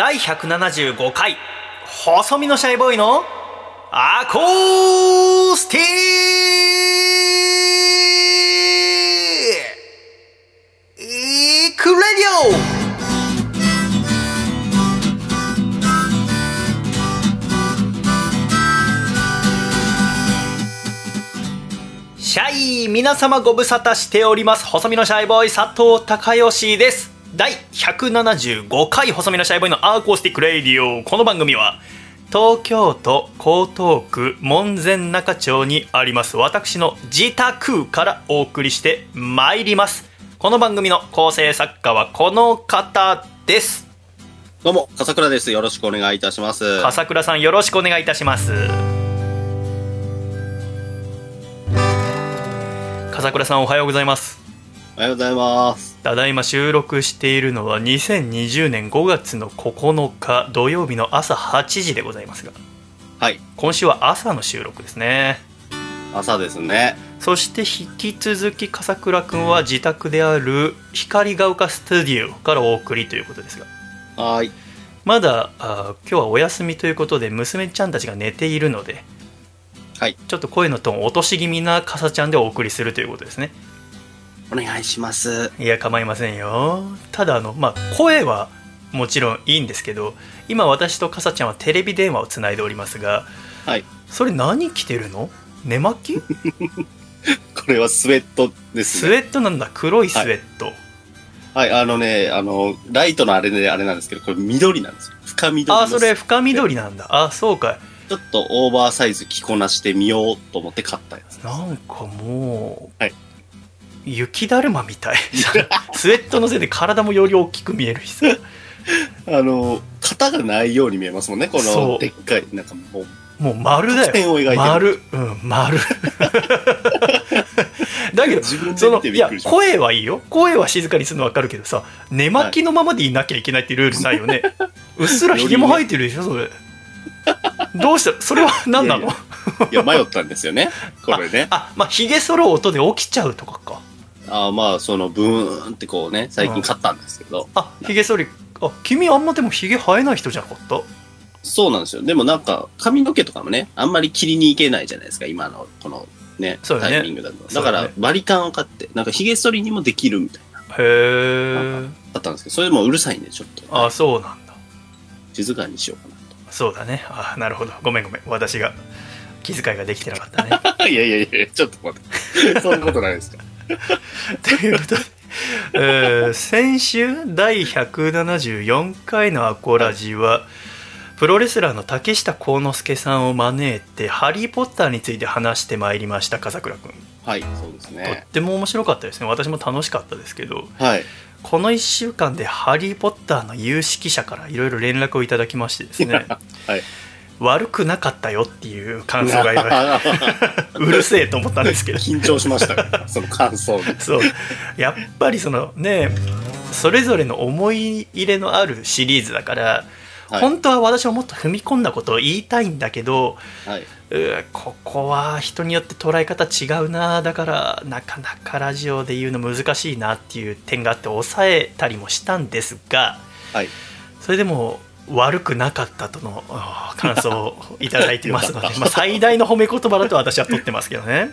第175回細身のシャイボーイのアコースティックレディオ。シャイ皆様ご無沙汰しております。細身のシャイボーイ佐藤孝義です。第175回細身のシャイボーイのアーコースティックレディオこの番組は東京都江東区門前仲町にあります。私の自宅からお送りしてまいります。この番組の構成作家はこの方です。どうも、笠倉です。よろしくお願いいたします。笠倉さんよろしくお願いいたします。笠倉さんおはようございますおはようございます。ただいま収録しているのは2020年5月の9日土曜日の朝8時でございますがはい、今週は朝の収録ですね朝ですね。そして引き続き笠倉くんは自宅である光が丘スタジオからお送りということですがはーい。まだあー今日はお休みということで娘ちゃんたちが寝ているのではい、ちょっと声のトーン落とし気味な笠ちゃんでお送りするということですねお願いします。いや構いませんよただあのまあ声はもちろんいいんですけど今私とかさちゃんはテレビ電話をつないでおりますがはい。それ何着てるの？寝巻き？これはスウェットですスウね。ェットなんだ黒いスウェット、はい、あのね、あの、ライトのあれであれなんですけど、これ緑なんですよ。深緑のあそれ深緑なんだあそうかいちょっとオーバーサイズ着こなしてみようと思って買ったやつ。なんかもう、はい雪だるまみたい。スウェットのせいで体もより大きく見えるしさ。あの、型がないように見えますもんね、このでっかい、なんかもう、もう丸だよ。丸。うん丸。だけどそのいや声はいいよ。声は静かにするの分かるけどさ寝巻きのままでいなきゃいけないっていうルールないよね、うっすらひげも生えてるでしょそれ。どうした？それは何なのいや。た。いや、迷ったんですよね。これね。あまあひげ剃る音で起きちゃうとかかあまあ、その、ブーンってこうね、最近買ったんですけど。あひげ剃り。あ君あんまでもひげ生えない人じゃなかった？そうなんですよ。でもなんか、髪の毛とかもね、あんまり切りに行けないじゃないですか、今の、このね、ね。タイミングだと。だから、バリカンを買って、なんか、髭剃りにもできるみたいな、へえだったんですけど、それでもうるさいんで、ちょっと、あそうなんだ。静かにしようかそうだね。あなるほど。ごめんごめん。私が気遣いができてなかったね。な。いやいやいや、ちょっと待って。そんなことないですか？ということで、えー先週第174回のアコラジはプロレスラーの竹下幸之助さんを招いて「ハリー・ポッター」について話してまいりました笠倉君はい、そうですとっね。ても面白かったですね私も楽しかったですけどはい。この1週間で「ハリー・ポッター」の有識者からいろいろ連絡をいただきましてですね はい。悪くなかったよっていう感想が言われうるせえと思ったんですけど緊張しましたから、その感想に。そうやっぱりそのねそれぞれの思い入れのあるシリーズだから、はい本当は私はもっと踏み込んだことを言いたいんだけどはい。ここは人によって捉え方違うなだからなかなかラジオで言うの難しいなっていう点があって抑えたりもしたんですがはい。それでも悪くなかったとの感想をいただいてますので まあ最大の褒め言葉だと私は取ってますけどね。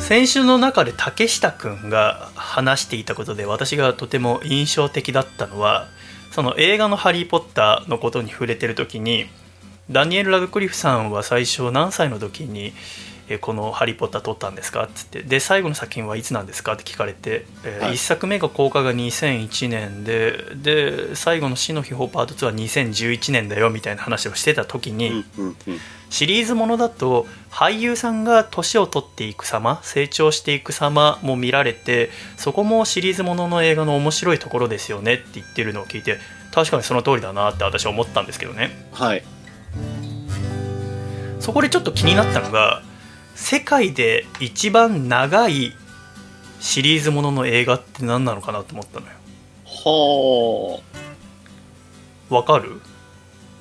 先週の中で竹下くんが話していたことで私がとても印象的だったのはその映画の「ハリー・ポッター」のことに触れてる時にダニエル・ラドクリフさんは最初何歳の時にえーこの「ハリー・ポッター」撮ったんですか?」っつってで最後の作品はいつなんですか？って聞かれて、えはい1作目が公開が2001年でで最後の「死の秘宝パート2」は2011年だよみたいな話をしてた時に。シリーズものだと俳優さんが年を取っていく様成長していく様も見られてそこもシリーズものの映画の面白いところですよねって言ってるのを聞いて確かにその通りだなって私は思ったんですけどねはい。そこでちょっと気になったのが世界で一番長いシリーズものの映画って何なのかなと思ったのよ。はあ。わかる？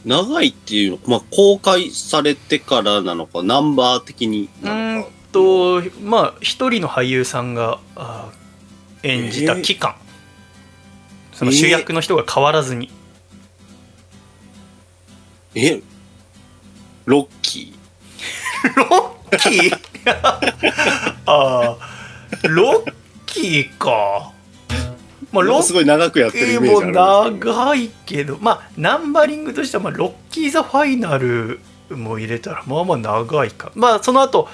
長いっていうの、まあ、公開されてからなのか、ナンバー的にうんとまあ一人の俳優さんが演じた期間、その主役の人が変わらずに、えロッキ ロッキー。ああロッキーか。まあロッーすごい長くやってるイメもージ長いけどまあナンバリングとしては、まあ、ロッキー・ザ・ファイナルも入れたらまあまあ長いか。まあその後、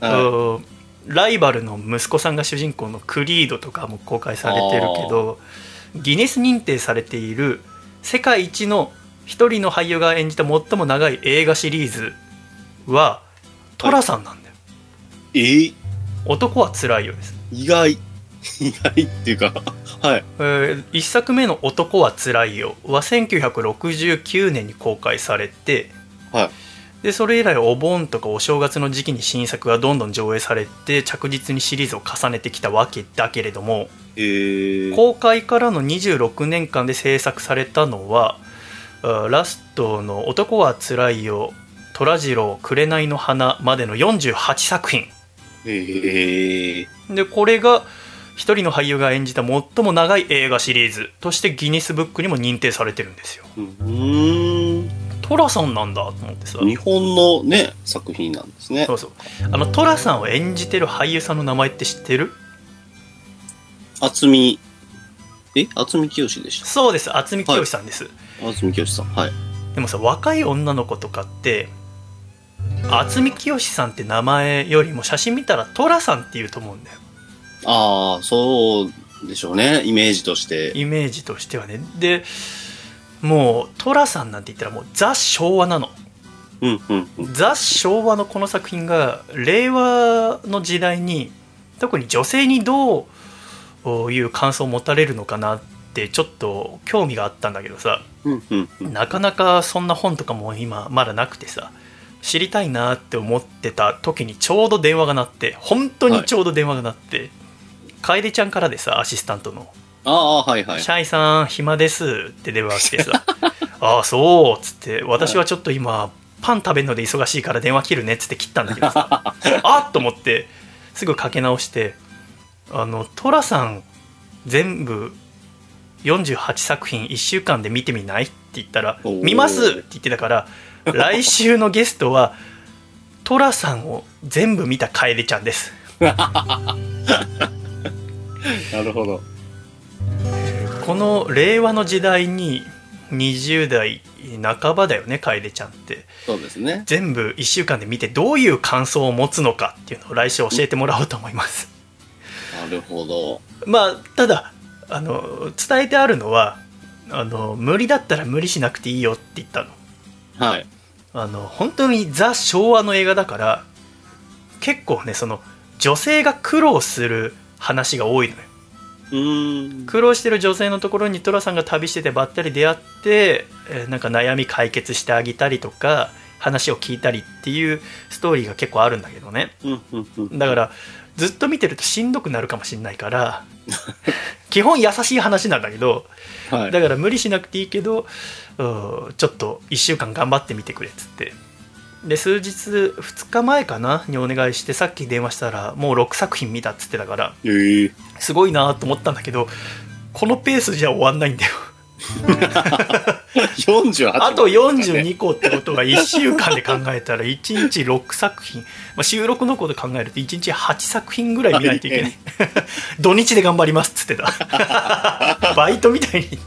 はい。うんライバルの息子さんが主人公のクリードとかも公開されてるけどギネス認定されている世界一の一人の俳優が演じた最も長い映画シリーズは寅さんなんだよ、え？ー男はつらいよです。意外。意外っていうか、はい。えー一作目の「男はつらいよ」は1969年に公開されて、はい。でそれ以来お盆とかお正月の時期に新作がどんどん上映されて着実にシリーズを重ねてきたわけだけれどもえー、公開からの26年間で制作されたのはあラストの「男はつらいよ」「虎次郎紅の花」までの48作品。え。ー、でこれが一人の俳優が演じた最も長い映画シリーズとしてギネスブックにも認定されてるんですよ。うーん。寅さんなんだと思ってさ。日本のね、作品なんですね。そ。うそう。あの寅さんを演じてる俳優さんの名前って知ってる？渥美、え？渥美清でしそうです。渥美清さんです、た。渥美清さん。はい。でもさ若い女の子とかって渥美清さんって名前よりも写真見たら寅さんって言うと思うんだよああ、そうでしょうね。イメージとして。イメージとしてはねでもう寅さんなんて言ったらもうザ昭和なのうん、うん、うん。ザ昭和のこの作品が令和の時代に特に女性にどういう感想を持たれるのかなってちょっと興味があったんだけどさうん、うん、うん。なかなかそんな本とかも今まだなくてさ知りたいなって思ってた時にちょうど電話が鳴って本当にちょうど電話が鳴って、楓ちゃんからでさアシスタントの。ああ、はい、はい。シ。ャイさん暇ですって電話が来てさ ああそうっつって私はちょっと今パン食べるので忙しいから電話切るねっつって切ったんだけどさ あっと思ってすぐかけ直してあの寅さん全部48作品1週間で見てみないって言ったら見ますって言ってたから来週のゲストは寅さんを全部見た楓ちゃんです なるほど。この令和の時代に20代半ばだよね楓ちゃんってそうですね。全部1週間で見てどういう感想を持つのかっていうのを来週教えてもらおうと思いますなるほど。まあただあの伝えてあるのはあの無理だったら無理しなくていいよって言ったのはい。あの本当にザ昭和の映画だから結構ねその女性が苦労する話が多いのようーん。苦労してる女性のところに寅さんが旅しててばったり出会って、えーなんか悩み解決してあげたりとか話を聞いたりっていうストーリーが結構あるんだけどね。だからずっと見てるとしんどくなるかもしれないから 基本優しい話なんだけどはい。だから無理しなくていいけどうんちょっと1週間頑張ってみてくれっつって。で数日2日前かなにお願いしてさっき電話したらもう6作品見たっつってたからえー、すごいなと思ったんだけどこのペースじゃ終わんないんだよ48あと42個ってことは1週間で考えたら1日6作品、まあ、収録のこと考えると1日8作品ぐらい見ないといけない。土日で頑張りますっつってた。バイトみたいに。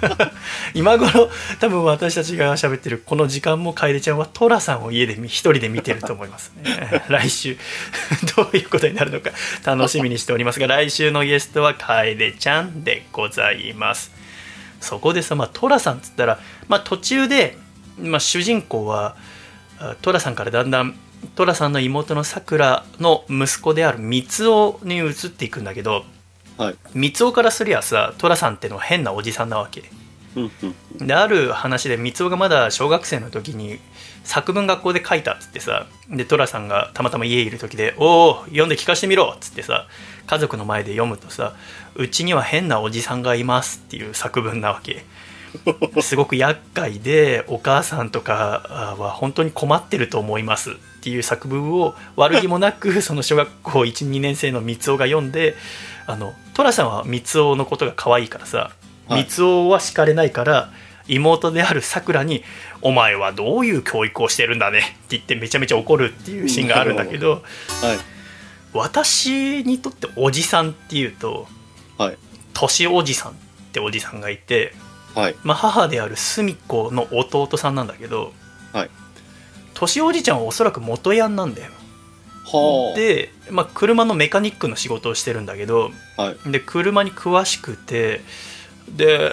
今頃多分私たちが喋ってるこの時間も楓ちゃんは寅さんを家で見一人で見てると思いますね。来週どういうことになるのか楽しみにしておりますが来週のゲストは楓ちゃんでございますそこでさ、まあ、寅さんっつったら、まあ、途中で、まあ、主人公はあ寅さんからだんだん寅さんの妹のさくらの息子である三男に移っていくんだけどはい。三男からすりゃさ寅さんってのは変なおじさんなわけ。である話で三男がまだ小学生の時に作文学校で書いたっつってさで寅さんがたまたま家いる時で「おお読んで聞かせてみろ」っつってさ家族の前で読むとさ「うちには変なおじさんがいます」っていう作文なわけ。すごく厄介でお母さんとかは本当に困ってると思いますっていう作文を悪気もなく その小学校12年生の三男が読んであの寅さんは三男のことが可愛いからさはい。三尾は叱れないから妹であるさくらに「お前はどういう教育をしてるんだね」って言ってめちゃめちゃ怒るっていうシーンがあるんだけど。はい。私にとっておじさんっていうとはい。年おじさんっておじさんがいて、はい。まあ、母であるすみ子の弟さんなんだけどはい。年おじちゃんはおそらく元ヤンなんだよはあ。で、まあ、車のメカニックの仕事をしてるんだけどはい。で車に詳しくてで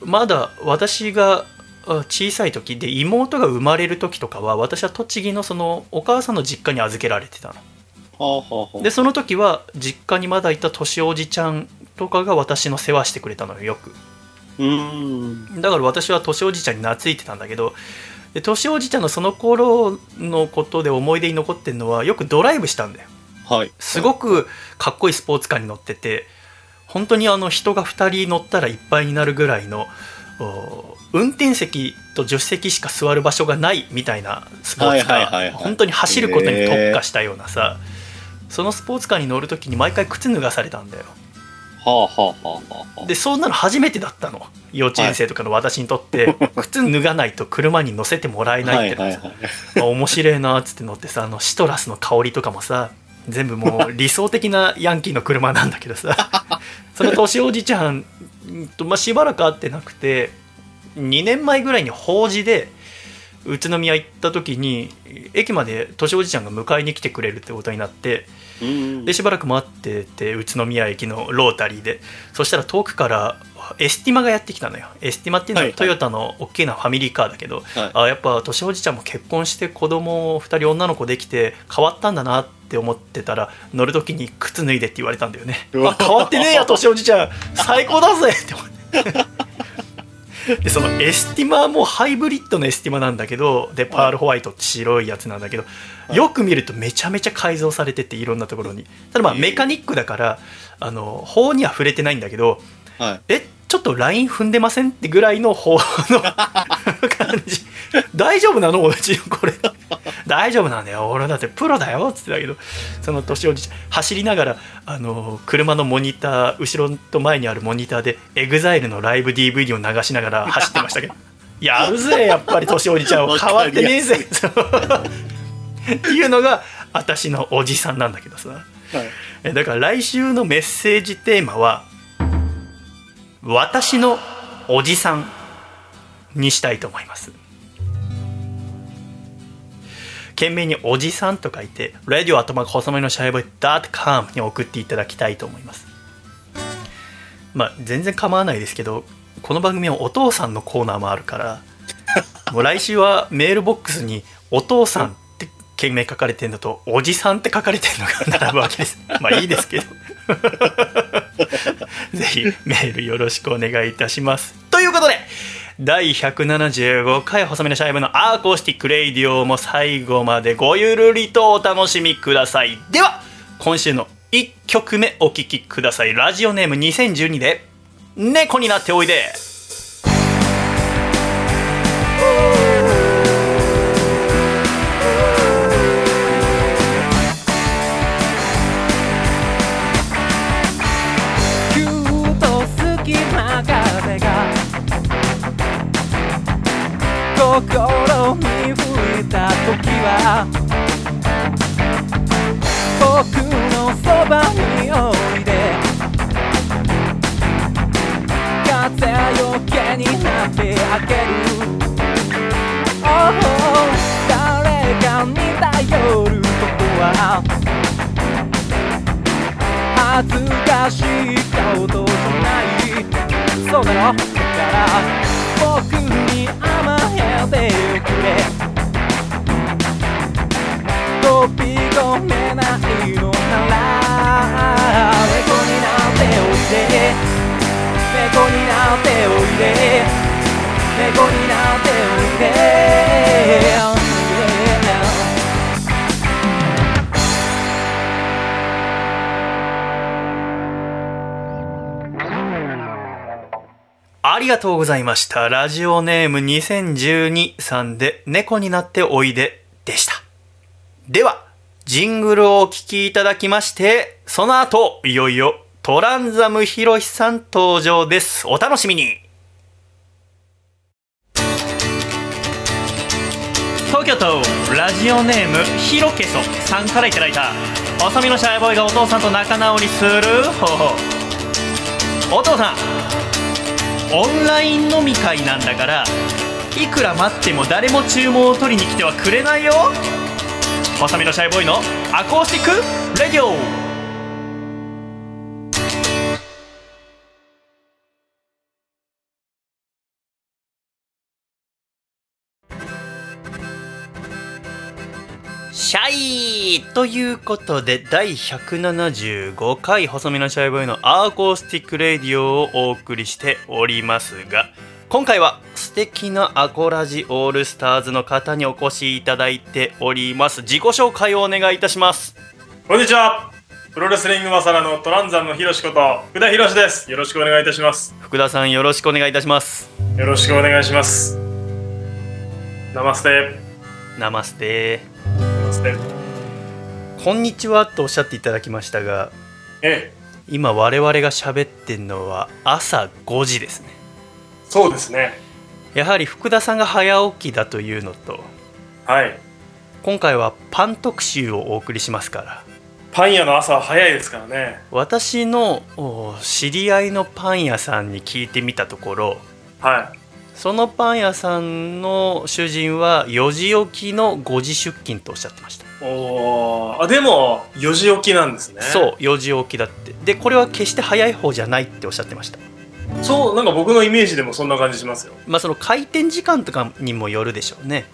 まだ私があ小さい時で妹が生まれる時とかは私は栃木のそのお母さんの実家に預けられてたの。でその時は実家にまだいた年おじちゃんとかが私の世話してくれたのよよく。うーん。だから私は年おじちゃんに懐いてたんだけどで年おじちゃんのその頃のことで思い出に残ってるのはよくドライブしたんだよ。はい。すごくかっこいいスポーツカーに乗ってて本当にあの人が2人乗ったらいっぱいになるぐらいのお運転席と助手席しか座る場所がないみたいなスポーツカはいはいはい。本当に走ることに特化したようなさそのスポーツカーに乗るときに毎回靴脱がされたんだよ。はあはあはあはあ。でそんなの初めてだったの。幼稚園生とかの私にとって、靴脱がないと車に乗せてもらえないっていはいはい。あ面白いなっつって乗ってさあのシトラスの香りとかもさ全部もう 理想的なヤンキーの車なんだけどさ。その年おじちゃんと、まあ、しばらく会ってなくて2年前ぐらいに法事で宇都宮行った時に駅まで年おじちゃんが迎えに来てくれるってことになってでしばらく待ってて宇都宮駅のロータリーで。そしたら遠くからエスティマがやってきたのよ。エスティマっていうのははいはい。トヨタの大きなファミリーカーだけど、はい。あやっぱ年おじちゃんも結婚して子供2人女の子できて変わったんだなって思ってたら乗る時に靴脱いでって言われたんだよね。あ変わってねえや年おじちゃん。最高だぜって思ってでそのエスティマもハイブリッドのエスティマなんだけどでパールホワイトって白いやつなんだけど、い。よく見るとめちゃめちゃ改造されてていろんなところに。ただまあメカニックだからあの法には触れてないんだけどはい。えちょっとライン踏んでませんってぐらいの法の 感じ 大丈夫なの？うちこれ大丈夫なんだよ。俺だってプロだよ。っつってたけど。その年おじちゃん走りながらあの車のモニター後ろと前にあるモニターで EXILE のライブ DVD を流しながら走ってましたけど。やるぜやっぱり年おじちゃんは 変わってねえぜ。っていうのが私のおじさんなんだけどさ。はい。えだから来週のメッセージテーマは「私のおじさん」にしたいと思います懸命に「おじさん」と書いて「ラディオアットマーク細めのシャイボーイ .com」に送っていただきたいと思います。まあ全然構わないですけどこの番組はお父さんのコーナーもあるから もう来週はメールボックスに「お父さん」って件名書かれてるのと「おじさん」って書かれてるのが並ぶわけです。まあいいですけど。ぜひメールよろしくお願いいたします。ということで第175回細身のシャイボーイのアーコースティックレイディオも最後までごゆるりとお楽しみください。では今週の1曲目お聴きください。ラジオネーム2012で「猫になっておいで」心に吹いた時は僕のそばにおいで風よけになってあげる。Oh 誰かに頼ることは。恥ずかしい顔とじゃない。そうだろ。だから僕に甘えておくれ。飛び込めないのなら。猫になっておいで。猫になっておいで。猫になっておいで。ありがとうございました。ラジオネーム2012さんで猫になっておいででした。では、ジングルをお聴きいただきまして、その後、いよいよトランザムヒロシさん登場ですお楽しみに東京都ラジオネームヒロケソさんからいただいた細身のシャイボーイがお父さんと仲直りする方法お父さんオンライン飲み会なんだからいくら待っても誰も注文を取りに来てはくれないよ。細身のシャイボーイのアコースティックレディオ。シャイということで第175回細身のシャイボーイのアコースティックレディオをお送りしておりますが今回は素敵なアコラジオールスターズの方にお越しいただいております自己紹介をお願いいたしますこんにちは。プロレスリングマサラのトランザムのヒロシこと福田ヒロシです。よろしくお願いいたします。福田さんよろしくお願いいたしますよろしくお願いします。ナマステ。ナマステナマステ。こんにちはとおっしゃっていただきましたがええ、今我々が喋ってんのは朝5時ですねそうですね。やはり福田さんが早起きだというのとはい。今回はパン特集をお送りしますからパン屋の朝は早いですからね。私のお知り合いのパン屋さんに聞いてみたところはそのパン屋さんの主人は4時起きの5時出勤とおっしゃってました、い。おーあ、でも、4時起きなんですね。そう4時起きだってでこれは決して早い方じゃないっておっしゃってましたう。そう、なんか僕のイメージでもそんな感じしますよ。まあその開店時間とかにもよるでしょうね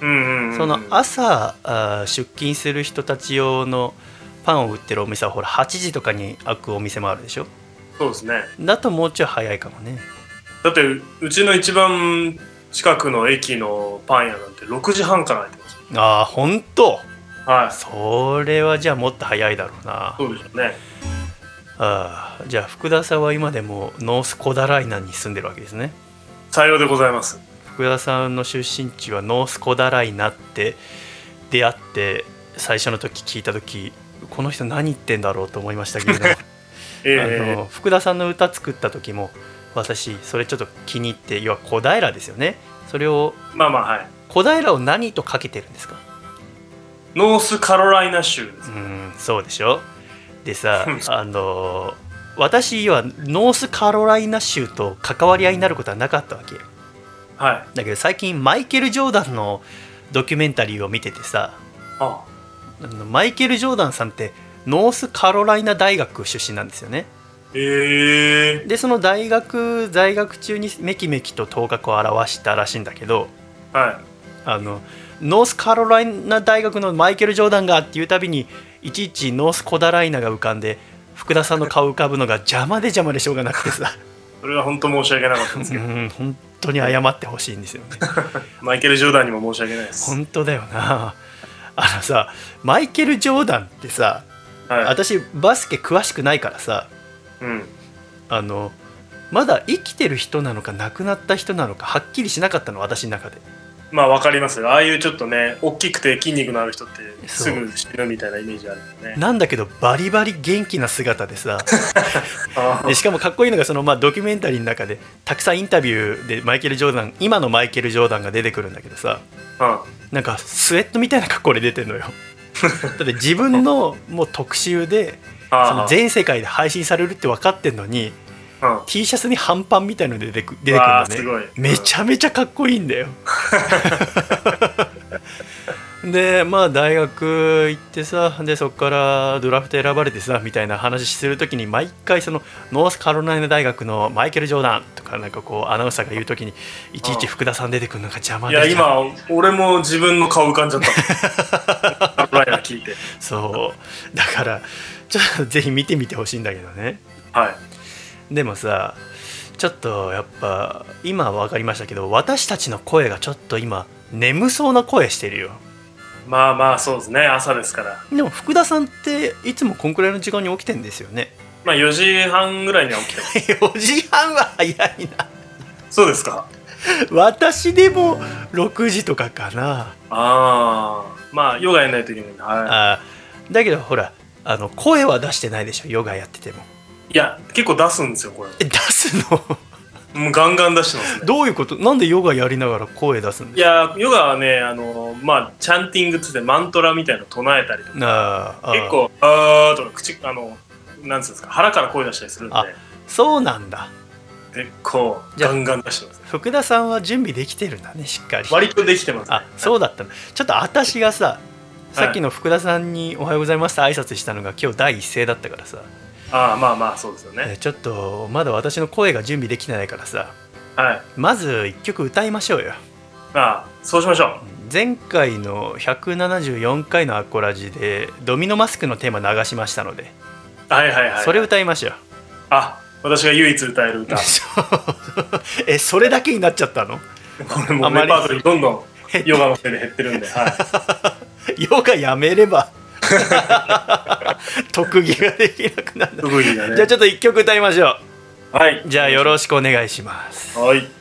うんうん、うん。その朝あー出勤する人たち用のパンを売ってるお店はほら8時とかに開くお店もあるでしょそうですね。だともうちょい早いかもねだって、うちの一番近くの駅のパン屋なんて6時半から開いてます。ああ本当？はい。それはじゃあもっと早いだろうなそうでしょうね。ああじゃあ福田さんは今でもノースコダライナに住んでるわけですねさようでございます。福田さんの出身地はノースコダライナって出会って最初の時聞いた時この人何言ってんだろうと思いましたけれども ええあの福田さんの歌作った時も私それちょっと気に入って要は小平ですよね。それをまあまあはい。小平を何とかけてるんですか？ノースカロライナ州ですう。んそうでしょ？でさあの私はノースカロライナ州と関わり合いになることはなかったわけ。よはい。だけど最近マイケル・ジョーダンのドキュメンタリーを見ててさあ。あのマイケル・ジョーダンさんってノースカロライナ大学出身なんですよねええでその大学在学中にめきめきと頭角を現したらしいんだけどはあのノースカロライナ大学のマイケル・ジョーダンがっていうたびにいちいちノースコダライナが浮かんで福田さんの顔浮かぶのが邪魔で邪魔でしょうがなくてさい。それは本当申し訳なかったんですうけど、ん本当に謝ってほしいんですよね マイケル・ジョーダンにも申し訳ないです。本当だよなあのさマイケル・ジョーダンってさはい。私バスケ詳しくないからさうん。あのまだ生きてる人なのか亡くなった人なのかはっきりしなかったの私の中で。まあわかりますよ。ああいうちょっとね、大きくて筋肉のある人ってすぐ死ぬみたいなイメージあるよね。なんだけどバリバリ元気な姿でさ。あでしかもかっこいいのがその、まあ、ドキュメンタリーの中でたくさんインタビューでマイケル・ジョーダン今のマイケル・ジョーダンが出てくるんだけどさ。あなんかスウェットみたいな格好で出てるのよ。だって自分のもう特集でそあの全世界で配信されるって分かってんのにうん。T シャツに半パンみたいので出てく出てくるのね。めちゃめちゃかっこいいんだよ。でまあ大学行ってさでそこからドラフト選ばれてさみたいな話するときに毎回そのノースカロライナ大学のマイケル・ジョーダンとかなんかこうアナウンサーが言うときにいちいち福田さん出てくるのが邪魔で。いや、今、俺も自分の顔浮かんじゃった。カロライナ聞いて。そう。だからちょっとぜひ見てみてほしいんだけどねはい。でもさちょっとやっぱ今は分かりましたけど私たちの声がちょっと今眠そうな声してるよまあまあ、そうですね。朝ですから。でも福田さんっていつもこんくらいの時間に起きてんですよねまあ4時半ぐらいには起きてます。4時半は早いなそうですか。私でも6時とかかなああ。まあ、ヨガやんないといけない。はあだけどほらあの声は出してないでしょヨガやってても。い。いや結構出すんですよこれえ出すの？もうガンガン出してますね。どういうこと？なんでヨガやりながら声出すんいですやヨガはねあのまあチャンティングっつってマントラみたいなの唱えたりとか。結構「あー」とか口あのなんつうんですか腹から声出したりするんで。あそうなんだ。結構ガンガン出してますね。福田さんは準備できてるんだねしっかり。割とできてますね。あそうだったんだちょっと私がささっきの福田さんに「おはようございます」挨拶したのが今日第一声だったからさ、ああまあまあそうですよね。えちょっとまだ私の声が準備できてないからさ。はい。まず一曲歌いましょうよ。ああそうしましょう。前回の174回のアコラジでドミノマスクのテーマ流しましたのではいはいはいそれ歌いましょう。あ私が唯一歌える歌。えそれだけになっちゃったの？これもあまりうレパートリーどんどんヨガのせいで減ってるんで、はい、ヨガやめれば。特技ができなくなる。んだ特技がね。じゃあちょっと一曲歌いましょはい、うじゃあよろしくお願いします。はい。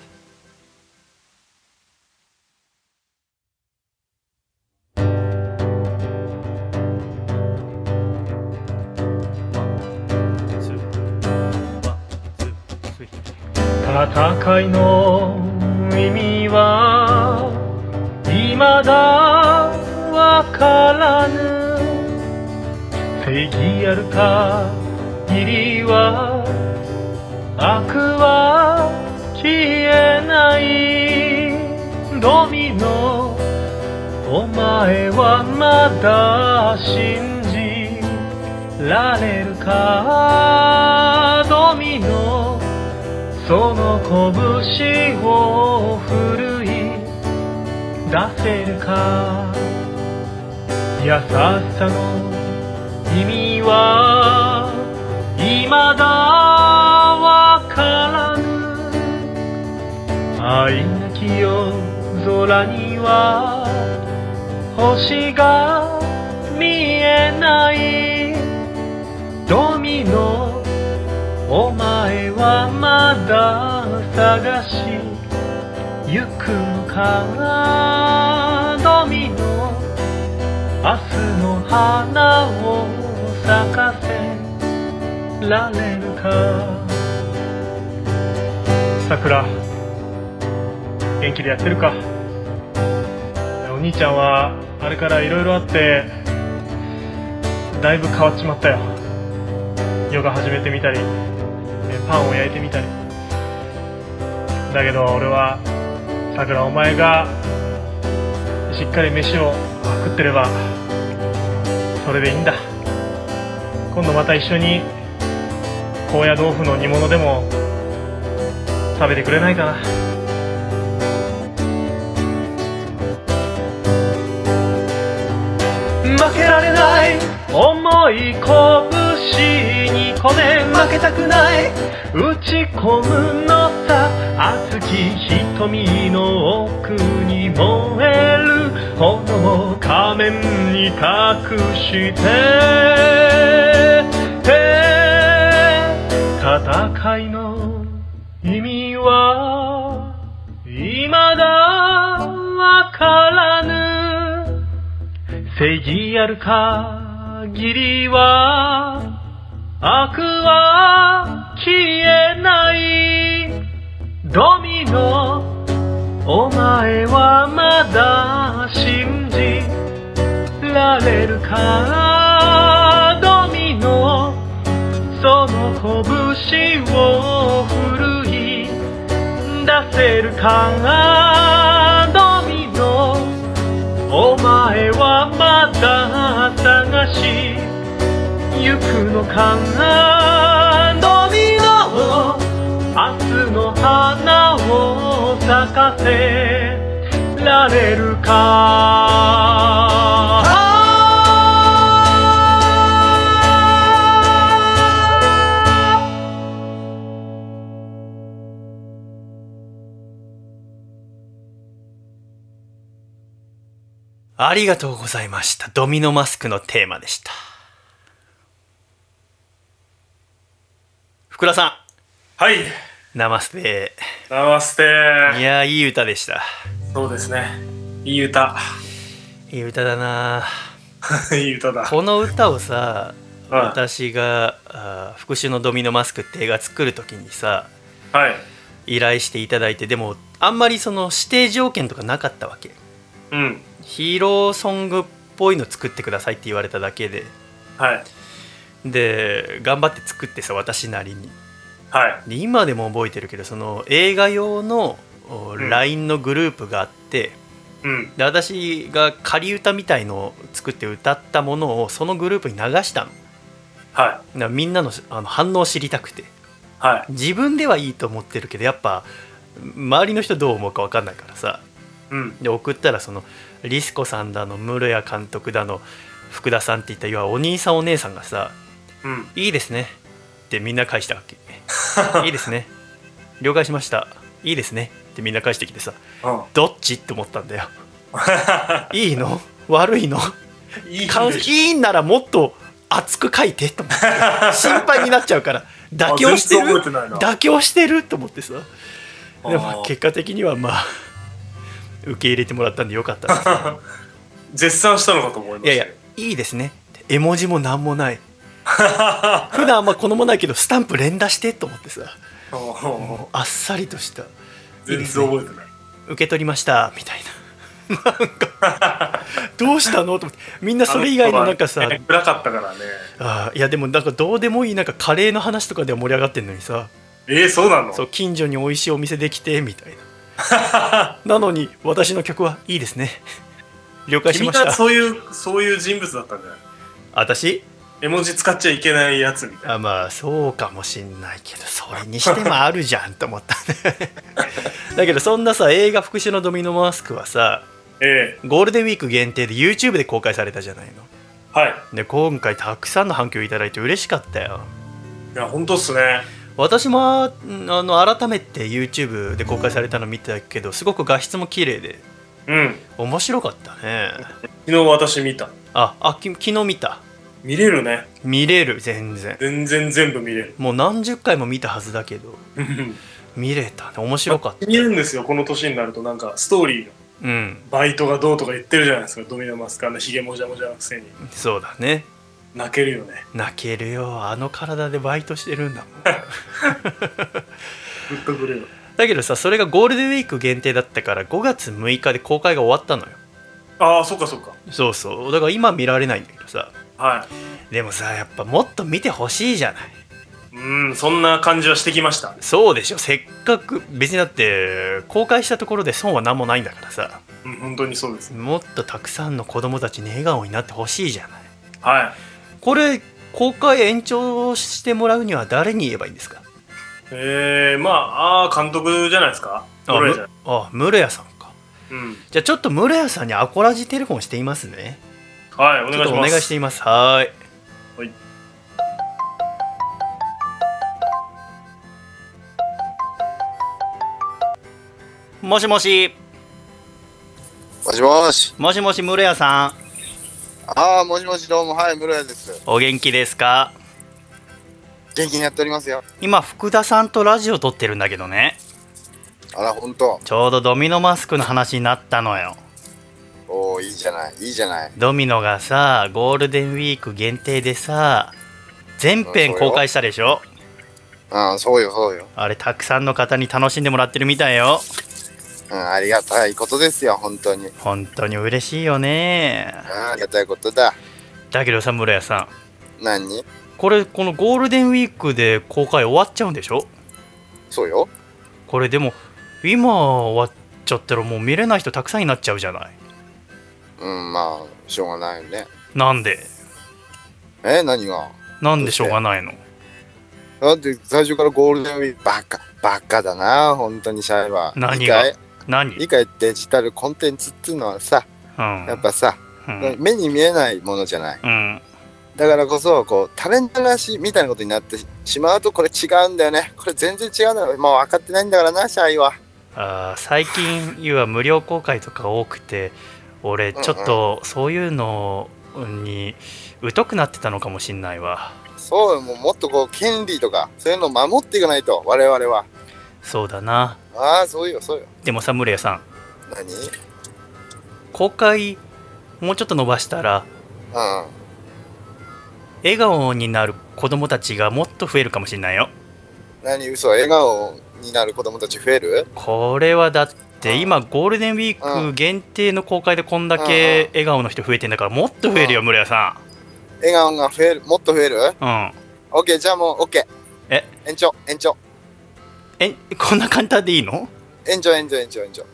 戦いの意味は未だわからぬ。正義ある限りは悪は消えない。ドミノお前はまだ信じられるかドミノその拳を振るい出せるか。優しさの意味は未だわからぬ愛なき夜空には星が見えない。ドミノお前はまだ探し行くのかな？ドミノ。明日の花を咲かせられるか。桜元気でやってるか。お兄ちゃんはあれからいろいろあってだいぶ変わっちまったよ。ヨガ始めてみたりパンを焼いてみたり。だけど俺はさくらお前がしっかり飯を食ってればそれでいいんだ。今度また一緒に高野豆腐の煮物でも食べてくれないかな。負けられない重い拳に込め負けたくない打ち込むのさ熱き瞳の奥に燃える炎を仮面に隠して戦いの意味は未だわからぬ。正義ある限りは悪は消えない。ドミノお前はまだ信じられるかドミノ。その拳を振るい出せるかドミノ。お前はまだ探し行くのかドミノ。明日の花を咲かせられるか？ありがとうございました。ドミノマスクのテーマでした。福田さはい。んナマステ。ナマステ。いやいい歌でしたそうですね。いい歌。いい歌だな。いい歌だ。この歌をさはい私があー復讐のドミノマスクって映画作る時にさはい。依頼していただいてでもあんまりその指定条件とかなかったわけ。うん。ヒーローソングっぽいの作ってくださいって言われただけで。はい。で頑張って作ってさ私なりに。はい。で今でも覚えてるけどその映画用の LINE のグループがあって、うん。で私が仮歌みたいのを作って歌ったものをそのグループに流したの。はい。らみんなのあの反応を知りたくて。はい。自分ではいいと思ってるけどやっぱ周りの人どう思うか分かんないからさ。うん。で送ったらそのリスコさんだの室谷監督だの福田さんっていったいわお兄さんお姉さんがさうん「いいですね」ってみんな返したわけ「いいですね。了解しました。いいですね」ってみんな返してきてさうん。どっち？って思ったんだよ。いいの？悪いの？いいかんならもっと熱く書いてと思って。心配になっちゃうから。妥協してる？妥協してる？と思ってさ。でも結果的にはまあ受け入れてもらったんでよかった。で す絶賛したのかと思いましたいやいやいいですね。絵文字も何もない。普段あんま好まないけどスタンプ連打してと思ってさ。あっさりとした全然覚えてない。受け取りましたみたいな。なんかどうしたのと思って。みんなそれ以外のなんかさね暗かったからね。あーいやでもなんかどうでもいいなんかカレーの話とかでは盛り上がってんのにさ。えー、そうなの？そう近所に美味しいお店できてみたいな。なのに私の曲はいいですね。了解し君ました。がそういうそういう人物だったんじゃない？私？絵文字使っちゃいけないやつみたいな。あまあそうかもしんないけどそれにしてもあるじゃんと思ったね。だけどそんなさ映画「復讐のドミノマスク」はさえゴールデンウィーク限定で YouTube で公開されたじゃないの。えはい。で今回たくさんの反響いただいて嬉しかったよ。いや本当っすね。私もあの改めて YouTube で公開されたの見たけどすごく画質も綺麗でうん。面白かったね。昨日私見た。ああき昨日見た見れるね。見れる全然。全然全部見れる。もう何十回も見たはずだけど。見れた。ね面白かった。見るんですよこの年になると。なんかストーリーがうん。バイトがどうとか言ってるじゃないですか。ドミノマスクあのヒゲもじゃもじゃのくせに。そうだね。泣けるよね。泣けるよ。あの体でバイトしてるんだもん。グッとくるよ。だけどさそれがゴールデンウィーク限定だったから5月6日で公開が終わったのよ。ああそっかそっか。そうそう。だから今見られないんだけどさはい。でもさやっぱもっと見てほしいじゃない。うんそんな感じはしてきました。そうでしょ。せっかく別にだって公開したところで損は何もないんだからさ。うん本当にそうです。もっとたくさんの子供たちに笑顔になってほしいじゃない。はい。これ公開延長してもらうには誰に言えばいいんですか？えー、まああー監督じゃないですか。ああ室屋さんか。うん。じゃあちょっと室屋さんにアコラジテレフォンしていますねはいお願いします。願いしています。はーい。はい。もしもし。もしもし。もしもし室屋さん。ああ、もしもし、どうも、はい、室谷です。お元気ですか？元気にやっておりますよ。今福田さんとラジオ撮ってるんだけどね。あら、ほんと。ちょうどドミノマスクの話になったのよおお、いいじゃない、いいじゃない。ドミノがさゴールデンウィーク限定でさ全編公開したでしょ？ああ、そうよ、そうよ。あれたくさんの方に楽しんでもらってるみたいようん、ありがたいことですよ、本当に。本当に嬉しいよねあありがたいことだ。だけどさ室屋さん何？これこのゴールデンウィークで公開終わっちゃうんでしょ？そうよ。これでも今終わっちゃったらもう見れない人たくさんになっちゃうじゃないうん、まあ、しょうがないよね。なんで？え、何が？なんでしょうがないの？だって、最初からゴールデンウィーク、バカ、バカだな、本当にシャイは。何が？理解何？理解デジタルコンテンツっていうのはさ、うんやっぱさ、うん、目に見えないものじゃない。うん、だからこそ、こう、タレントなしみたいなことになってしまうと、これ違うんだよね。これ全然違うんだよ。もう分かってないんだからな、シャイは。あー最近言うは無料公開とか多くて俺ちょっとそういうのに疎くなってたのかもしんないわ。そうよ、もうもっとこう、権利とか、そういうのを守っていかないと、我々は。そうだな。ああ、そうよ、そうよ。でもさ室屋さん。何？公開もうちょっと伸ばしたらうん。笑顔になる子供たちがもっと増えるかもしれないよ。何？嘘笑顔になる子供たち増える？これはだってうん。今ゴールデンウィーク限定の公開でこんだけ笑顔の人増えてんだからもっと増えるようん。村屋さ笑顔が増える。もっと増える？んうん。オッケーじゃあもうオッケーえ？延長延長。え？こんな簡単でいいの？延長延長延長延長。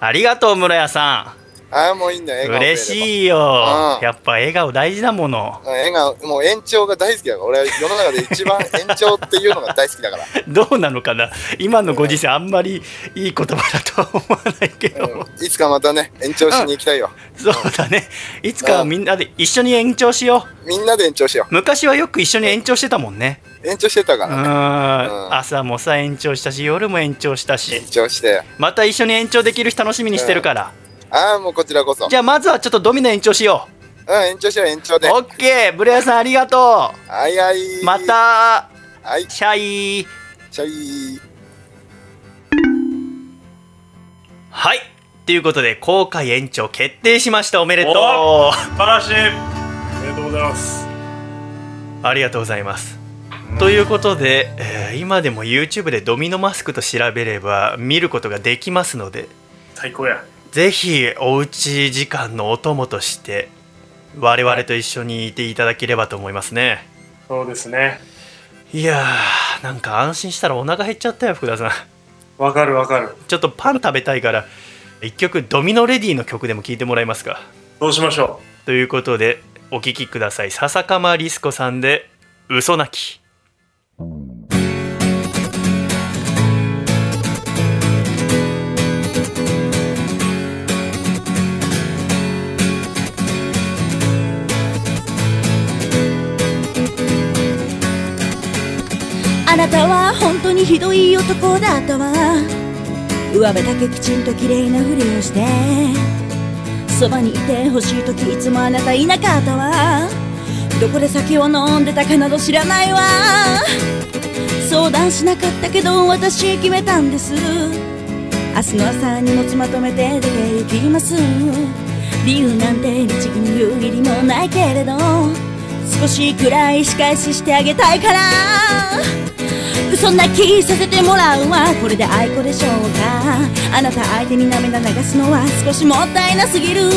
ありがとう村屋さああもういいんだよん笑顔嬉しいよ。うん。やっぱ笑顔大事だもの。うん笑顔もう延長が大好きだから。俺は世の中で一番 延長っていうのが大好きだから、どうなのかな？今のご時世あんまりいい言葉だとは思わないけど、うん、いつかまたね延長しに行きたいよ。そうだね。いつかはみんなで一緒に延長しよう。みんなで延長しよ昔はよく一緒に延長してたもんね。う延長してたうからね。ん。うん。朝もさ延長したし夜も延長した延し長して。また一緒に延長できる日楽しみにしてるから、ああもうこちらこそ。じゃあまずはちょっとドミノ延長しよう。ん延長しよう延長で。うオッケー。ブレアさんありがとはいはい。うまた。はい。シャイ。シャイ。はい。ということで公開延長決定しました。おめでとう。お素晴らしい。おめでとうございます。ありがとうございます。ということで、えー今でも YouTube でドミノマスクと調べれば見ることができますので。最高やぜひおうち時間のお供として我々と一緒にいていただければと思いますね。そうですね。いやーなんか安心したらお腹減っちゃったよ福田さん。わかるわかる。ちょっとパン食べたいから一曲ドミノレディの曲でも聴いてもらえますか。どうしましょということでお聴きください。笹かまリスコさんで「嘘泣き」あなたは本当にひどい男だったわ上辺だけきちんと綺麗なふりをして。そばにいてほしい時いつもあなたいなかったわ。どこで酒を飲んでたかなど知らないわ。相談しなかったけど私決めたんです。明日の朝荷物まとめて出て行きます。理由なんて律儀に言う義理もないけれど少しくらい仕返ししてあげたいから。そんな気させてもらうわ。これで愛子でしょうか。あなた相手に涙流すのは少しもったいなすぎる。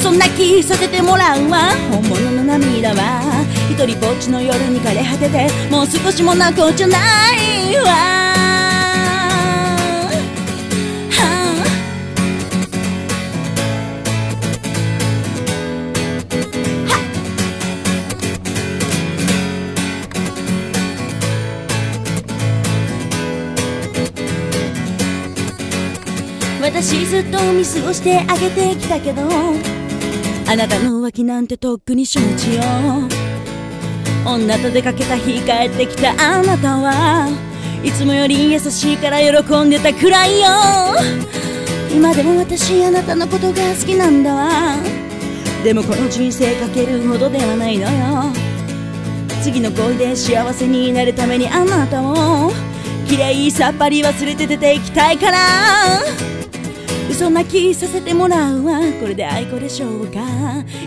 そんな気させてもらうわ。本物の涙は。一人ぼっちの夜に枯れ果ててもう少しも泣こうじゃないわ、私ずっとミスをしてあげてきたけどあなたの浮気なんてとっくに承知よ。女と出かけた日帰ってきたあなたはいつもより優しいから喜んでたくらいよ。今でも私あなたのことが好きなんだわ。でもこの人生かけるほどではないのよ。次の恋で幸せになるためにあなたを綺麗さっぱり忘れて出ていきたいから。嘘泣きさせてもらうわ。これで愛子でしょうか。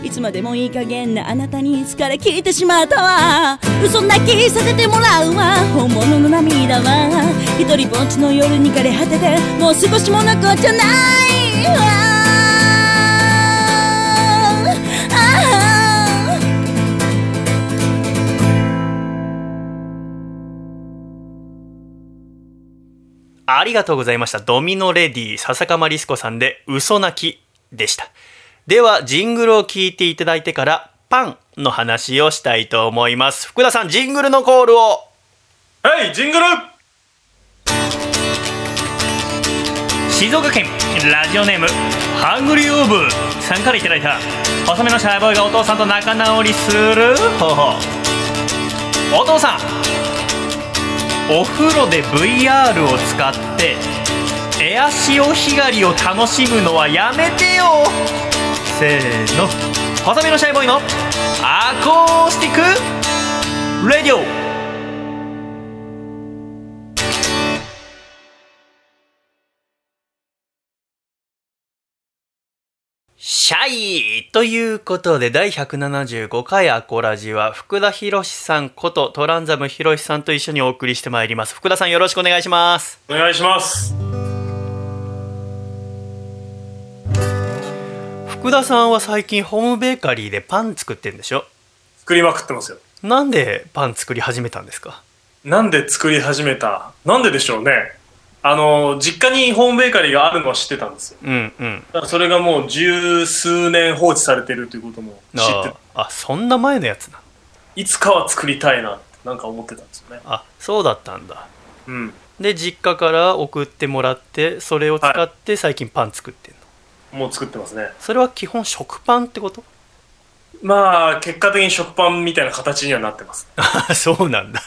いつまでもいい加減なあなたに疲れ切ってしまったわ。嘘泣きさせてもらうわ。本物の涙は。一人ぼっちの夜に枯れ果ててもう少しも残っちゃないわ。ありがとうございました。ドミノレディ笹かまリスコさんで嘘泣きでした。では、ジングルを聞いていただいてから、パンの話をしたいと思います。福田さん、ジングルのコールを。はいジングル静岡県ラジオネームハングリーオーブさんからいただいた細めのシャイボーイがお父さんと仲直りする方法お父さんお風呂で VR を使ってエア潮干狩りを楽しむのはやめてよ。せーの。細身のシャイボーイのアコースティックレディオ。シャイということで、第175回アコラジは、福田博さんことトランザム博さんと一緒にお送りしてまいります。福田さんよろしくお願いします。お願いします。福田さんは最近ホームベーカリーでパン作ってんでしょ？作りまくってますよ。なんでパン作り始めたんですか？なんで作り始めた？なんででしょうねあの実家にホームベーカリーがあるのは知ってたんですようんうん。だからそれがもう十数年放置されてるということも知ってああ、そんな前のやつな。いつかは作りたいなってなんか思ってたんですよねあ、そうだったんだ。うんで、実家から送ってもらって、それを使って最近パン作ってんの。もう作ってますねそれは基本食パンってこと？まあ結果的に食パンみたいな形にはなってます あそうなんだ。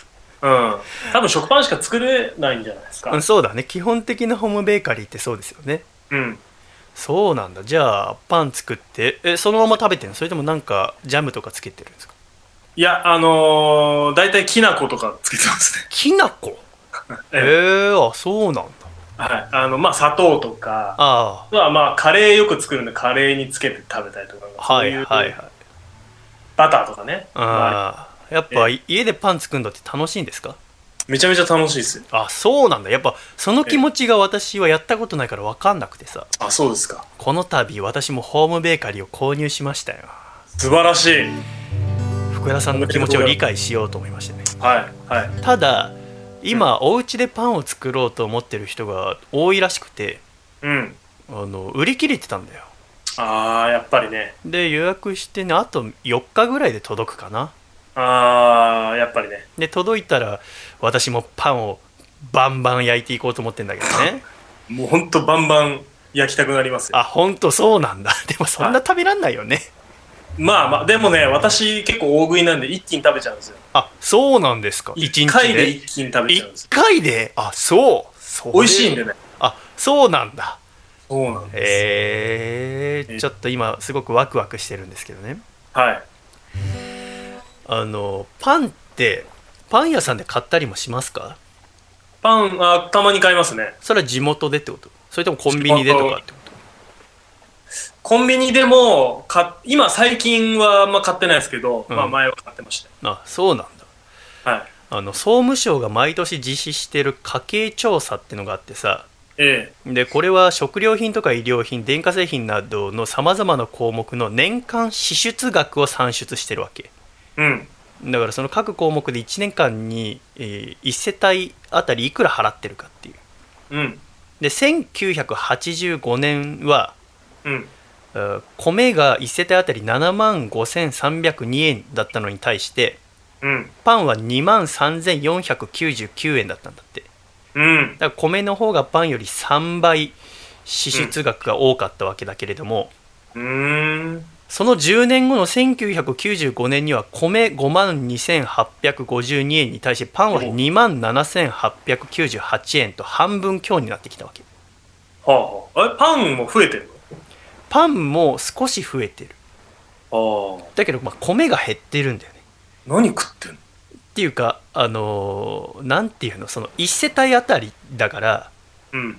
うん。多分食パンしか作れないんじゃないですか。うんそうだね。基本的なホームベーカリーってそうですよね。うん。そうなんだ。じゃあ、パン作って、え、そのまま食べてんの？それともなんか、ジャムとかつけてるんですか？いやあのー、大体きな粉とかつけてますね。きな粉？ええ。ー、あ、そうなんだ。はい。あのまあ砂糖とかあはまあカレーよく作るんでカレーにつけて食べたりとかあ、はいそういうはいはい。バターとかね、まあ、ああ、やっぱ家でパン作るのって楽しいんですか？めちゃめちゃ楽しいですよあ、そうなんだ。やっぱ、その気持ちが私はやったことないから分かんなくてさ。あそうですかこの度、私もホームベーカリーを購入しましたよ。素晴らしい福田さんの気持ちを理解しようと思いましてね。はいはいただ、今、お家でパンを作ろうと思ってる人が多いらしくて、うんあの、売り切れてたんだよ。ああやっぱりねで、予約してね、あと4日ぐらいで届くかな。ああやっぱりねで、届いたら、私もパンをバンバン焼いていこうと思ってんだけどね。もうほんとバンバン焼きたくなりますよあ、ほんとそうなんだ。でもそんな食べらんないよね。まあまあでもね私結構大食いなんで一気に食べちゃうんですよあ、そうなんですか。一一日で？回で一気に食べちゃうんです一よ回で？あ、そう。それ美味しいんでねあ、そうなんだ。そうなんです、えー、ちょっと今すごくワクワクしてるんですけどね。はいあの、パンって、パン屋さんで買ったりもしますか？パンあたまに買いますね。それは地元でってこと？それともコンビニでとかってこと？コンビニでもか今最近はあんま買ってないですけど、うん。まあ前は買ってましあ、そうなんだ。たはい。あの、総務省が毎年実施してる家計調査ってのがあってさ、えでこれは食料品とか医療品電化製品などのさまざまな項目の年間支出額を算出してるわけ。えうん。だからその各項目で1年間に、え1世帯あたりいくら払ってるかっていう。うん。で1985年はうん。えー米が1世帯あたり7万5302円だったのに対してうん。パンは2万3499円だったんだって。うん。だから米の方がパンより3倍支出額が多かったわけだけれども、うーんその10年後の1995年には米5万2852円に対してパンは2万7898円と半分強になってきたわけ。はあ。はあえパンも増えてるパンも少し増えてる。のああ。だけどまあ米が減ってるんだよね。何食ってんの？っていうかあのーなんていうの？その1世帯あたりだからうん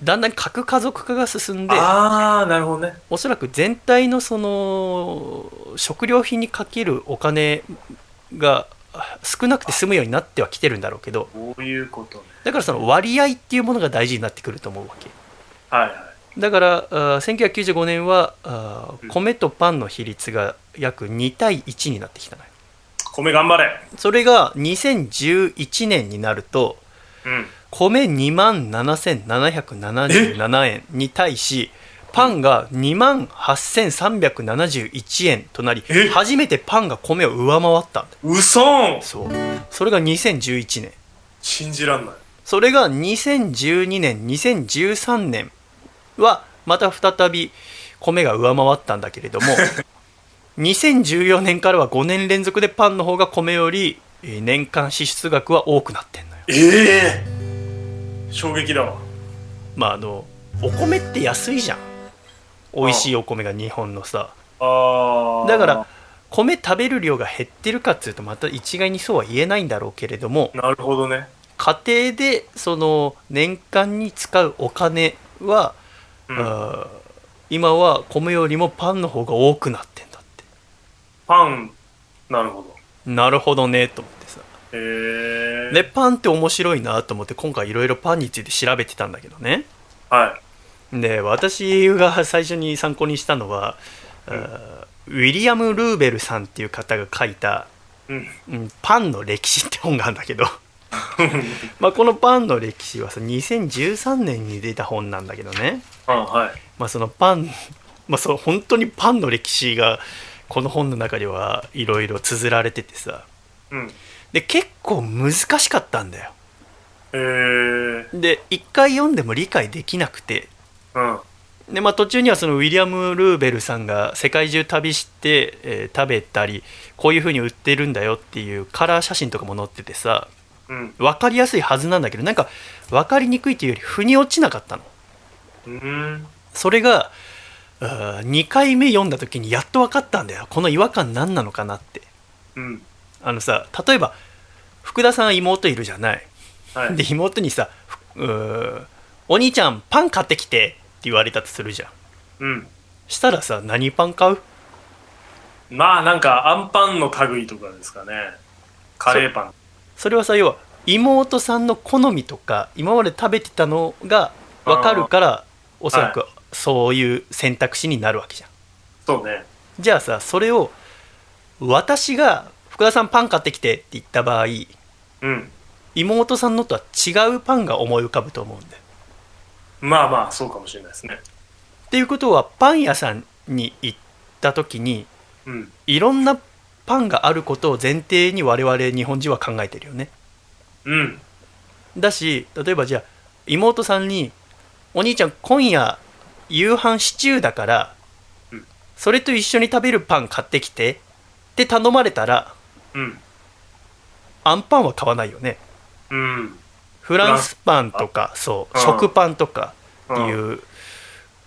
だんだん核家族化が進んでああなるほどね。おそらく全体のその食料品にかけるお金が少なくて済むようになってはきてるんだろうけどこういうことね。だからその割合っていうものが大事になってくると思うわけ。はいはい。だからあー1995年は米とパンの比率が約2対1になってきたのよ。米頑張れ。それが2011年になるとうん米2万7777円に対しパンが2万8371円となりえ？初めてパンが米を上回ったうそんそう。それが2011年。信じらんない。それが2012年2013年はまた再び米が上回ったんだけれども 2014年からは5年連続でパンの方が米よりえー年間支出額は多くなってんのよ。ええ衝撃だわ。まああのお米って安いじゃん。美味しいお米が日本のさ。ああだから米食べる量が減ってるかっつうとまた一概にそうは言えないんだろうけれどもなるほどね。家庭でその年間に使うお金は、うん。今は米よりもパンの方が多くなってんだって。パン、なるほど。なるほどねと思って。さへえ。でパンって面白いなと思って今回いろいろパンについて調べてたんだけどねはい。で私が最初に参考にしたのは、あーウィリアム・ルーベルさんっていう方が書いたうん。「うんパンの歴史」って本があるんだけど まあこのパンの歴史はさ2013年に出た本なんだけどね、あはい。まあ、そのパン、まあ、そう本当にパンの歴史がこの本の中ではいろいろ綴られててさうん。で結構難しかったんだよへえ。で一回読んでも理解できなくてうん。で、まあ、途中にはそのウィリアム・ルーベルさんが世界中旅して、えー食べたりこういう風に売ってるんだよっていうカラー写真とかも載っててさうん。分かりやすいはずなんだけどなんか分かりにくいっていうより腑に落ちなかったのうん。それが2回目読んだ時にやっと分かったんだよこの違和感何なのかなってうん。あのさ例えば福田さんは妹いるじゃないはい。で妹にさ「うーお兄ちゃんパン買ってきて」って言われたとするじゃんうん。したらさ何パン買う？まあなんか、アンパンの類とかですかね。カレーパン。それはさ要は妹さんの好みとか今まで食べてたのが分かるからおそらくそういう選択肢になるわけじゃんそうね。じゃあさそれを私が「福田さんパン買ってきて」って言った場合うん。妹さんのとは違うパンが思い浮かぶと思うんだよまあまあ、そうかもしれないですね。っていうことはパン屋さんに行った時にうん。いろんなパンがあることを前提に我々日本人は考えてるよねうん。だし例えばじゃあ妹さんに「お兄ちゃん今夜夕飯シチューだからうんそれと一緒に食べるパン買ってきて」って頼まれたらうん。あんパンは買わないよねうん。フランスパンとかそううん食パンとかってうん。いう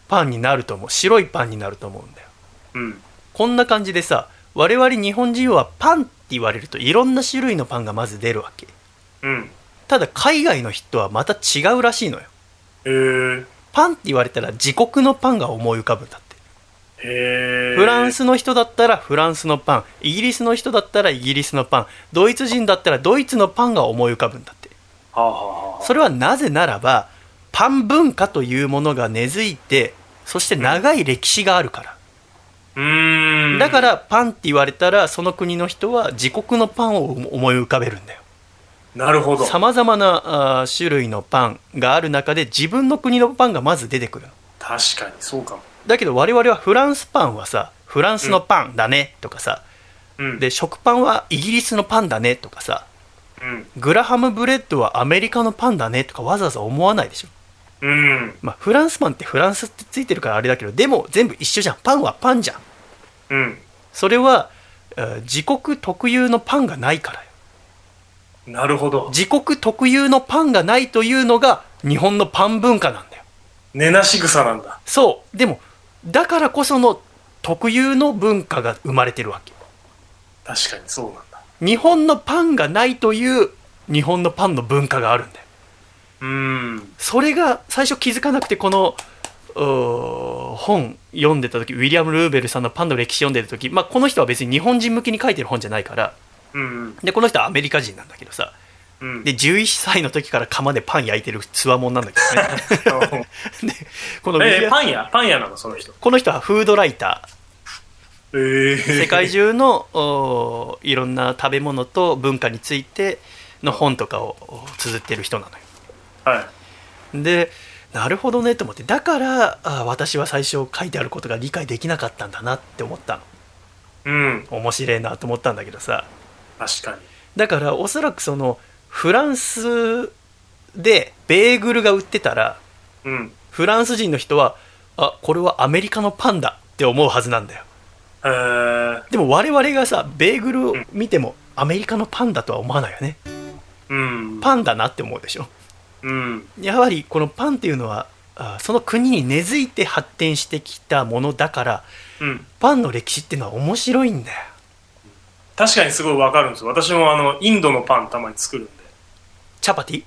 パンになると思う白いパンになると思うんだようん。こんな感じでさ我々日本人はパンって言われるといろんな種類のパンがまず出るわけうん。ただ海外の人はまた違うらしいのよへえ。パンって言われたら自国のパンが思い浮かぶんだって。フランスの人だったらフランスのパン。イギリスの人だったらイギリスのパン。ドイツ人だったらドイツのパンが思い浮かぶんだって。はあ、はあはあ、それはなぜならばパン文化というものが根付いてそして長い歴史があるから。うーん。だからパンって言われたらその国の人は自国のパンを思い浮かべるんだよ。なるほど。さまざまな種類のパンがある中で自分の国のパンがまず出てくるの。確かにそうかも。だけど我々はフランスパンはさフランスのパンだねとかさ、うん。で食パンはイギリスのパンだねとかさうん。グラハムブレッドはアメリカのパンだねとかわざわざ思わないでしょうん。まあフランスパンってフランスってついてるからあれだけどでも全部一緒じゃんパンはパンじゃんうん。それはえー自国特有のパンがないからよなるほど。自国特有のパンがないというのが日本のパン文化なんだよ根なし草なんだ。そうでもだからこその特有の文化が生まれてるわけ確かにそうなんだ。日本のパンがないという日本のパンの文化があるんだようーん。それが最初気づかなくてこの本読んでた時ウィリアム・ルーベルさんのパンの歴史読んでる時、まあ、この人は別に日本人向きに書いてる本じゃないからうん。でこの人はアメリカ人なんだけどさうん。で11歳の時から窯でパン焼いてるつわもんなんだけどね でこのえー、アパン屋？パン屋なのその人。この人はフードライタえー、ー世界中のおいろんな食べ物と文化についての本とかをお綴ってる人なのよはい。でなるほどねと思ってだからあ私は最初書いてあることが理解できなかったんだなって思ったのうん。面白いなと思ったんだけどさ確かに。だからおそらくそのフランスでベーグルが売ってたらうん。フランス人の人はあこれはアメリカのパンだって思うはずなんだよえー、でも我々がさベーグルを見てもアメリカのパンだとは思わないよねうん。パンだなって思うでしょうん。やはりこのパンっていうのはあその国に根付いて発展してきたものだからうん。パンの歴史っていうのは面白いんだよ確かにすごいわかるんですよ。私もあの、インドのパンたまに作るんで。チャパティ？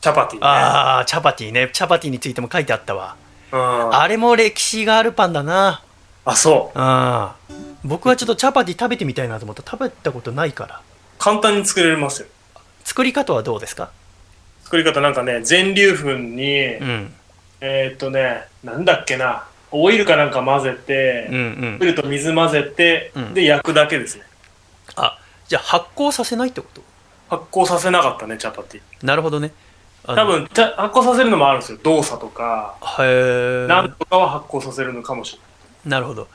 チャパティね。ああチャパティね。チャパティについても書いてあったわ。うん。あれも歴史があるパンだな。あ、そう。うん。僕はちょっとチャパティ食べてみたいなと思った食べたことないから。簡単に作れますよ。作り方はどうですか？作り方なんかね、全粒粉に、うん。えーっとね、なんだっけな、オイルかなんか混ぜて、うんうん。ルと水混ぜて、うん。で、焼くだけですね。あじゃあ発酵させないってこと？発酵させなかったね、チャパティ。なるほどね多分、発酵させるのもあるんですよ。動作とか、へえなんとかは発酵させるのかもしなるほど、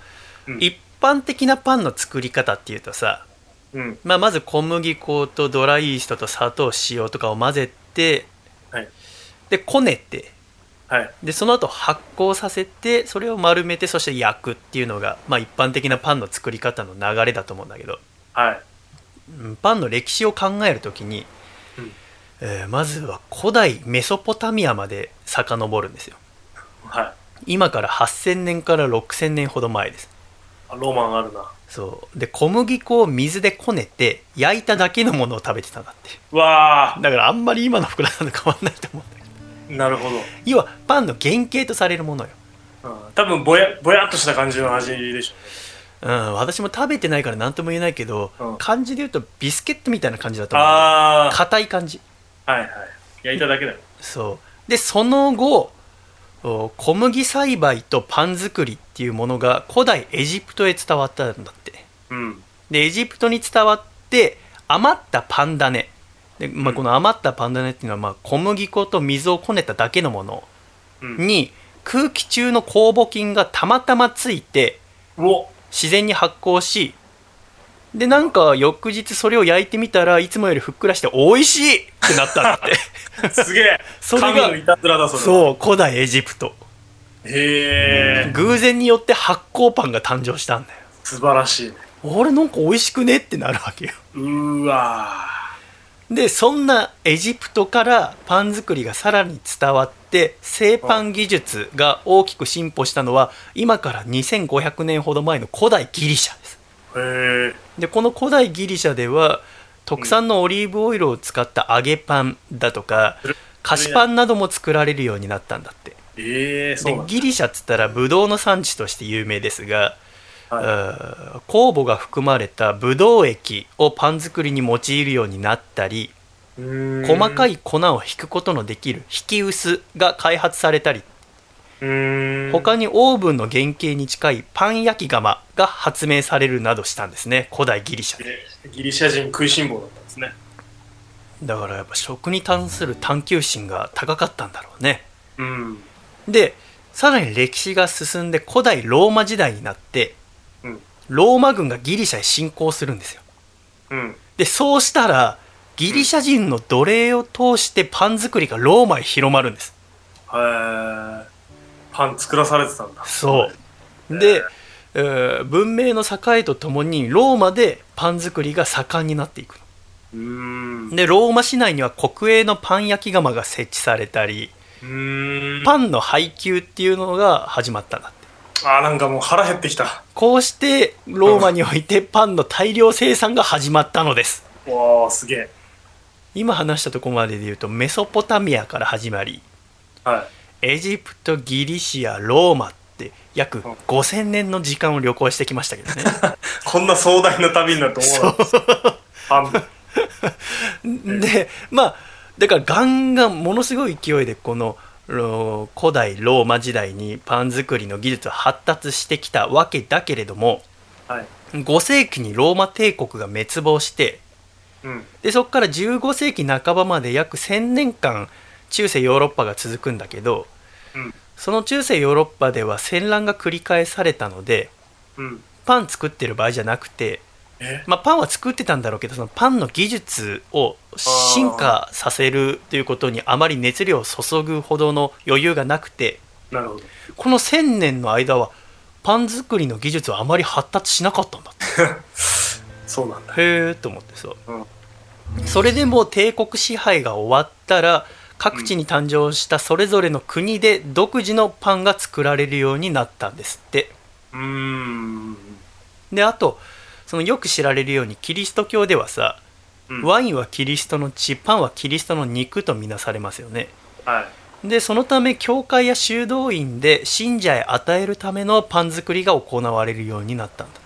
うん一般的なパンの作り方っていうとさ、れない。うん。まあ、まず小麦粉とドライイーストと砂糖塩とかを混ぜて、はいでこねてはい。でその後発酵させてそれを丸めてそして焼くっていうのが、まあ、一般的なパンの作り方の流れだと思うんだけど、はい。うんパンの歴史を考えるときに、うん。えーまずは古代メソポタミアまで遡るんですよ。はい。今から8000年から6000年ほど前です。あロマンあるな。そう。で小麦粉を水でこねて焼いただけのものを食べてたんだって。うわだからあんまり今の膨らんだと変わんないと思うんだけど。ーなるほど。要はパンの原型とされるものよ。うん、多分ぼやぼやっとした感じの味でしょうん私も食べてないから何とも言えないけど、うん感じで言うとビスケットみたいな感じだと。思う硬い感じはいはい。焼いただけだよ。そうでその後お小麦栽培とパン作りっていうものが古代エジプトへ伝わったんだってうん。でエジプトに伝わって余ったパン種で、まあ、うんこの余ったパン種っていうのはまあ小麦粉と水をこねただけのものうん。に空気中の酵母菌がたまたまついてうお自然に発酵しでなんか翌日それを焼いてみたらいつもよりふっくらして美味しいってなったんだって。すげえ。それが神のいたずらだ、そう古代エジプト。へえ、偶然によって発酵パンが誕生したんだよ。素晴らしい。ね。あれなんか美味しくねってなるわけよ。うー。わでそんなエジプトからパン作りがさらに伝わって製パン技術が大きく進歩したのは今から2500年ほど前の古代ギリシャです。でこの古代ギリシャでは特産のオリーブオイルを使った揚げパンだとかうん菓子パンなども作られるようになったんだって。でギリシャっつったらブドウの産地として有名ですが、はい酵母が含まれたブドウ液をパン作りに用いるようになったり細かい。い粉を引くことのできる引き薄が開発されたり。他にオーブンの原型に近いパン焼き窯が発明されるなどしたんですね古代ギリシャでえギリシャ人食いしん坊だったんですね。だからやっぱ食に関する探求心が高かったんだろうねうん。でさらに歴史が進んで古代ローマ時代になってうん。ローマ軍がギリシャへ侵攻するんですようん。でそうしたらギリシャ人の奴隷を通してパン作りがローマへ広まるんですへえ。パン作らされてたんだ。そうで、えー文明の栄えとともにローマでパン作りが盛んになっていくうーん。でローマ市内には国営のパン焼き窯が設置されたりうーん。パンの配給っていうのが始まったんだってあーなんかもう腹減ってきた。こうしてローマにおいてパンの大量生産が始まったのですわあすげえ。今話したところまでで言うとメソポタミアから始まりはい。エジプトギリシアローマって約5000年の時間を旅行してきましたけどね こんな壮大な旅になると思わな。でまあだからガンガンものすごい勢いでこのロ古代ローマ時代にパン作りの技術は発達してきたわけだけれどもはい。5世紀にローマ帝国が滅亡してうん。でそこから15世紀半ばまで約1000年間中世ヨーロッパが続くんだけどうん。その中世ヨーロッパでは戦乱が繰り返されたのでうん。パン作ってる場合じゃなくてえ？まあ、パンは作ってたんだろうけどそのパンの技術を進化させるということにあまり熱量を注ぐほどの余裕がなくて。この1000年の間はパン作りの技術はあまり発達しなかったんだって そうなんだ。へえと思ってさ、それでも帝国支配が終わったら各地に誕生したそれぞれの国で独自のパンが作られるようになったんですってうーん。であとそのよく知られるようにキリスト教ではさ、うんワインはキリストの血パンはキリストの肉とみなされますよねはい。でそのため教会や修道院で信者へ与えるためのパン作りが行われるようになったんだ。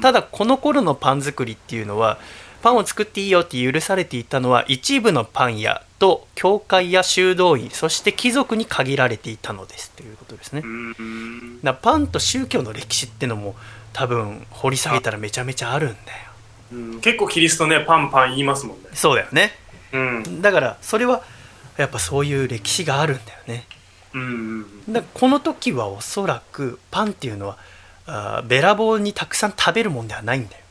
ただこの頃のパン作りっていうのはパンを作っていいよって許されていたのは一部のパン屋と教会や修道院そして貴族に限られていたのですということですねうん。だからパンと宗教の歴史ってのも多分掘り下げたらめちゃめちゃあるんだようん結構キリストね、パンパン言いますもんね。そうだよねうん。だからそれはやっぱそういう歴史があるんだよねうん。だこの時はおそらくパンっていうのはあーべらぼうにたくさん食べるもんではないんだよ。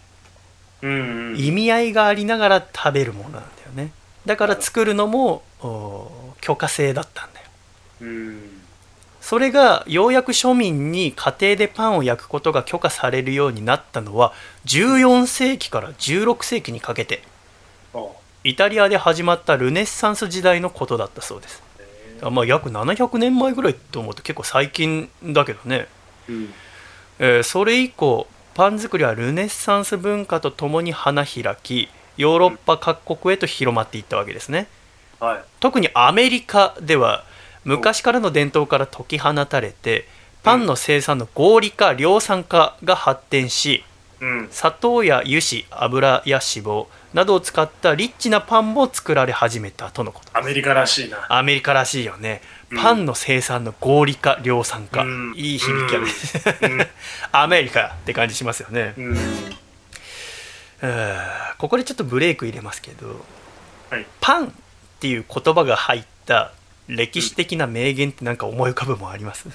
うん。意味合いがありながら食べるものなんだよね。だから作るのもお許可制だったんだよ。うん。それがようやく庶民に家庭でパンを焼くことが許可されるようになったのは14世紀から16世紀にかけて。あ。イタリアで始まったルネッサンス時代のことだったそうです。あまあ約700年前ぐらいと思うと結構最近だけどね、うん。えーそれ以降パン作りはルネッサンス文化とともに花開きヨーロッパ各国へと広まっていったわけですねはい。特にアメリカでは昔からの伝統から解き放たれてパンの生産の合理化量産化が発展しうん。砂糖や油脂油や脂肪などを使ったリッチなパンも作られ始めたとのこと。アメリカらしいな。アメリカらしいよね。うん。パンの生産の合理化量産化、うん。いい響きある、うん。アメリカって感じしますよね、うん。えーここでちょっとブレイク入れますけどはい。パンっていう言葉が入った歴史的な名言ってなんか思い浮かぶもんあります、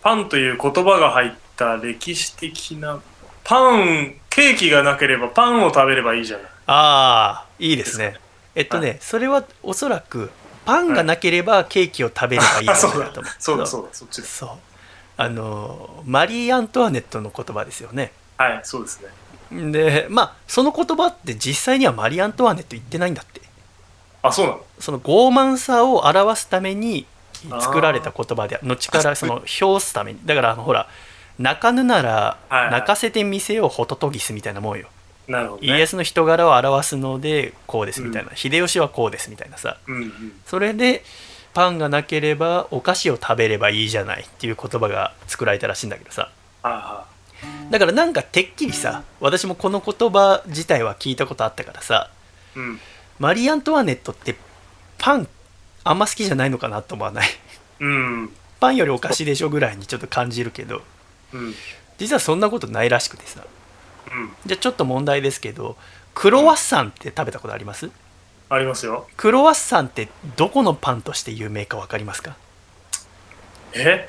パンという言葉が入った歴史的な、パン、ケーキがなければパンを食べればいいじゃない。ああいいですね。えっとね、それはおそらくパンがなければケーキを食べればいい あ、かそうだ。なと思う。そう。だ、そうだ、そっちです。そう。あのマリー・アントワネットの言葉ですよね。はい、そうですね。でまあその言葉って実際にはマリー・アントワネット言ってないんだって。あ、そうなの？その傲慢さを表すために作られた言葉で後からその表すために。だからあのほら泣かぬならはいはい。泣かせてみせよホトトギスみたいなもんよ、なるほど、ね。イエスの人柄を表すのでこうですみたいな、秀吉はこうですみたいなさうんうん。それでパンがなければお菓子を食べればいいじゃないっていう言葉が作られたらしいんだけどさだからなんかてっきりさ私もこの言葉自体は聞いたことあったからさい。うん。マリー・アントワネットってパンあんま好きじゃないのかなと思わない？うん。パンよりお菓子でしょぐらいにちょっと感じるけどうん。実はそんなことないらしくてさうん。じゃあちょっと問題ですけどクロワッサンって食べたことあります？ありますよ。クロワッサンってどこのパンとして有名か分かりますか？え？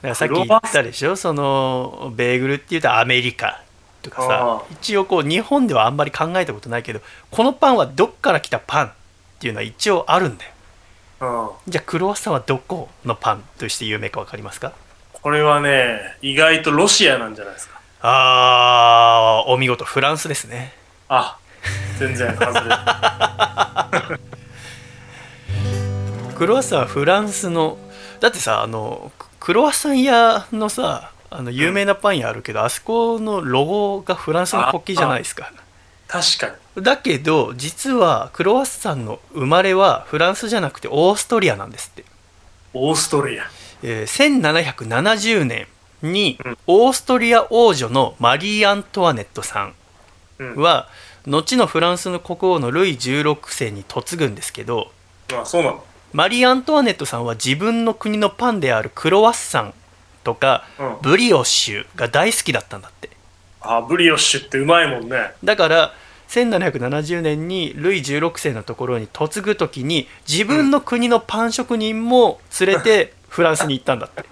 だからさっき言ったでしょ？そのベーグルって言うとアメリカとかさ一応こう日本ではあんまり考えたことないけどこのパンはどっから来たパンっていうのは一応あるんだよ。うん。じゃあクロワッサンはどこのパンとして有名か分かりますか？これはね、意外とロシアなんじゃないですか？あーお見事。フランスですね。あ、全然外れ。クロワッサンはフランスのだってさあのククロワッサン屋のさあの有名なパン屋あるけど、あそこのロゴがフランスの国旗じゃないですか。確かに。だけど実はクロワッサンの生まれはフランスじゃなくてオーストリアなんですって、オーストリア。えー1770年にうんオーストリア王女のマリー・アントワネットさんうん。は後のフランスの国王のルイ16世に嫁ぐんですけどあ、そうなの？マリー・アントワネットさんは自分の国のパンであるクロワッサンとかうん。ブリオッシュが大好きだったんだってあ、ブリオッシュってうまいもんね。だから1770年にルイ16世のところに嫁ぐ時に自分の国のパン職人も連れてフランスに行ったんだってあ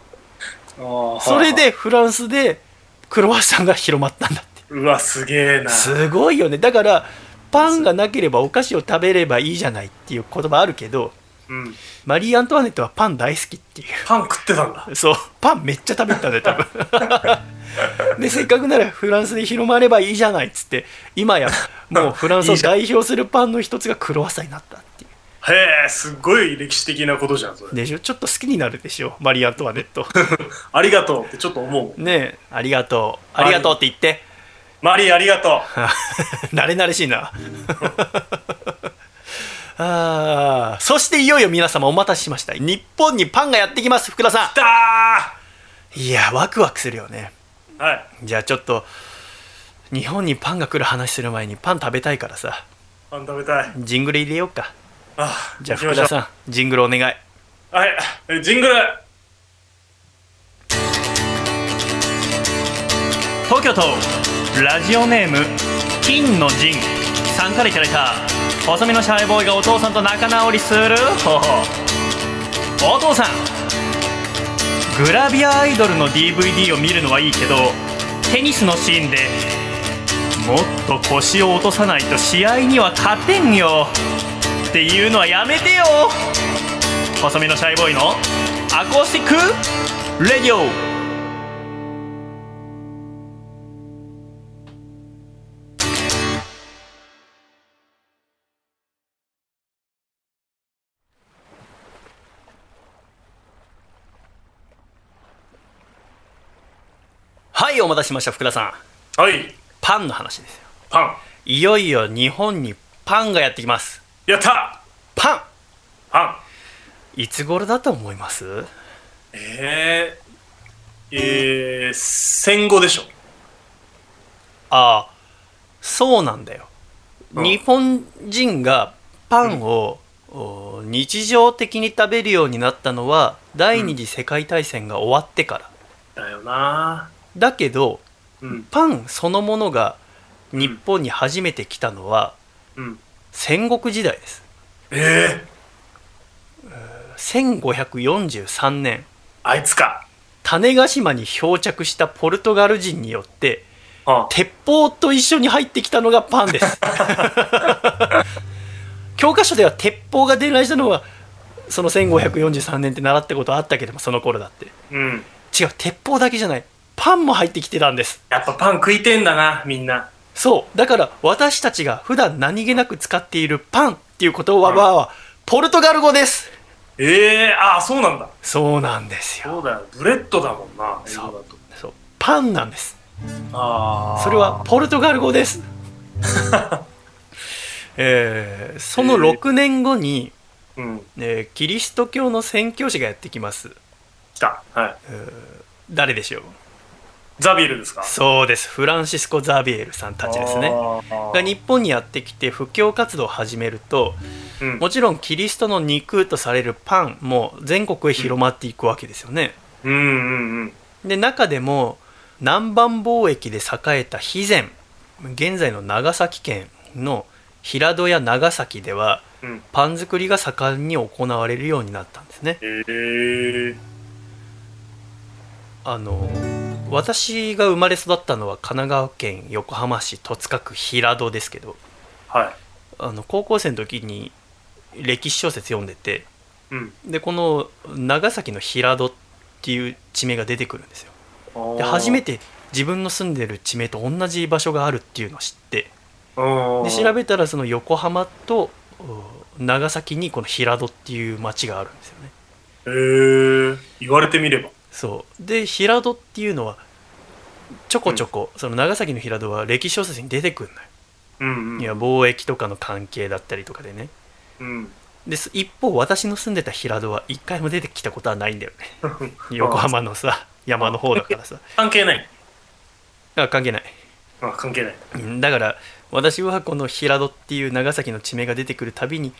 それでフランスでクロワッサンが広まったんだって。うわ、すげえな。すごいよね。だからパンがなければお菓子を食べればいいじゃないっていう言葉あるけどうん。マリー・アントワネットはパン大好きっていう。パン食ってたんだ。そう。パンめっちゃ食べてたんだよ多分。でせっかくならフランスで広まればいいじゃないっつって今やもうフランスを代表するパンの一つがクロワッサンになったへえ、すっごい歴史的なことじゃん、それ。でしょ？ちょっと好きになるでしょ？マリー・アントワネット。ありがとうってちょっと思う。ねえありがとう。ありがとうって言って。マリーありがと 慣れ慣れしいな。あー。そしていよいよ皆様お待たせしました。日本にパンがやってきます福田さきたー。んいやワクワクするよね。はい。じゃあちょっと日本にパンが来る話する前にパン食べたいからさ。パン食べたい。ジングル入れようかあ、じゃあ福田さんジングルお願い。はい。えジングル。東京都ラジオネーム金の陣。さんからいただいた細身のシャイボーイがお父さんと仲直りする。方法お父さんグラビアアイドルの DVD を見るのはいいけどテニスのシーンでもっと腰を落とさないと試合には勝てんよっていうのはやめてよ。細身のシャイボーイのアコースティックレディオ。はいお待たせしました福田さん。はい。パンの話ですよ。パン。いよいよ日本にパンがやってきますやったパパン。ンいつ頃だと思います？えー、えー、戦後でしょ。ああそうなんだよ、うん日本人がパンを、お日常的に食べるようになったのは第二次世界大戦が終わってから、だよなだけどうん。パンそのものが日本に初めて来たのはうん。戦国時代です。えー、1543年。あいつか。種子島に漂着したポルトガル人によってあ。鉄砲と一緒に入ってきたのがパンです。教科書では鉄砲が伝来したのはその1543年って習ったことあったけどもその頃だって。うん。違う鉄砲だけじゃない。パンも入ってきてたんです。やっぱパン食いてんだな、みんな。そうだから私たちが普段何気なく使っているパンっていう言葉はポルトガル語ですええー、ああ、そうなんだ。そうなんですよそうだよ。ブレッドだもんな、英そう語だと。そうパンなんですああ。それはポルトガル語です えーその6年後に、うん。えーキリスト教の宣教師がやってきます来た。はい。誰でしょう？ザビエルですか？そうですフランシスコ・ザビエルさんたちですねが日本にやってきて布教活動を始めるとうん。もちろんキリストの肉とされるパンも全国へ広まっていくわけですよね、うんうんうん。で中でも南蛮貿易で栄えた肥前現在の長崎県の平戸や長崎ではうん。パン作りが盛んに行われるようになったんですねええー。あの私が生まれ育ったのは神奈川県横浜市戸塚区平戸ですけどはい。あの高校生の時に歴史小説読んでてうん。でこの長崎の平戸っていう地名が出てくるんですよで初めてて自分の住んでる地名と同じ場所があるっていうのを知ってで調べべたらその横浜とう長崎にこの平戸っていう町があるんですよねえー、言われてみれば。そうで平戸っていうのはちょこちょこ、その長崎の平戸は歴史小説に出てくるのよ、うんうん。いや貿易とかの関係だったりとかでねうん。です一方私の住んでた平戸は一回も出てきたことはないんだよね 横浜のさ山の方だからさ 関係ない。あ関係ないあ関係ない。うんだから私はこの平戸っていう長崎の地名が出てくるたびに、うん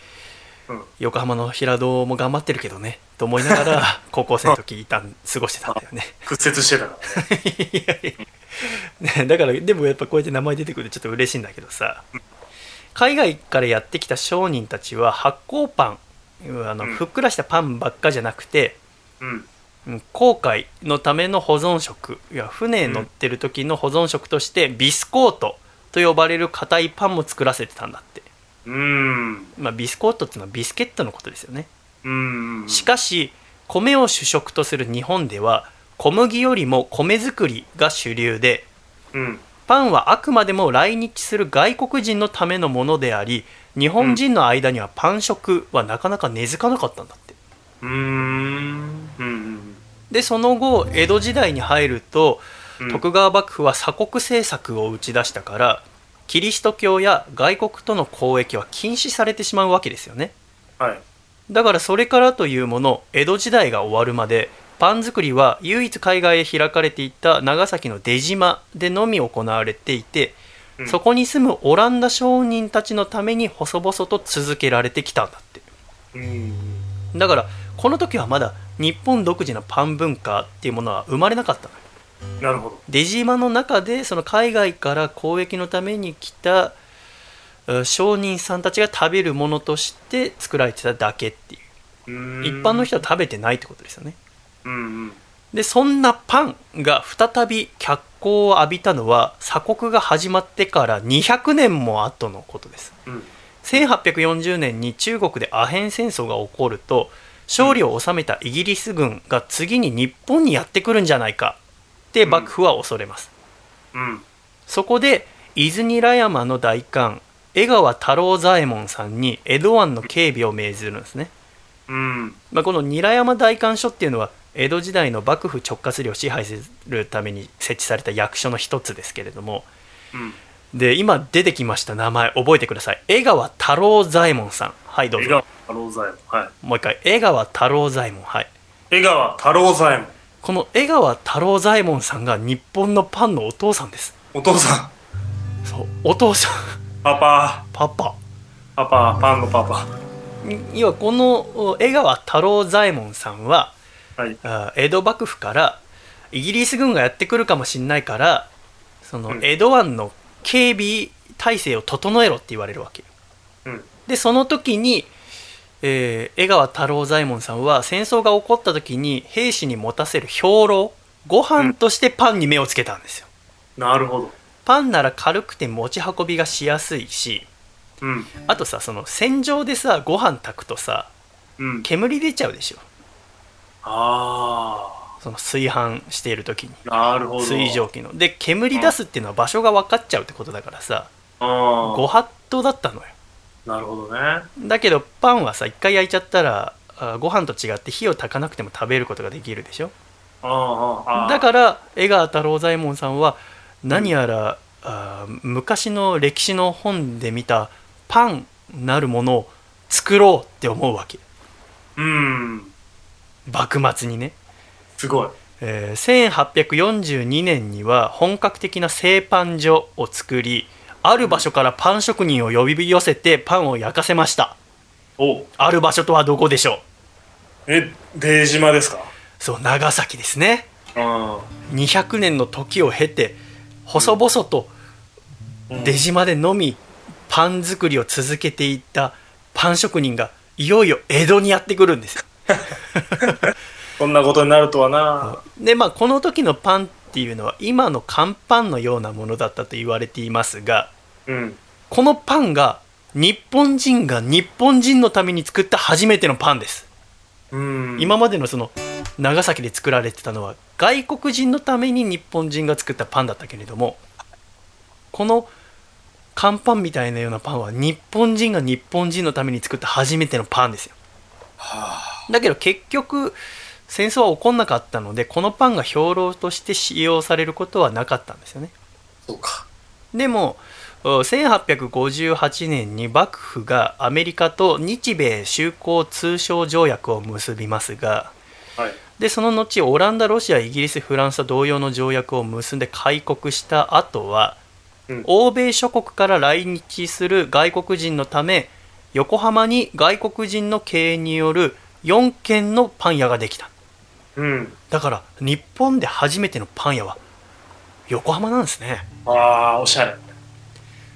横浜の平戸も頑張ってるけどねと思いながら 高校生の時いたん過ごしてたんだよね。屈折してたから ね。だからでもやっぱこうやって名前出てくるとちょっと嬉しいんだけどさ。海外からやってきた商人たちは発酵パンあのうん。ふっくらしたパンばっかじゃなくて、うん。うん航海のための保存食。いや船に乗ってる時の保存食としてビスコートと呼ばれる硬いパンも作らせてたんだって、うん。まあ、ビスコートっていうのはビスケットのことですよねうん。しかし米を主食とする日本では小麦よりも米作りが主流でうん。パンはあくまでも来日する外国人のためのものであり日本人の間にはパン食はなかなか根付かなかったんだってうーん。うん。でその後江戸時代に入るとうん。徳川幕府は鎖国政策を打ち出したからキリスト教や外国との交易は禁止されてしまうわけですよねはい。だからそれからというもの江戸時代が終わるまでパン作りは唯一海外へ開かれていた長崎の出島でのみ行われていて、うんそこに住むオランダ商人たちのために細々と続けられてきたんだってうん。だからこの時はまだ日本独自のパン文化っていうものは生まれなかったのよなるほど。出島の中でその海外から交易のために来たえ商人さんたちが食べるものとして作られてただけっていううん一般の人は食べてないってことですよねうんうん。でそんなパンが再び脚光を浴びたのは鎖国が始まってから200年も後のことですうん。1840年に中国でアヘン戦争が起こると勝利を収めたイギリス軍が次に日本にやってくるんじゃないかって幕府は恐れます、うん。そこで伊豆韮山の大官江川太郎左衛門さんに江戸湾の警備を命ずるんですね、うん。まあ、この韮山大官所っていうのは江戸時代の幕府直轄領を支配するために設置された役所の一つですけれどもうん。で今出てきました名前覚えてください江川太郎左衛門さんはいどうぞ江川太郎左衛門。はい。もう一回江川太郎左衛門はい江川太郎左衛門。この江川太郎左衛門さんが日本のパンのお父さんですお父さそうお父さんん。パパ。パパパパ。パンのパパ。要はこのお江川太郎左衛門さんははい。あ江戸幕府からイギリス軍がやってくるかもしれないからそのうん江戸湾の警備体制を整えろって言われるわけようん。でその時に、えー江川太郎左衛門さんは戦争が起こった時に兵士に持たせる兵糧ご飯としてパンに目をつけたんですよ、なるほど。パンなら軽くて持ち運びがしやすいしうん。あとさその戦場でさご飯炊くとさうん。煙出ちゃうでしょあその炊飯している時にあ。なるほど。水蒸気ので煙出すっていうのは場所が分かっちゃうってことだからさあご法度だったのよあ。なるほどね。だけどパンはさ一回焼いちゃったらあご飯と違って火を焚かなくても食べることができるでしょ？ああ。ああ。だから江川太郎左衛門さんは何やら、あー昔の歴史の本で見たパンなるものを作ろうって思うわけうん。幕末にね、すごい。えー1842年には本格的な製パン所を作りある場所からパン職人を呼び寄せてパンを焼かせました。お。ある場所とはどこでしょう？え、出島ですか？そう長崎ですね。あ200年の時を経て細々とあ。出島でのみパン作りを続けていったパン職人がいよいよ江戸にやってくるんです。よ こんなことになるとはな。でまあこの時のパンっていうのは今の乾パンのようなものだったと言われていますがうん。このパンが日本人が日本人のために作った初めてのパンです、うん。今までのその長崎で作られてたのは外国人のために日本人が作ったパンだったけれどもこの乾パンみたいなようなパンは日本人が日本人のために作った初めてのパンですよだけど結局戦争は起こんなかったのでこのパンが兵糧として使用されることはなかったんですよねそうか。でもお1858年に幕府がアメリカと日米修好通商条約を結びますがはい。でその後オランダロシアイギリスフランスと同様の条約を結んで開国した後は、うん欧米諸国から来日する外国人のため横浜に外国人の経営による4軒のパン屋ができたうん。だから日本で初めてのパン屋は横浜なんですねああ、おしゃれ。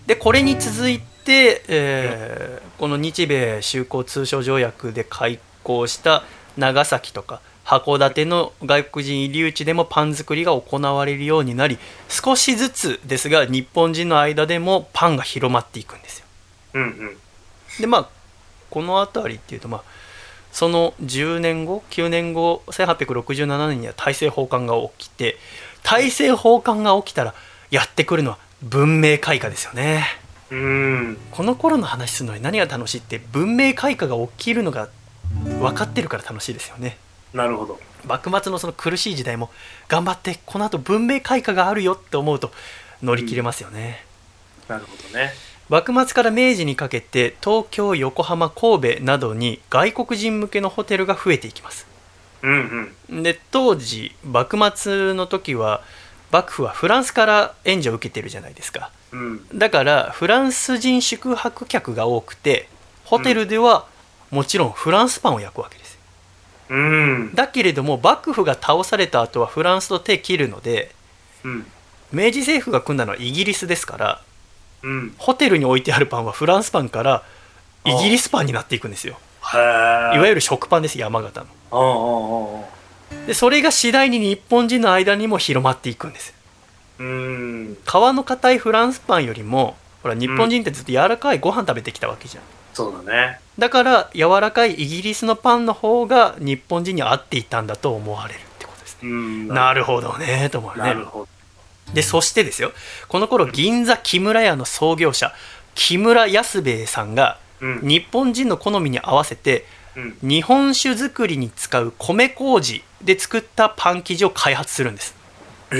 でこれに続いて、えーこの日米修好通商条約で開港した長崎とか函館の外国人入り口でもパン作りが行われるようになり少しずつですが日本人の間でもパンが広まっていくんですようんうん。でまあこの辺りっていうとまあその10年後9年後1867年には大政奉還が起きて大政奉還が起きたらやってくるのは文明開化ですよねうん。この頃の話するのに何が楽しいって文明開化が起きるのが分かってるから楽しいですよねなるほど。幕末のその苦しい時代も頑張ってこの後文明開化があるよって思うと乗り切れますよね、なるほどね。幕末から明治にかけて東京横浜神戸などに外国人向けのホテルが増えていきますうんうん。で当時幕末の時は幕府はフランスから援助を受けてるじゃないですかうん。だからフランス人宿泊客が多くてホテルではもちろんフランスパンを焼くわけですようん。だけれども幕府が倒された後はフランスと手切るのでうん。明治政府が組んだのはイギリスですからうん。ホテルに置いてあるパンはフランスパンからイギリスパンになっていくんですよ。いわゆる食パンです山形の。でそれが次第に日本人の間にも広まっていくんですうん。皮の硬いフランスパンよりもほら日本人ってずっと柔らかいご飯食べてきたわけじゃんそうだね。だから柔らかいイギリスのパンの方が日本人に合っていたんだと思われるってことですねうん。なるほどねと思うねなるほど。でそしてですよこの頃銀座木村屋の創業者木村安兵衛さんがうん。日本人の好みに合わせてうん。日本酒作りに使う米麹で作ったパン生地を開発するんですええ。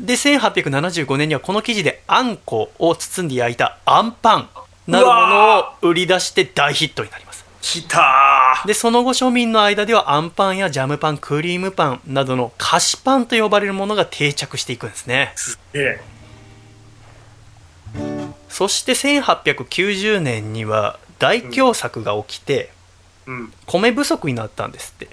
で1875年にはこの生地であんこを包んで焼いたあんパンなるものを売り出して大ヒットになりますきたでその後庶民の間ではあんパンやジャムパンクリームパンなどの菓子パンと呼ばれるものが定着していくんですねー。すげえ。そして1890年には大凶作が起きてうん。米不足になったんですって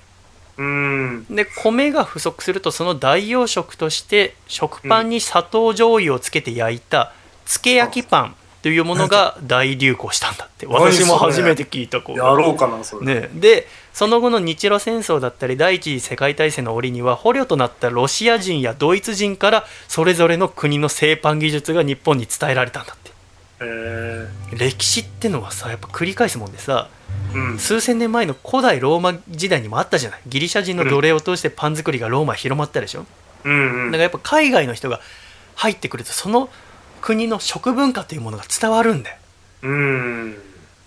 うん。で米が不足するとその代用食として食パンに砂糖醤油をつけて焼いたつけ焼きパンというものが大流行したんだって私も初めて聞いたこうやろうかな、それ。ね、でその後の日露戦争だったり第一次世界大戦の折には捕虜となったロシア人やドイツ人からそれぞれの国の製パン技術が日本に伝えられたんだってえ歴史ってのはさやっぱ繰り返すもんでさえ。うん。数千年前の古代ローマ時代にもあったじゃないギリシャ人の奴隷を通してパン作りがローマに広まったでしょ、うんうん。だからやっぱ海外の人が入ってくるとその国の食文化というものが伝わるんだようん。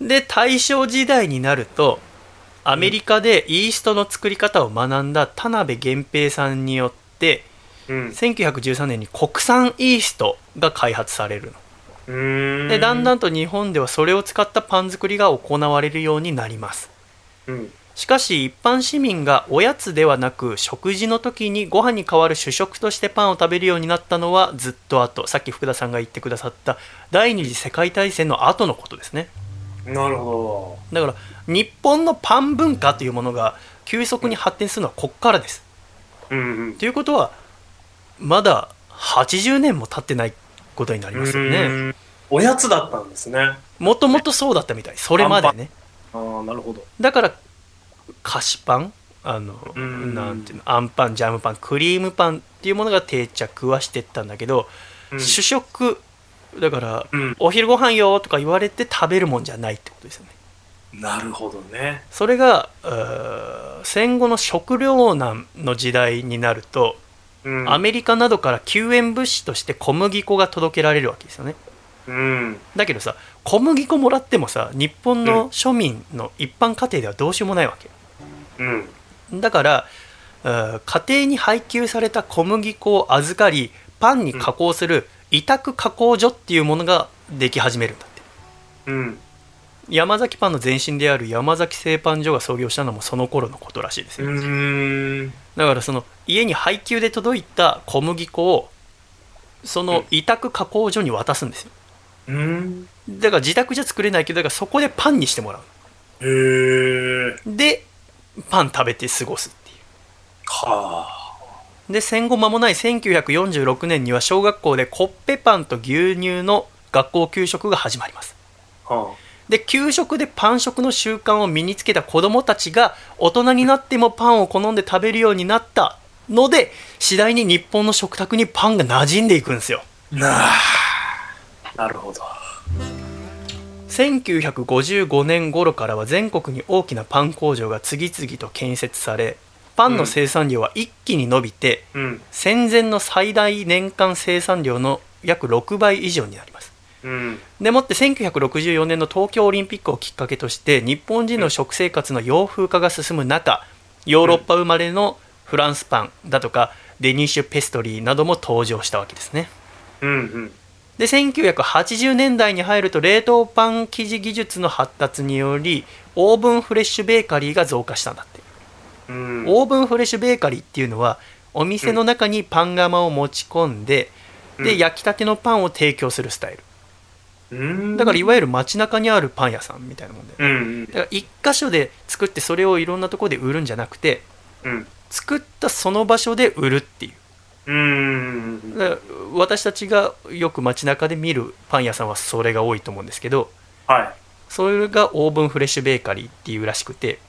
で大正時代になるとアメリカでイーストの作り方を学んだ田辺源平さんによってうん。1913年に国産イーストが開発されるのうん。でだんだんと日本ではそれを使ったパン作りが行われるようになりますうん。しかし一般市民がおやつではなく食事の時にご飯に代わる主食としてパンを食べるようになったのはずっと後さっき福田さんが言ってくださった第二次世界大戦の後のことですねなるほだから日本のパン文化というものが急速に発展するのはこっからですど。うんうん。ということはまだ80年も経ってないことになりますよねうんおやつだったんですね。もともとそうだったみたいそれまでねああ、なるほど。だから菓子パン？あのうん。なんていうの？あんパンジャムパンクリームパンっていうものが定着はしてったんだけど、うん。主食だから、うん。お昼ご飯よとか言われて食べるもんじゃないってことですよね。なるほどね。それが戦後の食糧難の時代になると、うん。アメリカなどから救援物資として小麦粉が届けられるわけですよね。うん。だけどさ小麦粉もらってもさ日本の庶民の一般家庭ではどうしようもないわけうん。だからうん家庭に配給された小麦粉を預かりパンに加工する委託加工所っていうものができ始めるんだってうん。山崎パンの前身である山崎製パン所が創業したのもその頃のことらしいですよ、うん。だからその家に配給で届いた小麦粉をその委託加工所に渡すんですようん。だから自宅じゃ作れないけどだからそこでパンにしてもらうへえ。でパン食べて過ごすっていうはで戦後間もない1946年には小学校でコッペパンと牛乳の学校給食が始まりますあ。はで給食でパン食の習慣を身につけた子どもたちが大人になってもパンを好んで食べるようになったので次第に日本の食卓にパンが馴染んでいくんですよあ。なあ。なるほど。1955年頃からは全国に大きなパン工場が次々と建設されパンの生産量は一気に伸びて、うん。戦前の最大年間生産量の約6倍以上になりますうん。でもって1964年の東京オリンピックをきっかけとして日本人の食生活の洋風化が進む中ヨーロッパ生まれのフランスパンだとかデニッシュペストリーなども登場したわけですねうん。うん。で1980年代に入ると冷凍パン生地技術の発達によりオーブンフレッシュベーカリーが増加したんだってうん。オーブンフレッシュベーカリーっていうのはお店の中にパン窯を持ち込んで、でうん焼きたてのパンを提供するスタイルうん。だからいわゆる街中にあるパン屋さんみたいなもんだようん。だから一箇所で作ってそれをいろんなところで売るんじゃなくてうん。作ったその場所で売るっていう私たちがよく街中で見るパン屋さんはそれが多いと思うんですけどはい。それがオーブンフレッシュベーカリーっていうらしくて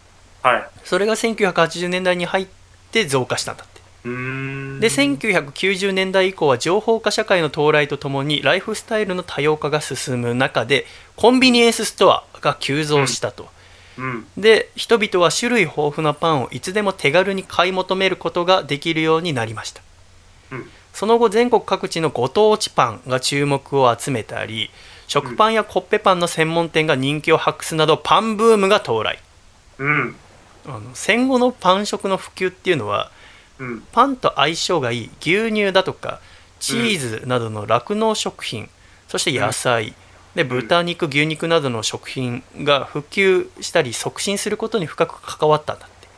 はい。それが1980年代に入って増加したんだってうん。で1990年代以降は情報化社会の到来とともにライフスタイルの多様化が進む中でコンビニエンスストアが急増したと、うん。で人々は種類豊富なパンをいつでも手軽に買い求めることができるようになりました、うんその後全国各地のご当地パンが注目を集めたり食パンやコッペパンの専門店が人気を博すなどパンブームが到来うん。あの戦後のパン食の普及っていうのはうん。パンと相性がいい牛乳だとかチーズなどの酪農食品、そして野菜、で豚肉牛肉などの食品が普及したり促進することに深く関わったんだって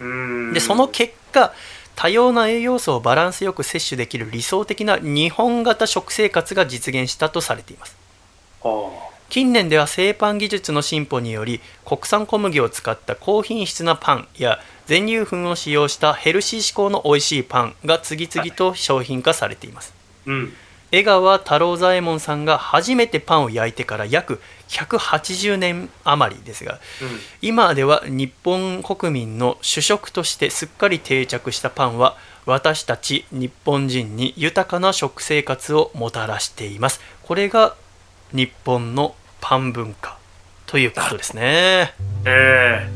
うん。でその結果多様な栄養素をバランスよく摂取できる理想的な日本型食生活が実現したとされていますは近年では製パン技術の進歩により国産小麦を使った高品質なパンや全粒粉を使用したヘルシー志向の美味しいパンが次々と商品化されていますあ。うん。江川太郎左衛門さんが初めてパンを焼いてから約180年余りですが今では日本国民の主食としてすっかり定着したパンは私たち日本人に豊かな食生活をもたらしています。これが日本のパン文化ということですね。え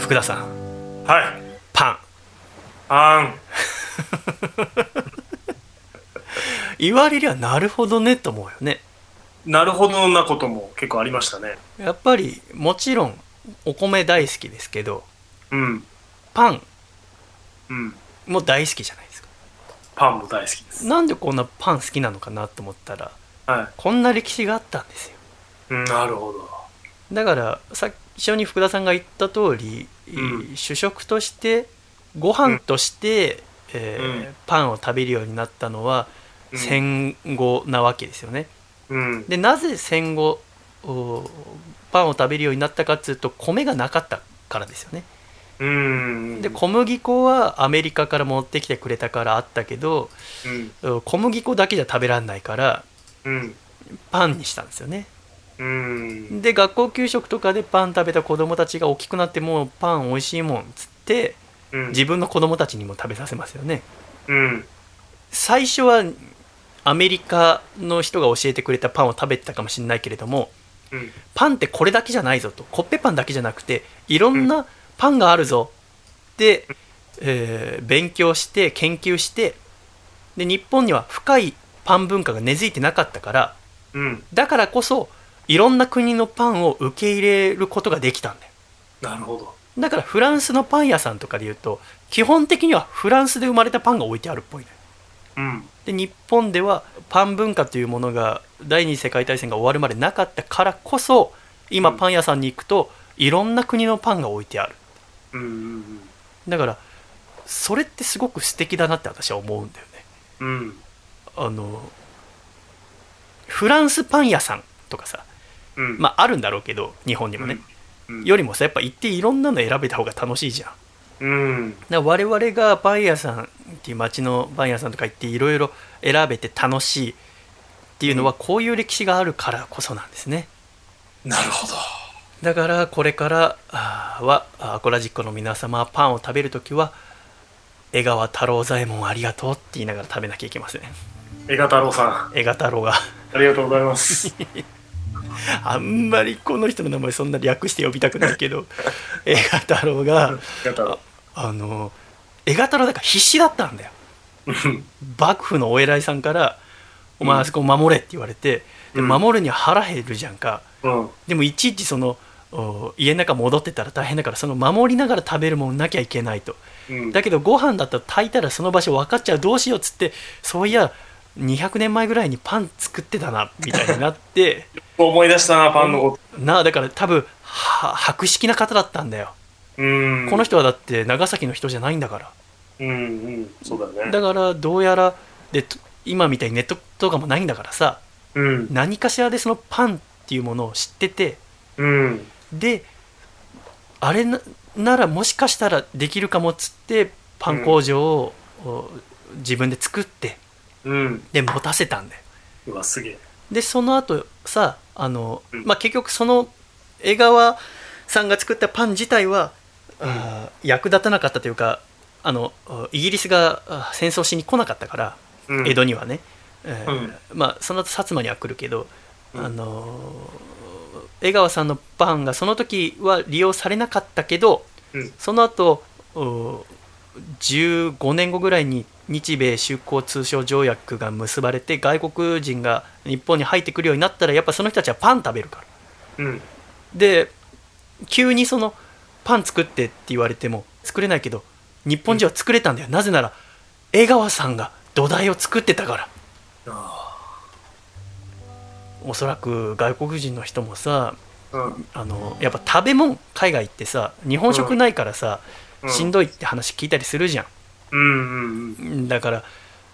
福田さん。えはい。パン。あん。言われりゃなるほどねと思うよねなるほどなことも結構ありましたね。やっぱりもちろんお米大好きですけどうん。パンうん。も大好きじゃないですかパンも大好きです。なんでこんなパン好きなのかなと思ったらはこんな歴史があったんですよい。うんなるほど。だから最初に福田さんが言った通り、うん主食としてご飯として、えーうんパンを食べるようになったのはうん戦後なわけですよね。うん。でなぜ戦後おパンを食べるようになったかっていうと米がなかったからですよね。うん。で小麦粉はアメリカから持ってきてくれたからあったけどうん。小麦粉だけじゃ食べられないからうん。パンにしたんですよね。うん。で学校給食とかでパン食べた子供たちが大きくなってもうパン美味しいもんっつってうん。自分の子供たちにも食べさせますよねうん。最初はアメリカの人が教えてくれたパンを食べてたかもしれないけれどもうん。パンってこれだけじゃないぞとコッペパンだけじゃなくていろんなパンがあるぞって、えー勉強して研究してで日本には深いパン文化が根付いてなかったからうん。だからこそいろんな国のパンを受け入れることができたんだよなるほど。だからフランスのパン屋さんとかで言うと基本的にはフランスで生まれたパンが置いてあるっぽいのようん。で日本ではパン文化というものが第二次世界大戦が終わるまでなかったからこそ今うんパン屋さんに行くといろんな国のパンが置いてあるうん。だからそれってすごく素敵だなって私は思うんだよねうん。あのフランスパン屋さんとかさうん。まああるんだろうけど日本にもね、うん。よりもさやっぱ行っていろんなの選べた方が楽しいじゃんうん。だ我々がパン屋さんっていう街のパン屋さんとか行っていろいろ選べて楽しいっていうのはこういう歴史があるからこそなんですねなるほど。だからこれからはアコラジックの皆様パンを食べるときは江川太郎左衛門ありがとうって言いながら食べなきゃいけません江賀太郎さ江川太郎がん、ありがとうございます。あんまりこの人の名前そんな略して呼びたくないけど江川太郎が江賀太郎。あの江川太郎だから必死だったんだよ。幕府のお偉いさんから「お前あそこ守れ」って言われて、でうん。守るには腹減るじゃんか。うん。でもいちいちそのお家の中戻ってたら大変だからその守りながら食べるもんなきゃいけないと。うん。だけどご飯だったら炊いたらその場所分かっちゃうどうしようっつってそういや200年前ぐらいにパン作ってたなみたいになって。思い出したな、パンのこなあだから多分は博識な方だったんだよ、と。うん。この人はだって長崎の人じゃないんだからうんうん。そうだよね。だからどうやらでと今みたいにネットとかもないんだからさうん。何かしらでそのパンっていうものを知っててうん。であれなならもしかしたらできるかもっつってパン工場を、お自分で作ってうん。で持たせたんだようわ、すげえ。でその後さあの、うんまあ、結局その江川さんが作ったパン自体は、役立たなかったというかあのイギリスがあ戦争しに来なかったから、うん。江戸にはね、えーまあその後薩摩には来るけど、うん。あのー江川さんのパンがその時は利用されなかったけど、うん。その後お15年後ぐらいに日米修好通商条約が結ばれて外国人が日本に入ってくるようになったらやっぱその人たちはパン食べるから。うん。で急にそのパン作ってって言われても作れないけど日本人は作れたんだよ、なぜなら江川さんが土台を作ってたからあおそらく外国人の人もさあ。うん。あのやっぱ食べ物海外行ってさ日本食ないからさ、うんしんどいって話聞いたりするじゃんうんうんうん。だから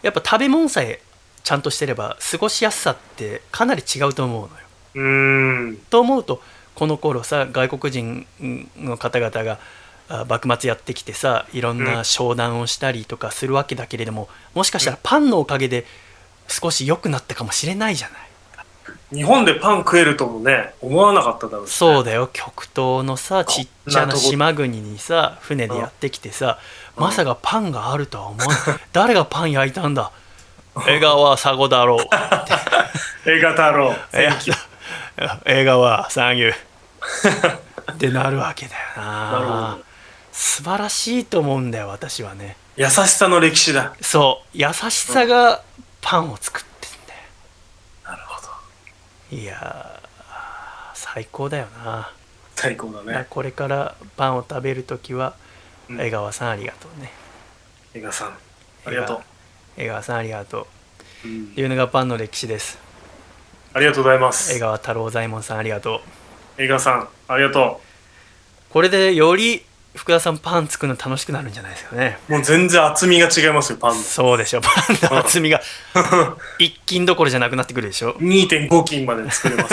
やっぱ食べ物さえちゃんとしてれば過ごしやすさってかなり違うと思うのようーん。と思うとこの頃さ外国人の方々があ幕末やってきてさいろんな商談をしたりとかするわけだけれども、もしかしたらパンのおかげで少し良くなったかもしれないじゃない？日本でパン食えるともね、思わなかっただろうしね。そうだよ。極東のさちっちゃな島国にさ船でやってきてさまさかパンがあるとは思わない。誰がパン焼いたんだ？江川佐護だろう。映画太郎。映画はサンキューってなるわけだよなるほなど。素晴らしいと思うんだよ私はね優しさの歴史だ。そう優しさがパンを作ってんだよなるほど。いやー最高だよな最高だね。これからパンを食べるときはうん江川さんありがとうね映画さん。ありがとう。江川さんありがとううんっていうのがパンの歴史ですありがとうございます江。川太郎左衛門さんありがとう映画さん、ありがとこれでより福田さんパン作るの楽しくなるんじゃないですかねう。もう全然厚みが違いますよ、パンの。そうでしょパンの厚みが一斤どころじゃなくなってくるでしょ2.5斤まで作れま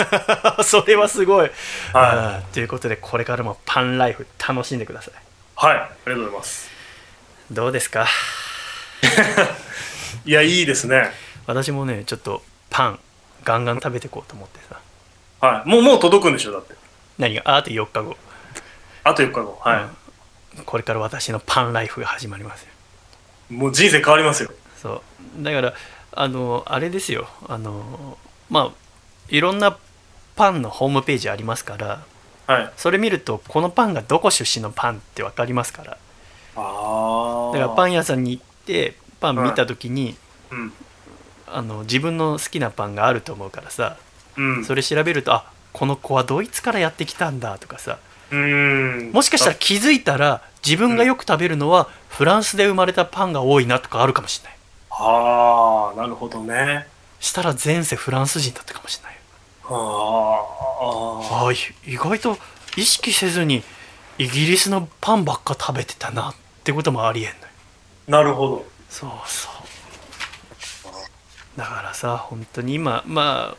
す。それはすごい、はあーということでこれからもパンライフ楽しんでくださいはい。ありがとうございます。どうですか？いや、いいですね。私もねちょっとパンガンガン食べていこうと思ってさはい。もう、もう届くんでしょ、だって。何が？あと4日後あと4日後。はこれから私のパンライフが始まりますよい。もう人生変わりますよ。そうだからあのあれですよあのまあいろんなパンのホームページありますからはい。それ見るとこのパンがどこ出身のパンって分かりますからああ。だからパン屋さんに行ってパン見た時に、うん。あの自分の好きなパンがあると思うからさうん。それ調べるとあこの子はドイツからやってきたんだとかさ。もしかしたら気づいたら自分がよく食べるのはフランスで生まれたパンが多いなとかあるかもしれないああ、なるほどね。したら前世フランス人だったかもしれないああ。ああい意外と意識せずにイギリスのパンばっか食べてたなってこともありえんのよなるほど。そうそうだからさ本当に今まあい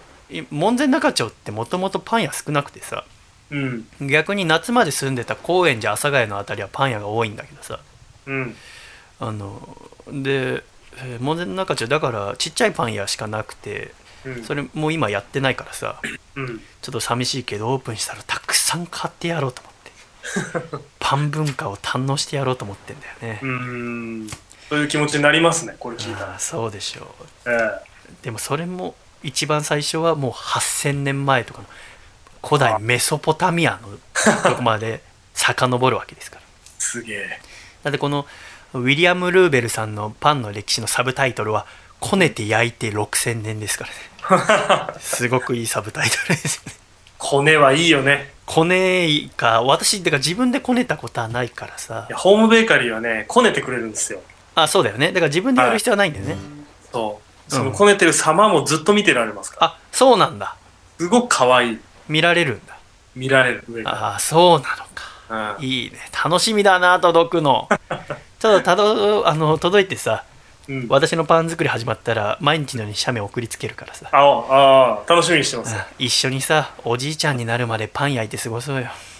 門前仲町ってもともとパン屋少なくてさうん。逆に夏まで住んでた高円寺阿佐ヶ谷の辺りはパン屋が多いんだけどさうん。あのでえー門前仲町だからちっちゃいパン屋しかなくてうん。それもう今やってないからさうん。ちょっと寂しいけどオープンしたらたくさん買ってやろうと思って パン文化を堪能してやろうと思ってんだよねう、ーん。そういう気持ちになりますね、これ聞いたら。そうでしょうえでもそれも一番最初はもう8000年前とかの古代メソポタミアのとこまで遡るわけですから。えすげえ。だってこのウィリアム・ルーベルさんのパンの歴史のサブタイトルは「こねて焼いて6000年」ですからね。すごくいいサブタイトルです。よねコネはいいよね。こねか私だから自分でこねたことはないからさ。ホームベーカリーはね、こねてくれるんですよ。あそうだよね。だから自分でやる必要はないんだよね、そそのこねてる様もずっと見てられますから。あそうなんだすごく可愛い。見られるんだ見られる上かああそうなのから。うんいいね楽しみだな届くの ちょっとたどあの届いてさうん。私のパン作り始まったら毎日のように写メ送りつけるからさああ、楽しみにしてます。一緒にさおじいちゃんになるまでパン焼いて過ごそうよ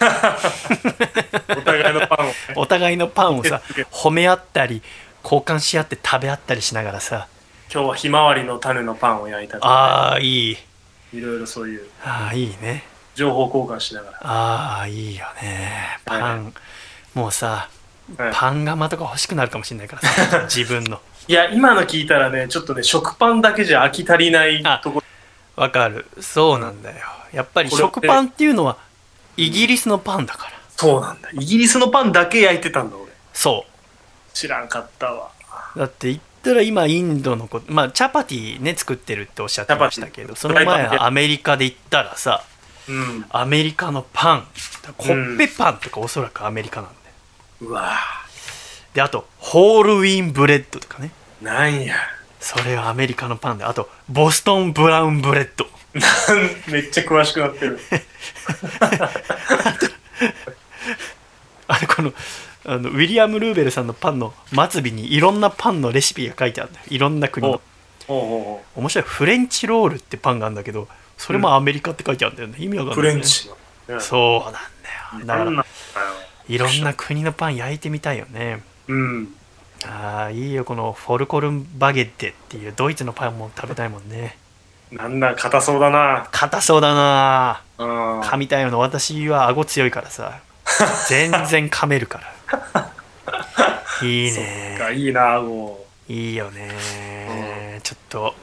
お互いのパンをね。お互いのパンをさ褒め合ったり交換し合って食べ合ったりしながらさ今日はひまわりの種のパンを焼いたとか、ああいい。いろいろそういう。ああいいね。情報交換しながら。ああいいよね。パン、もうさはい。パン窯とか欲しくなるかもしれないからさ 自分の。いや、今の聞いたらね、ちょっとね、食パンだけじゃ飽き足りないあとこわかる。そうなんだよ。やっぱり食パンっていうのはイギリスのパンだから。そうなんだ。イギリスのパンだけ焼いてたんだ、俺。そ知らんかったわ。うだって言ったら今インドのことまあチャパティね作ってるっておっしゃってましたけどその前アメリカで言ったらさうん。アメリカのパンコッペパンとかおそらくアメリカなんだよ。うわ。であとホールウィンブレッドとかね。なんや。それはアメリカのパンで。あとボストンブラウンブレッド。めっちゃ詳しくなってる。あれこのあのウィリアム・ルーベルさんのパンの末尾にいろんなパンのレシピが書いてあるんだよ。いろんな国の。面白い。フレンチロールってパンがあるんだけどそれもアメリカって書いてあるんだよね。意味わかんない、ね、フレンチの。うん。そうなんだよ。だからいろんな国のパン焼いてみたいよね。うん。ああいいよ。このフォルコルンバゲッテっていうドイツのパンも食べたいもんね。なんだ、硬そうだな。硬そうだな。うん。噛みたいよな私は顎強いからさ。全然噛めるから いいそっねか、いいな、もいいよねちょっと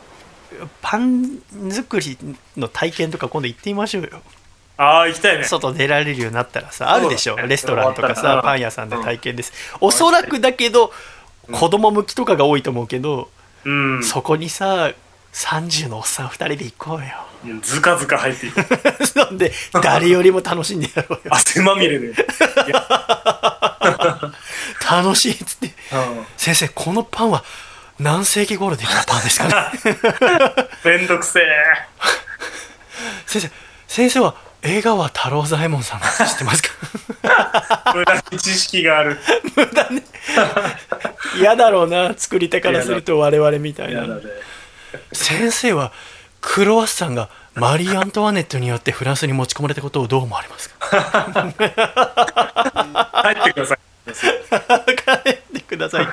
パン作りの体験とか今度行ってみましょうよ。う。ああ、行きたいね。外出られるようになったらさあるでしょ。ね。レストランとかさパン屋さんで体験です。おそらくだけど子供向きとかが多いと思うけどうん。そこにさ30のおっさん2人で行こうよずかずか入っていく。そんで誰よりも楽しんでやろうよ汗まみれで。楽しいっつってうん先生このパンは何世紀頃できたパンですかね めんどくせえ。先生先生は映画は太郎左衛門さんの知ってますか？無駄に知識がある。嫌だろうな作り手からすると我々みたいなね。先生はクロワッサンがマリー・アントワネットによってフランスに持ち込まれたことをどう思われますか？入ってください。帰ってください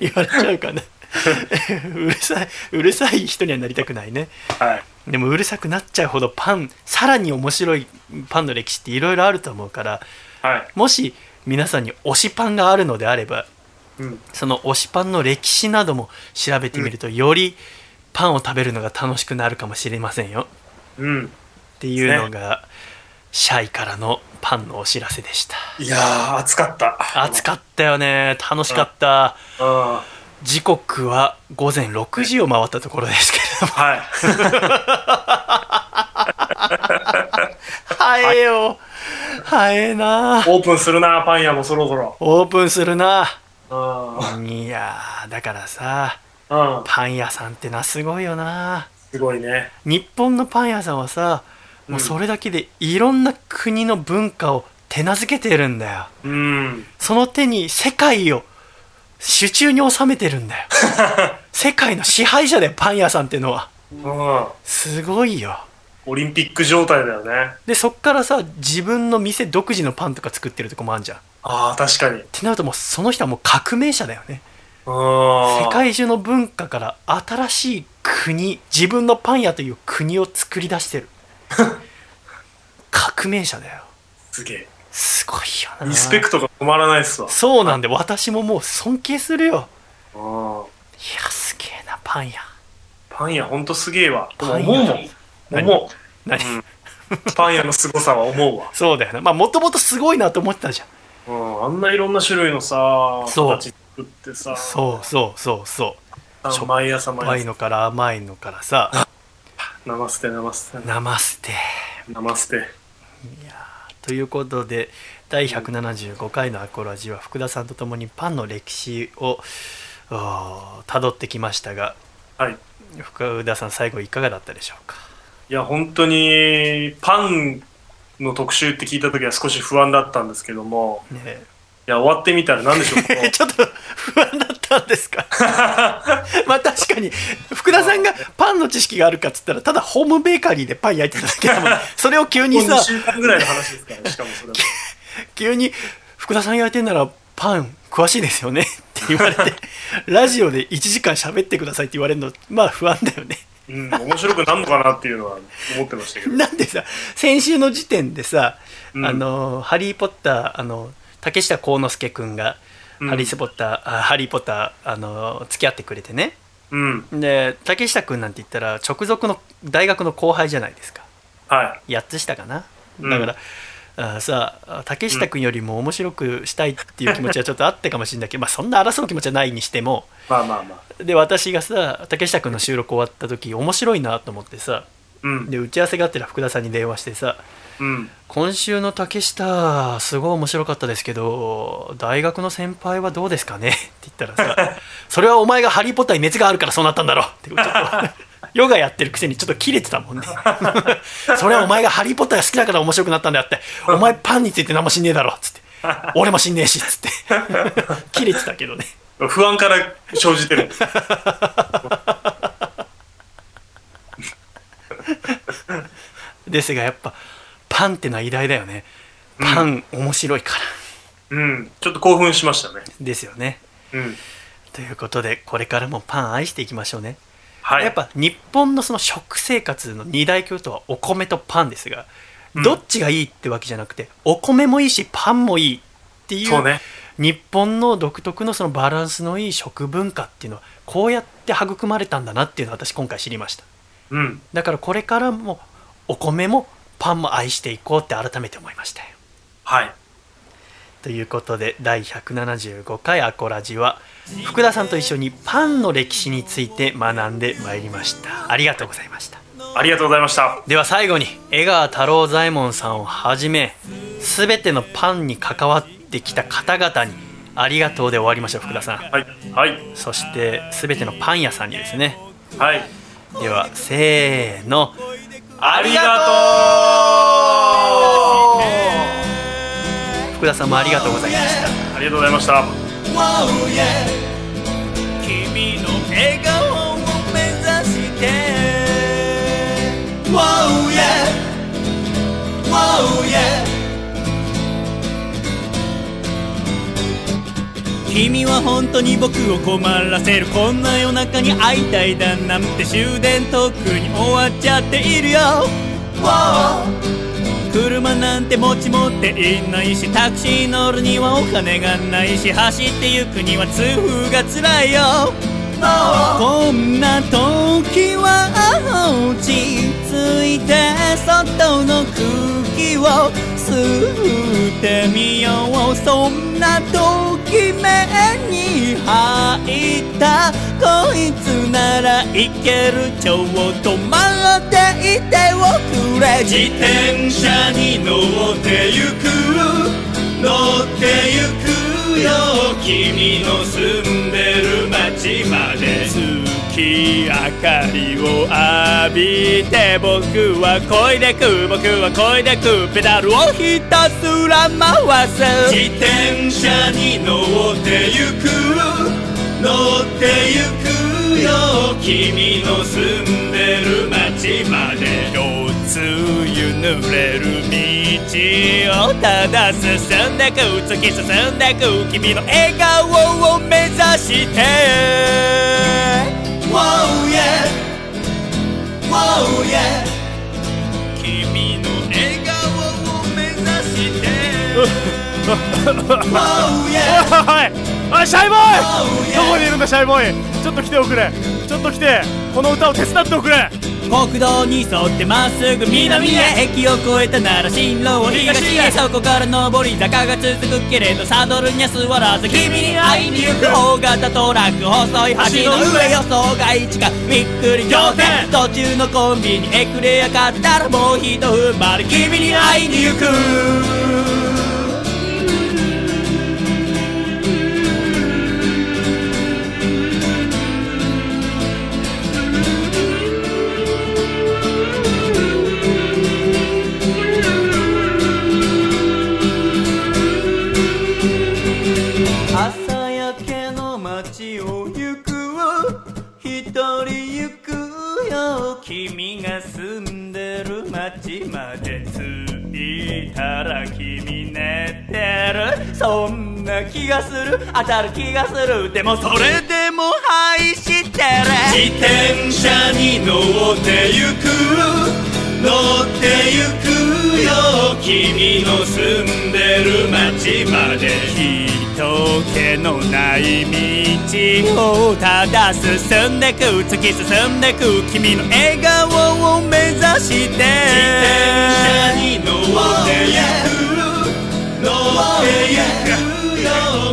言われちゃうかなうるさいうるさい人にはなりたくないねはい。でもうるさくなっちゃうほどパンさらに面白いパンの歴史っていろいろあると思うからはい。もし皆さんに推しパンがあるのであればうん。その推しパンの歴史なども調べてみると、よりパンを食べるのが楽しくなるかもしれませんようん。っていうのが、シャイからのパンのお知らせでしたいやー、暑かった。暑かったよね楽しかった、うん。時刻は午前6時を回ったところですけれどもはい。早えよ早えなオープンするな、パン屋もそろそろ。オープンするなうん。いやーだからさうん。パン屋さんってなすごいよなすごいね。日本のパン屋さんはさもうそれだけでいろんな国の文化を手なずけてるんだようん。その手に世界を手中に収めてるんだよ 世界の支配者だよパン屋さんってのはうん。すごいよオリンピック状態だよね。でそっからさ自分の店独自のパンとか作ってるとこもあるじゃんっああ、確かに。てなるともうその人はもう革命者だよねうん。世界中の文化から新しい国自分のパン屋という国を作り出してる 革命者だよすげえ。すごいよなリスペクトが止まらないっすわ。そうなんで私ももう尊敬するようん。いやすげえなパン屋パン屋ほんとすげえわ。パン屋思う。何？思何、う。うん。パン屋の凄さは思うわ。そうだよなまあもともとすごいなと思ってたじゃんうん。あんないろんな種類のさ、そう形作ってさ、そうそうそうそう。あしょ毎朝甘毎朝。いのから甘いのからさ。ナマステ、ナマステ、ナマステナマステ。ということで第175回のアコラジは福田さんと共にパンの歴史をたどってきましたがはい。福田さん最後いかがだったでしょうか？いや、本当に、パンの特集って聞いた時は少し不安だったんですけども、ねえ。いや、終わってみたら何でしょう ちょっと不安だったんですか？まあ確かに福田さんがパンの知識があるかっつったらただホームベーカリーでパン焼いてただけだもん。それを急にもう2さぐらいの話ですからね、しかもそれも。急に「福田さん焼いてんならパン詳しいですよね」って言われてラジオで1時間喋ってくださいって言われるのまあ不安だよね。うん、面白くなるのかなっていうのは思ってましたけど。なんでさ先週の時点でさ「うん。あのハリー・ポッター」あの竹下幸之助君が「うんハリー・ポッター」あハリー・ポッターあの付き合ってくれてねうん。で竹下君なんて言ったら直属の大学の後輩じゃないですかはい。8つ下かなうんだから、あさあ竹下君よりも面白くしたいっていう気持ちはちょっとあってかもしれないけど、まあ、そんな争う気持ちはないにしてもまあまあまあ。で私がさ竹下君の収録終わった時面白いなと思ってさうん。で打ち合わせがあってら福田さんに電話してさうん。今週の竹下すごい面白かったですけど大学の先輩はどうですかね？って言ったらさそれはお前が「ハリー・ポッター」に熱があるからそうなったんだろってちょっと ヨガやってるくせにちょっとキレてたもんね。それはお前が「ハリー・ポッター」が好きだから面白くなったんだよって。お前パンについて何も知んねえだろ。っつって。俺も知んねえしっつって。キレてたけどね。不安から生じてる。ですがやっぱパンってのは偉大だよねパン面白いから、うん。ちょっと興奮しましたね。ですよねうん。ということでこれからもパン愛していきましょうねはい。やっぱ日本のその食生活の二大巨頭はお米とパンですが、うんどっちがいいってわけじゃなくてお米もいいしパンもいいっていうね。日本の独特のそのバランスのいい食文化っていうのはこうやって育まれたんだなっていうのを私今回知りましたうん。だからこれからもお米もパンも愛していこうって改めて思いましたよはい。ということで第175回アコラジは福田さんと一緒にパンの歴史について学んでまいりましたありがとうございましたありがとうございました。では最後に江川太郎左衛門さんをはじめ全てのパンに関わってきた方々にありがとうで終わりましょう福田さんはい。はい。そそして全てのパン屋さんにですねはい。ではせーのありがと福田さんもありがとうございました。うありがとうございました。君の笑顔を目指して。Wow yeah. Wow yeah 君は本当に僕を困らせるこんな夜中に会いたいだなんて終電とくに終わっちゃっているよ。車なんて持ち持っていないしタクシー乗るにはお金がないし走って行くには痛風が辛いよ。こんな時は落ち着いて外の空気を吸ってみよう。そんなとき目に入ったこいつならいけるちょっと待っていておくれ自転車に乗ってゆく。乗ってゆく。よ君の住んでる街まで月明かりを浴びて僕は漕いでく僕は漕いでくペダルをひたすら回す自転車に乗ってゆく。乗ってゆくよ君の住んでる街まで。四つ湯濡れる道をただ進んでく突き進んでく君の笑顔を目指して。Wow yeah. Wow yeah. 君の笑顔を目指して。Wow yeah はいおいシャイボーイ！どこにいるんだシャイボーイ？ちょっと来ておくれ。ちょっと来てこの歌を手伝っておくれ。国道に沿ってまっすぐ南へ駅を越えたなら進路を東へ。そこから上り坂が続くけれどサドルには座らず君に会いに行く。大型トラック細い橋の上予想外地かびっくり仰天途中のコンビニエクレア買ったらもうひと踏ん張り君に会いに行く住んでる街まで着いたら君寝てる。そんな気がする。当たる気がする。でもそれでも愛してる。自転車に乗ってゆく。乗ってゆくよ。君の住んでる街まで。人気のない道をただ進んでく突き進んでく君の笑顔を目指して。自転車に乗ってゆく乗ってゆくよ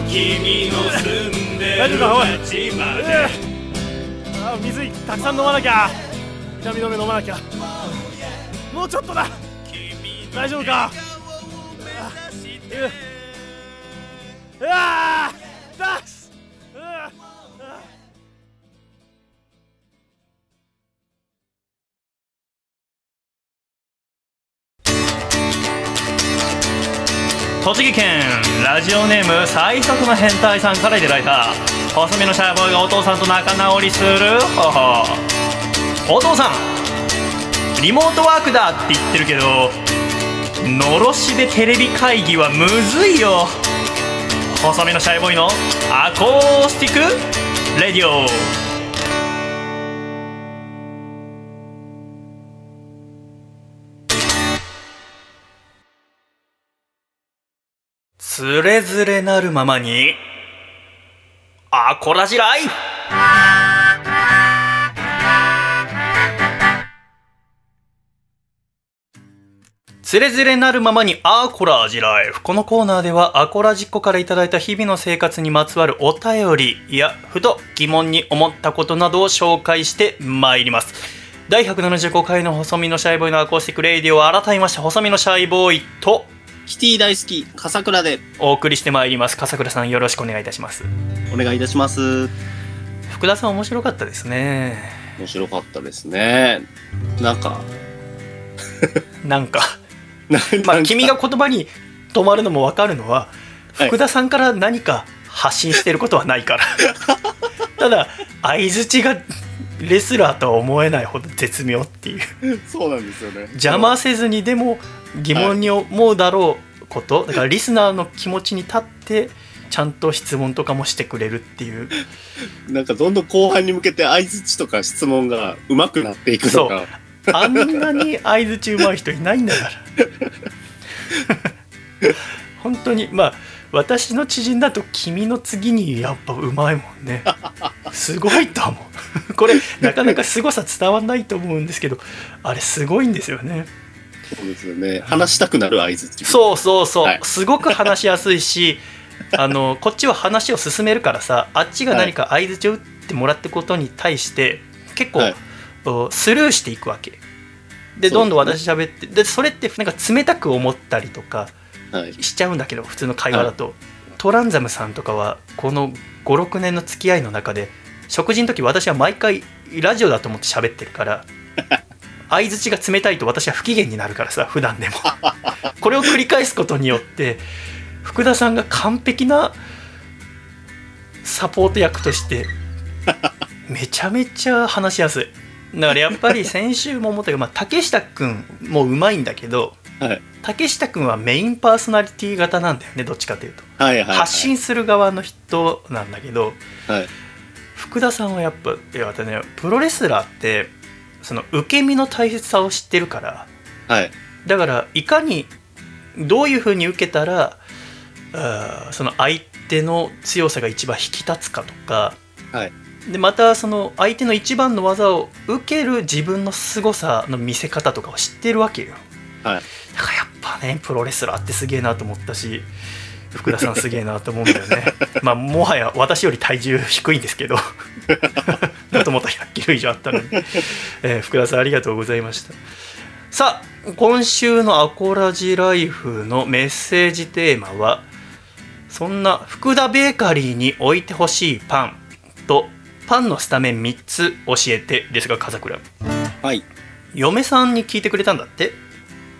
君の住んでる街まで。あ水たくさん飲まなきゃ。痛み止め飲まなきゃ。もうちょっとだ。大丈夫かうわーダッシュうわあ栃木県ラジオネーム最速の変態さんからいただいた細身のシャイボーイがお父さんと仲直りする方法お父さんリモートワークだって言ってるけどのろしでテレビ会議はむずいよ。細身のシャイボーイのアコースティックレディオ。つれづれなるままにアコラジライフ。つれづれなるままにアコラジライフ。このコーナーではアコラジっ子からいただいた日々の生活にまつわるお便りやふと疑問に思ったことなどを紹介してまいります。第175回の細身のシャイボーイのアコースティックレディオを改めまして細身のシャイボーイとキティ大好き、笠倉でお送りしてまいります。笠倉さんよろしくお願いいたします。お願いいたします。福田さん面白かったですね。面白かったですね。なんか、なんか。なまあ君が言葉に止まるのも分かるのははい。福田さんから何か発信してることはないから。ただ相づちがレスラーとは思えないほど絶妙っていう。そうなんですよね。邪魔せずにでも疑問に思うだろうこと。だからリスナーの気持ちに立ってちゃんと質問とかもしてくれるっていう。なんかどんどん後半に向けて相づちとか質問が上手くなっていくのが、あんなに相づちうまい人いないんだから。本当にまあ私の知人だと君の次にやっぱうまいもんね。すごいと思う。これなかなか凄さ伝わんないと思うんですけどあれすごいんですよね。そうですよね。話したくなる相づち。そうそうそう、はい。すごく話しやすいしあのこっちは話を進めるからさあっちが何か相づちを打ってもらってことに対して結構、はいおスルーしていくわけ。でどんどん私喋ってでそれってなんか冷たく思ったりとかはい。しちゃうんだけど普通の会話だと、トランザムさんとかはこの56年の付き合いの中で食事の時私は毎回ラジオだと思って喋ってるから 相づちが冷たいと私は不機嫌になるからさ普段でも。これを繰り返すことによって福田さんが完璧なサポート役としてめちゃめちゃ話しやすいだからやっぱり先週も思ったけど、まあ、竹下君もうまいんだけどはい。竹下君はメインパーソナリティ型なんだよねどっちかというとはいはい、はい。発信する側の人なんだけどはい。福田さんはやっぱいやねプロレスラーってその受け身の大切さを知ってるからはい。だからいかにどういうふうに受けたらあーその相手の強さが一番引き立つかとか、はいでまたその相手の一番の技を受ける自分の凄さの見せ方とかを知ってるわけよ。はい。だからやっぱねプロレスラーってすげえなと思ったし福田さんすげえなと思うんだよね。まあもはや私より体重低いんですけど。もともと100キロ以上あったのに、えー福田さんありがとうございました。さあ今週のアコラジライフのメッセージテーマはそんな福田ベーカリーに置いてほしいパンとパンのスタメン3つ教えてですが風倉はい。嫁さんに聞いてくれたんだって？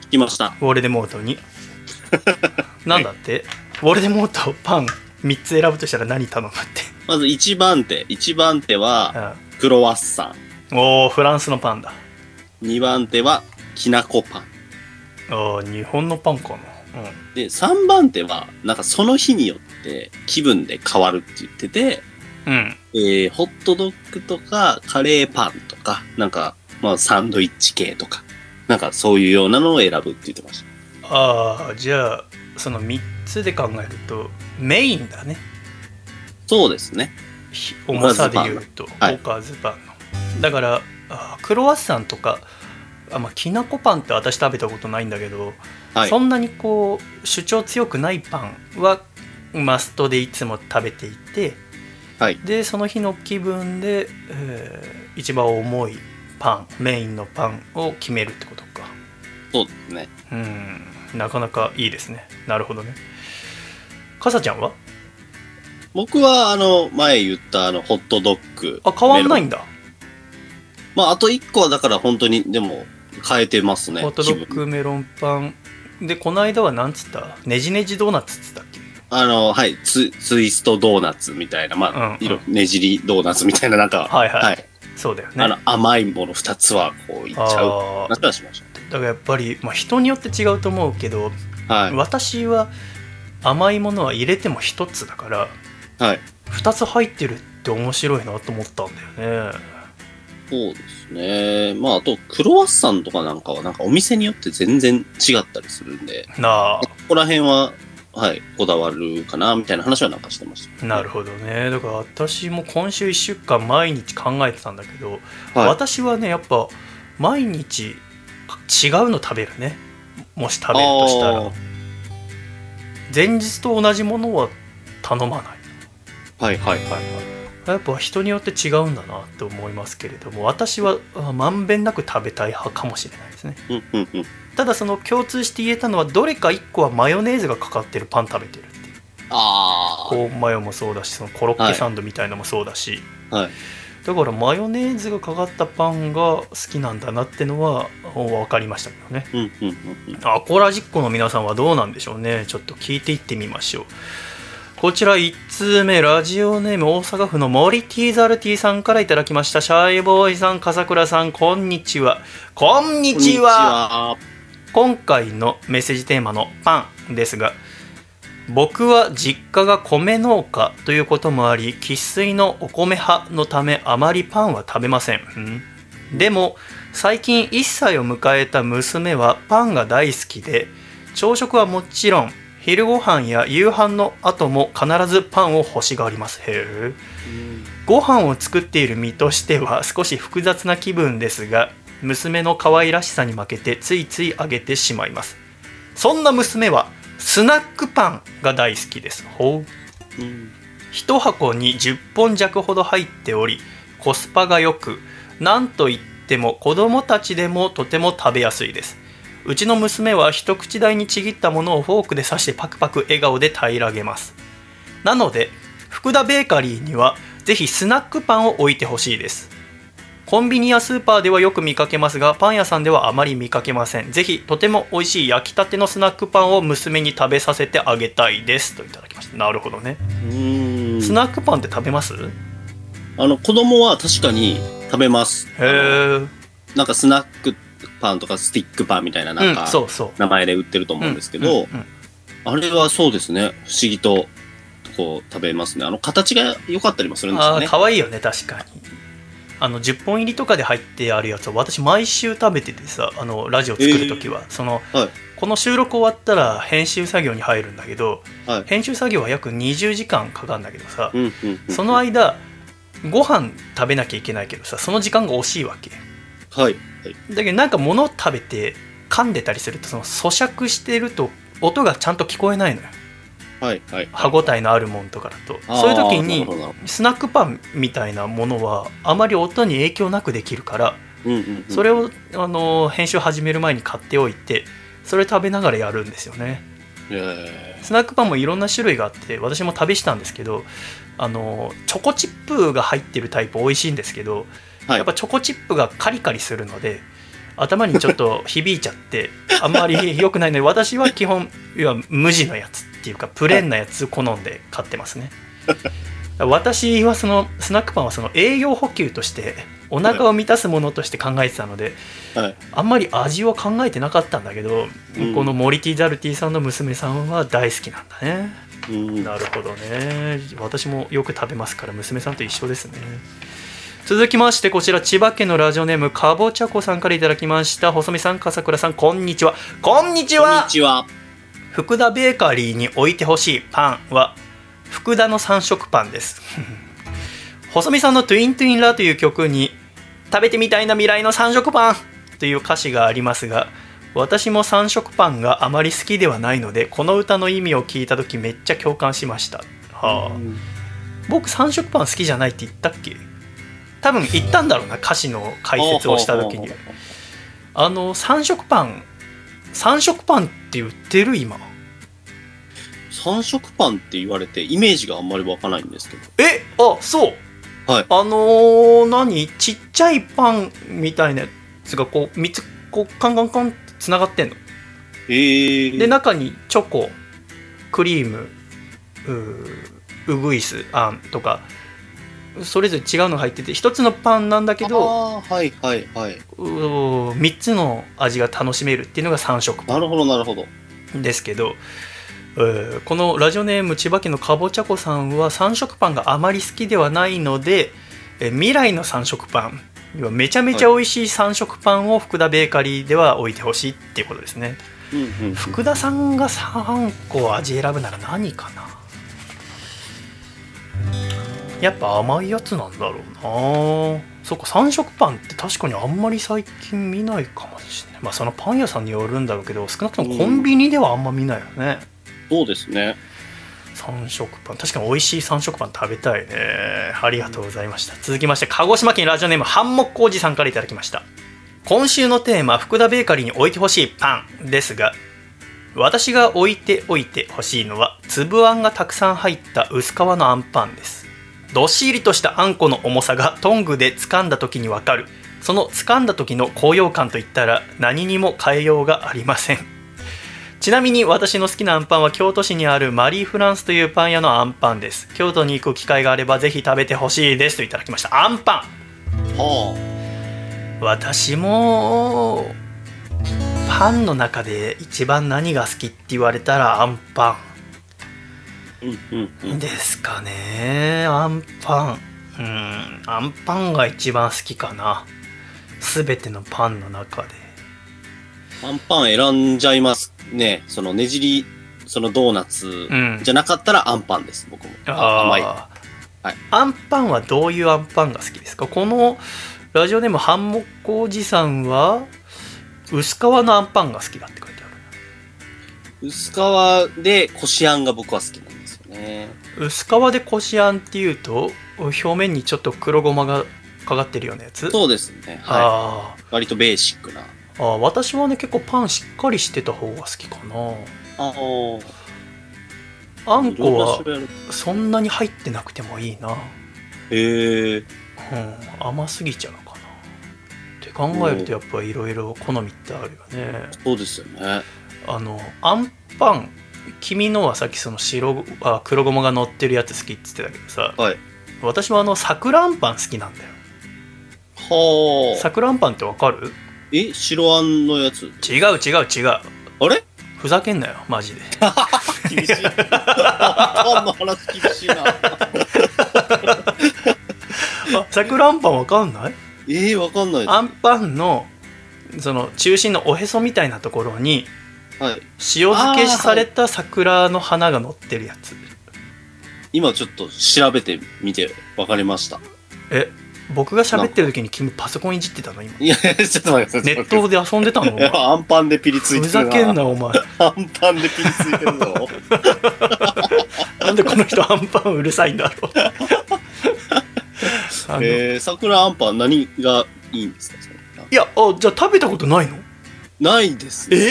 聞きました。ウォルデモートに なんだって？ウォルデモートパン3つ選ぶとしたら何頼むって？まず1番手。1番手は、クロワッサン。おおフランスのパンだ2番手は、きなこパン。ああ日本のパンかなで、3番手は、なんかその日によって気分で変わるって言ってて、うん。うんえー、ホットドッグとか、カレーパンとか、なんか、まあ、サンドイッチ系とか、なんかそういうようなのを選ぶって言ってました。ああじゃあその3つで考えるとメインだね。そうですね。ひ重さで言うとはい。おかずパンの。だからあークロワッサンとかあ、まあ、きなこパンって私食べたことないんだけど、はい。そんなにこう主張強くないパンはマストでいつも食べていて、はい。でその日の気分で、えー一番重いパンメインのパンを決めるってことか。そうですね。うん。なかなかいいですね。なるほどね。かさちゃんは？僕は、あの、前言った、あの、ホットドッグ。あ変わんないんだ。まあ、あと1個は、だから本当に、でも、変えてますね。ホットドッグメロンパン。でこの間はなんつった？ねじねじドーナツっつったっけ？あの、はい、ツツイストドーナツみたいな、まあ、うんうんいろねじりドーナツみたいな、なんか、はいはいはい。そうだよねあの、甘いもの2つは、こう、いっちゃう。あー話はしましだからやっぱり、まあ、人によって違うと思うけど、た。はい。私は甘いものは入れても1つだからはい。2つ入ってるって面白いなと思ったんだよねそうですね。まあ、あと、クロワッサンとかなんかは、なんかお店によって全然違ったりするんで、なここら辺は、はい、こだわるかな、みたいな話はなんかしてました。あなるほどねだから私も今週1週間毎日考えてたんだけど、はい。私はねやっぱ毎日違うの食べるねもし食べるとしたら前日と同じものは頼まないはいはいはいはい。やっぱ人によって違うんだなって思いますけれども私はあまんべんなく食べたい派かもしれないですねうんうんうん。ただその共通して言えたのはどれか1個はマヨネーズがかかってるパン食べてるっていう。あコーンマヨもそうだしそのコロッケサンドみたいのもそうだし、あ。はい。だからマヨネーズがかかったパンが好きなんだなってのは分かりましたけどね。うんうんうんうん。アコラジッコの皆さんはどうなんでしょうね。ちょっと聞いていってみましょう。こちら1通目ラジオネーム大阪府のモリティーザルティさんからいただきました。シャイボーイさん笠倉さんこんにちは。こんにちは今回のメッセージテーマのパンですが僕は実家が米農家ということもあり生粋のお米派のためあまりパンは食べません、うん。でも最近1歳を迎えた娘はパンが大好きで朝食はもちろん昼ご飯や夕飯の後も必ずパンを欲しがります。へえ。ご飯を作っている身としては少し複雑な気分ですが娘の可愛らしさに負けてついついあげてしまいます。そんな娘はスナックパンが大好きです。ほう。うん。1箱に10本弱ほど入っておりコスパが良くなんといっても子供たちでもとても食べやすいです。うちの娘は一口大にちぎったものをフォークで刺してパクパク笑顔で平らげます。なので福田ベーカリーにはぜひスナックパンを置いてほしいですコンビニやスーパーではよく見かけますがパン屋さんではあまり見かけません。ぜひとても美味しい焼きたてのスナックパンを娘に食べさせてあげたいです。といただきました。なるほどね。うーん。スナックパンって食べます？へあの、子供は確かに食べます。えなんかスナックパンとかスティックパンみたいななんうんか、そうそう。名前で売ってると思うんですけど、あれはそうですね、不思議と、こう食べますね。あの、形が良かったりもするんですああよね。可愛いよね確かにあの10本入りとかで入ってあるやつを私毎週食べててさあのラジオ作る時は、その、はいこの収録終わったら編集作業に入るんだけどはい。編集作業は約20時間かかるんだけどさ、うんうんうんその間ご飯食べなきゃいけないけどさその時間が惜しいわけはい。はい。だけどなんか物を食べて噛んでたりするとその咀嚼してると音がちゃんと聞こえないのよはい。はい。歯ごたえのあるもんとかだと。そういう時なにスナックパンみたいなものはあまり音に影響なくできるからどうんうんうん。それをあの編集始める前に買っておいてそれ食べながらやるんですよね。えスナックパンもいろんな種類があって私も試したんですけどあのチョコチップが入ってるタイプ美味しいんですけどはい。やっぱチョコチップがカリカリするので頭にちょっと響いちゃってあんまり良くないので私は基本いや無地のやつっていうかプレーンなやつ好んで買ってますね。私はそのスナックパンはその栄養補給としてお腹を満たすものとして考えてたのではい。あんまり味は考えてなかったんだけど、うんこのモリティ・ダルティさんの娘さんは大好きなんだね。うん。なるほどね。私もよく食べますから娘さんと一緒ですね。続きましてこちら千葉県のラジオネームかぼちゃこさんからいただきました。細見さん笠倉さんこんにちは。こんにちこんはにちは。福田ベーカリーに置いてほしいパンは福田の三色パンです。細見さんの「トゥイントゥインラ」という曲に「食べてみたいな未来の三色パン」という歌詞がありますが私も三色パンがあまり好きではないのでこの歌の意味を聞いた時めっちゃ共感しました、はあ、僕三色パン好きじゃないって言ったっけ？多分言ったんだろうな歌詞の解説をした時に。あの三色パン三色パンって売ってる今？三色パンって言われて、イメージがあんまり湧かないんですけど。えあそうはいあのー、何？ちっちゃいパンみたいなやつがこう3つこうカンカンカンってつながってんの？えー。で中にチョコクリームうーウグイスあんとかそれぞれ違うのが入ってて一つのパンなんだけどああ、はいはいはい。うー3つの味が楽しめるっていうのが3色パなるほどなるほど。ンですけど、えーこのラジオネーム千葉県のかぼちゃこさんは3色パンがあまり好きではないので、えー未来の3色パン。要はめちゃめちゃ美味しい3色パンを福田ベーカリーでは置いてほしいっていうことですね。うんうんうん。福田さんが3個味選ぶなら何かな？やっぱ甘いやつなんだろうな。そっか3色パンって確かにあんまり最近見ないかもしれない。まあそのパン屋さんによるんだろうけど少なくともコンビニではあんま見ないよね、そうですね。3色パン。確かに美味しい3色パン食べたいね。ありがとうございました。続きまして鹿児島県ラジオネームハンモックおじさんからいただきました。今週のテーマ福田ベーカリーに置いてほしいパン。ですが私が置いておいてほしいのは粒あんがたくさん入った薄皮のあんパンです。どっしりとしたあんこの重さがトングで掴んだ時にわかる。その掴んだ時の高揚感といったら何にも変えようがありません。ちなみに私の好きなあんパンは京都市にあるマリーフランスというパン屋のあんパンです。京都に行く機会があればぜひ食べてほしいですといただきました。あんパン。は私もパンの中で一番何が好きって言われたらあんパあ。うんうんうん。ン。ですかね。あんパン。うん。あんパンが一番好きかな。全てのパンの中で。アンパン選んじゃいますね。そのねじり、そのドーナツうんじゃなかったらアンパンです、僕も。あ甘い。はいあんパンはどういうあんパンが好きですか？このラジオネームハンモッコおじさんは薄皮のあんパンが好きだって書いてある薄皮でこしあんが僕は好きなんですよね。薄皮でこしあんっていうと表面にちょっと黒ごまがかかってるようなやつ？そうですね。はあい。割とベーシックな。ーあー私はね結構パンしっかりしてた方が好きかなああ。あんこはそんなに入ってなくてもいいな、へえ。うん、甘すぎちゃうかなって考えるとやっぱいろいろ好みってあるよねそうですよね。あのあんパン君のはさっきその白あ黒ごまが乗ってるやつ好きって言ってたけどさはい。私はあの桜あんパン好きなんだよはあ。桜あんパンってわかる？え、白あんのやつ？違う違う違うあれ？ふざけんなよマジで 厳しい。パンの話厳しいな。あ桜あんパンわかんない？ええわかんない。あんパンのその中心のおへそみたいなところにはい。塩漬けされた桜の花が乗ってるやつ、今ちょっと調べてみて分かりました。え僕が喋ってる時に君パソコンいじってたの今。いや、ちょっと待って。ください。ネットで遊んでたの？おいや前アンパンでピリついてるふざけんなお前。アンパンでピリついてるぞ。なんでこの人アンパンうるさいんだろう えー、桜アンパン何がいいんですか？いやあじゃあ食べたことないの？ないですね。え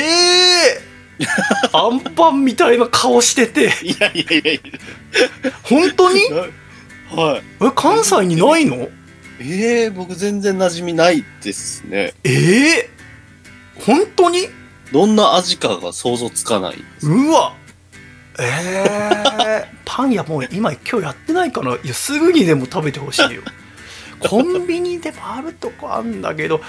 えアンパンみたいな顔してて。いやいやいやい本当に？や。はい。え関西にないの？えー、僕全然馴染みないですね。ええ本当に？どんな味かが想像つかない。うわ。ええパン屋もう今今日やってないかな？いやすぐにでも食べてほしいよ。コンビニでもあるとこあんだけど。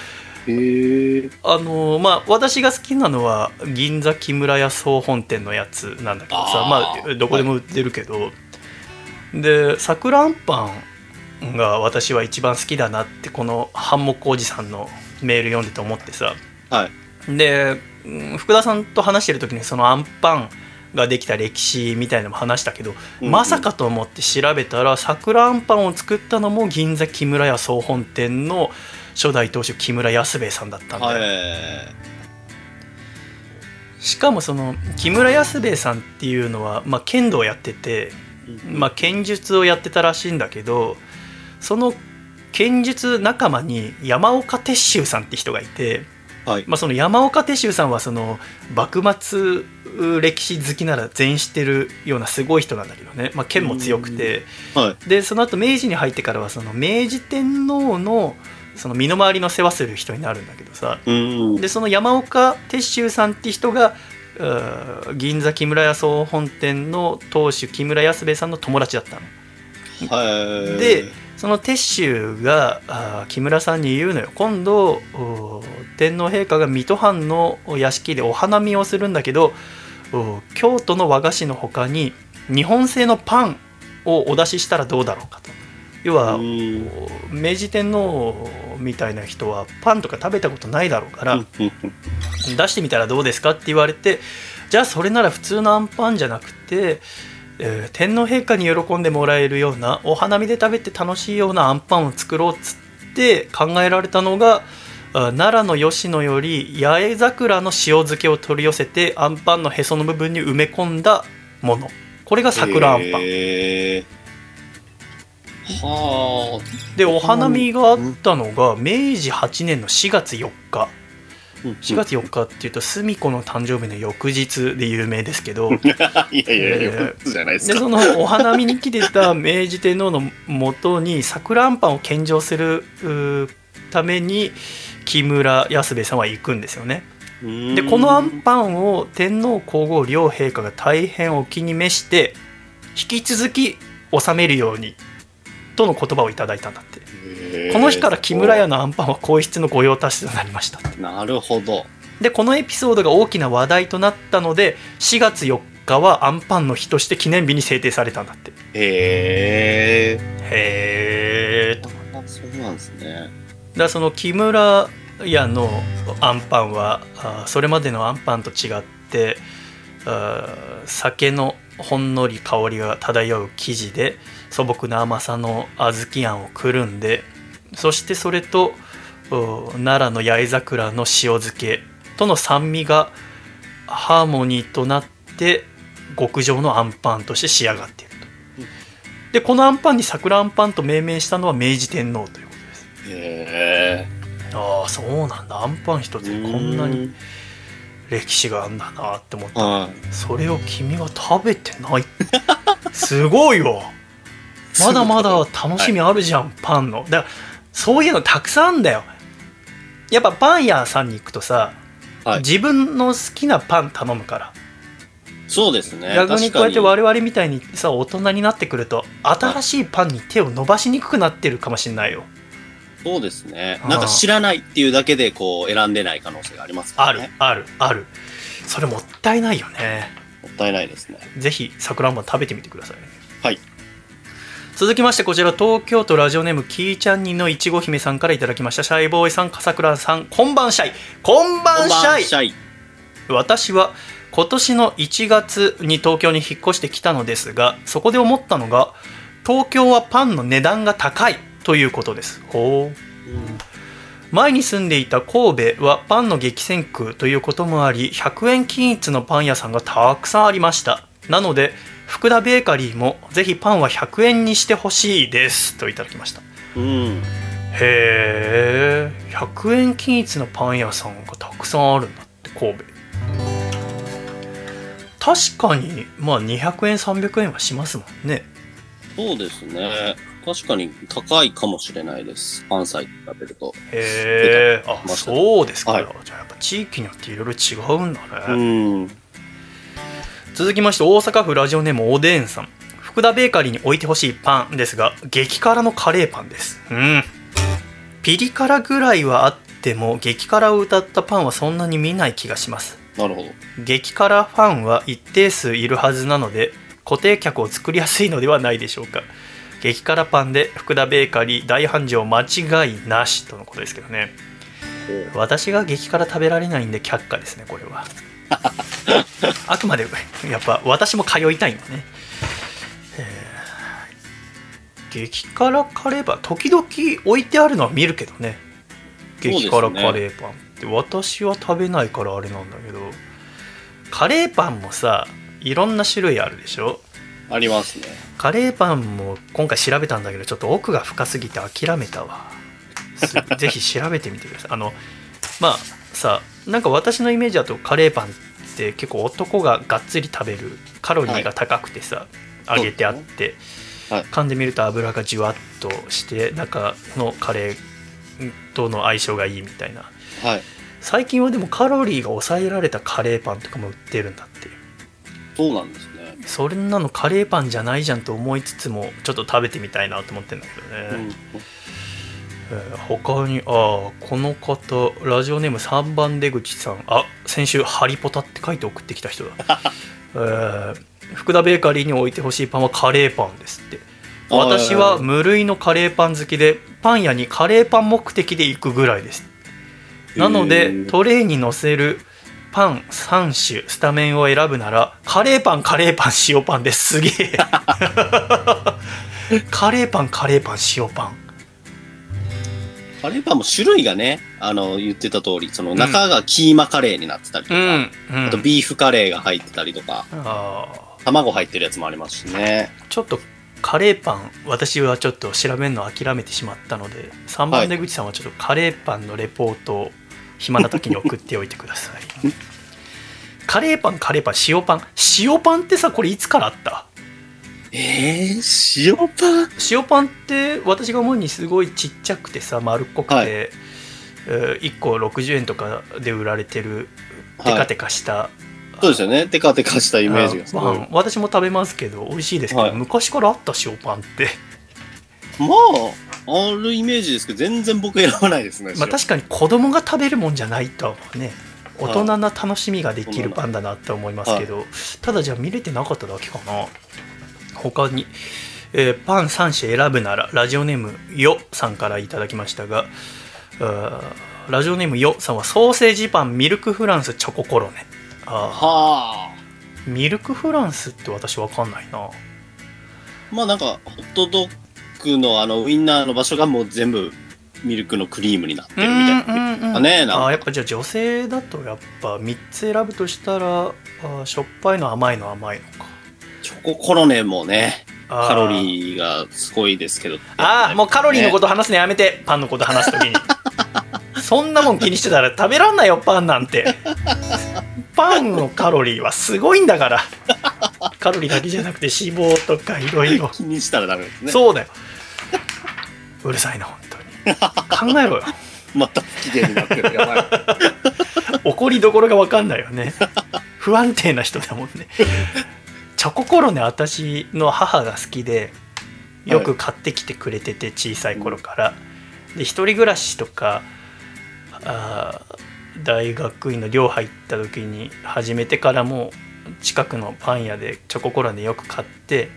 へえ。あのまあ私が好きなのは銀座木村屋総本店のやつなんだけどさ。あまーあどこでも売ってるけど、で桜あんパンが私は一番好きだなってこのハンモックおじさんのメール読んでて思ってさはい。でうん福田さんと話してる時にそのアンパンができた歴史みたいなのも話したけど、うんうんまさかと思って調べたら桜あんパンを作ったのも銀座木村屋総本店の初代当主木村安兵衛さんだったんだよ、はい。しかもその木村安兵衛さんっていうのは、まあ、剣道をやってて、まあ、剣術をやってたらしいんだけどその剣術仲間に山岡鉄舟さんって人がいて、はい。まあ、その山岡鉄舟さんはその幕末歴史好きなら全員知ってるようなすごい人なんだけどね、まあ、剣も強くてはい。でその後明治に入ってからはその明治天皇のその身の回りの世話する人になるんだけどさうん。でその山岡鉄舟さんって人が銀座木村屋総本店の当主木村安兵衛さんの友達だったの。はい。でその鉄舟が木村さんに言うのよ。今度お天皇陛下が水戸藩の屋敷でお花見をするんだけどお京都の和菓子の他に日本製のパンをお出ししたらどうだろうかと。要は明治天皇みたいな人はパンとか食べたことないだろうから、出してみたらどうですかって言われてじゃあそれなら普通のアンパンじゃなくて、えー天皇陛下に喜んでもらえるようなお花見で食べて楽しいようなアンパンを作ろうっつって考えられたのがあ奈良の吉野より八重桜の塩漬けを取り寄せてアンパンのへその部分に埋め込んだもの。これが桜アンパン、へー。はでお花見があったのが明治8年の4月4日。あ。4月4日っていうと澄子の誕生日の翌日で有名ですけど。いやいやいえや、ーじゃないですか。でそのお花見に来てた明治天皇のもとに桜あんパンを献上するために木村安兵衛さんは行くんですよね。でこのあんパンを天皇皇后両陛下が大変お気に召して引き続き納めるようにとの言葉をいただいたんだってこの日から木村屋のあんパンは皇室の御用達となりましたなるほど。でこのエピソードが大きな話題となったので4月4日はアンパンの日として記念日に制定されたんだってへえ。へえそうなんですね。だからその木村屋のアンパンはあそれまでのアンパンと違ってあ酒のほんのり香りが漂う生地で素朴な甘さの小豆あんをくるんでそしてそれとお奈良の八重桜の塩漬けとの酸味がハーモニーとなって極上のアンパンとして仕上がっていると。でこのアンパンに桜アンパンと命名したのは明治天皇ということです。へえ。ああそうなんだ。アンパン一つでこんなに歴史があんだなって思った。はそれを君は食べてない。すごいよまだまだ楽しみあるじゃん、パンのだからそういうのたくさんあんだよやっぱパン屋さんに行くとさ、はい自分の好きなパン頼むからい。そうですね。逆にこうやって我々みたいにさ大人になってくると新しいパンに手を伸ばしにくくなってるかもしれないよにそうですね。なんか知らないっていうだけでこう選んでない可能性がありますからね。あるあるあるそれもったいないよねもったいないですね。ぜひさくらんぼ食べてみてくださいねはい。続きましてこちら東京都ラジオネームキーちゃんにのいちご姫さんからいただきました。シャイボーイさん笠倉さんこんばんシャイこんばんシャイシャイ。私は今年の1月に東京に引っ越してきたのですがそこで思ったのが東京はパンの値段が高いということです。ほう。前に住んでいた神戸はパンの激戦区ということもあり100円均一のパン屋さんがたくさんありました。なので福田ベーカリーもぜひパンは100円にしてほしいですといただきましたうん。へえ100円均一のパン屋さんがたくさんあるんだって神戸確かにまあ200円300円はしますもんねそうですね。確かに高いかもしれないです。関西と比べると。へえあそうですか、はいじゃあやっぱ地域によっていろいろ違うんだね、うん。続きまして大阪府ラジオネームおでんさん。福田ベーカリーに置いてほしいパンですが激辛のカレーパンです。うん。ピリ辛ぐらいはあっても激辛を歌ったパンはそんなに見ない気がします。なるほど。激辛ファンは一定数いるはずなので固定客を作りやすいのではないでしょうか。激辛パンで福田ベーカリー大繁盛間違いなしとのことですけどね。私が激辛食べられないんで却下ですねこれは あくまでやっぱ私も通いたいんだね、えー激辛カレーパン時々置いてあるのは見るけどね。激辛カレーパンって、私は食べないからあれなんだけどカレーパンもさいろんな種類あるでしょ？ありますね。カレーパンも今回調べたんだけどちょっと奥が深すぎて諦めたわ。す ぜひ調べてみてください。あのまあさなんか私のイメージだとカレーパンって結構男ががっつり食べるカロリーが高くてさ、揚げてあって、はい噛んでみると油がじゅわっとして中のカレーとの相性がいいみたいなはい。最近はでもカロリーが抑えられたカレーパンとかも売ってるんだってそうなんですね。それなのカレーパンじゃないじゃんと思いつつもちょっと食べてみたいなと思ってるんだけどね、うん。えー他にああこの方ラジオネーム3番出口さん。あ先週「ハリポタ」って書いて送ってきた人だ、えー福田ベーカリーに置いてほしいパンはカレーパンですって。私は無類のカレーパン好きでパン屋にカレーパン目的で行くぐらいです。なのへでー。トレイに乗せるパン3種スタメンを選ぶならカレーパンカレーパン塩パンです。すげえ。カレーパンカレーパン塩パンカレーパンも種類がね、あの、言ってた通り、その中がキーマカレーになってたりとか、うん、うん、あとビーフカレーが入ってたりとか、卵入ってるやつもありますしね。ちょっとカレーパン私はちょっと調べるの諦めてしまったので3はい番出口さんはちょっとカレーパンのレポートを暇な時に送っておいてください。カレーパンカレーパン塩パン？塩パンってさこれいつからあった？えー、塩パン？塩パンって私が思うにすごいちっちゃくてさ丸っこくて、はい。えー1個60円とかで売られてるテカテカした、そうですよね。テカテカしたイメージが。すごい。パン私も食べますけど美味しいですけど、はい昔からあった塩パンって。まあ、あるイメージですけど、全然僕選ばないですね。まあ、塩確かに子供が食べるもんじゃないとは思うね大はい。人な楽しみができるパンだなって思いますけど、ただじゃあ見れてなかっただけかな他に、えーパン3種選ぶならラジオネームよさんからいただきましたがラジオネームよさんはソーセージパンミルクフランスチョココロネ。あはあ。ーミルクフランスって私わかんないな。まあなんか、ホットドッグのあの、ウインナーの場所がもう全部ミルクのクリームになってるみたいな。うんうんうんあねえなあーやっぱじゃあ女性だとやっぱ3つ選ぶとしたらあーしょっぱいの甘いの甘いのかチョココロネもね、カロリーがすごいですけど。ああもうカロリーのことと。話すのやめてパンのこと話すときに そんなもん気にしてたら食べらんないよパンなんてパンのカロリーはすごいんだからカロリーだけじゃなくて脂肪とかいろいろ気にしたらダメですね。そうだようるさいな本当に考えろよまた不機嫌になってる。やばい。怒りどころが分かんないよね不安定な人だもんねチョココロネ私の母が好きでよく買ってきてくれてて小さい頃から、で一人暮らしとかあー大学院の寮入った時に始めてからも近くのパン屋でチョココロネよく買って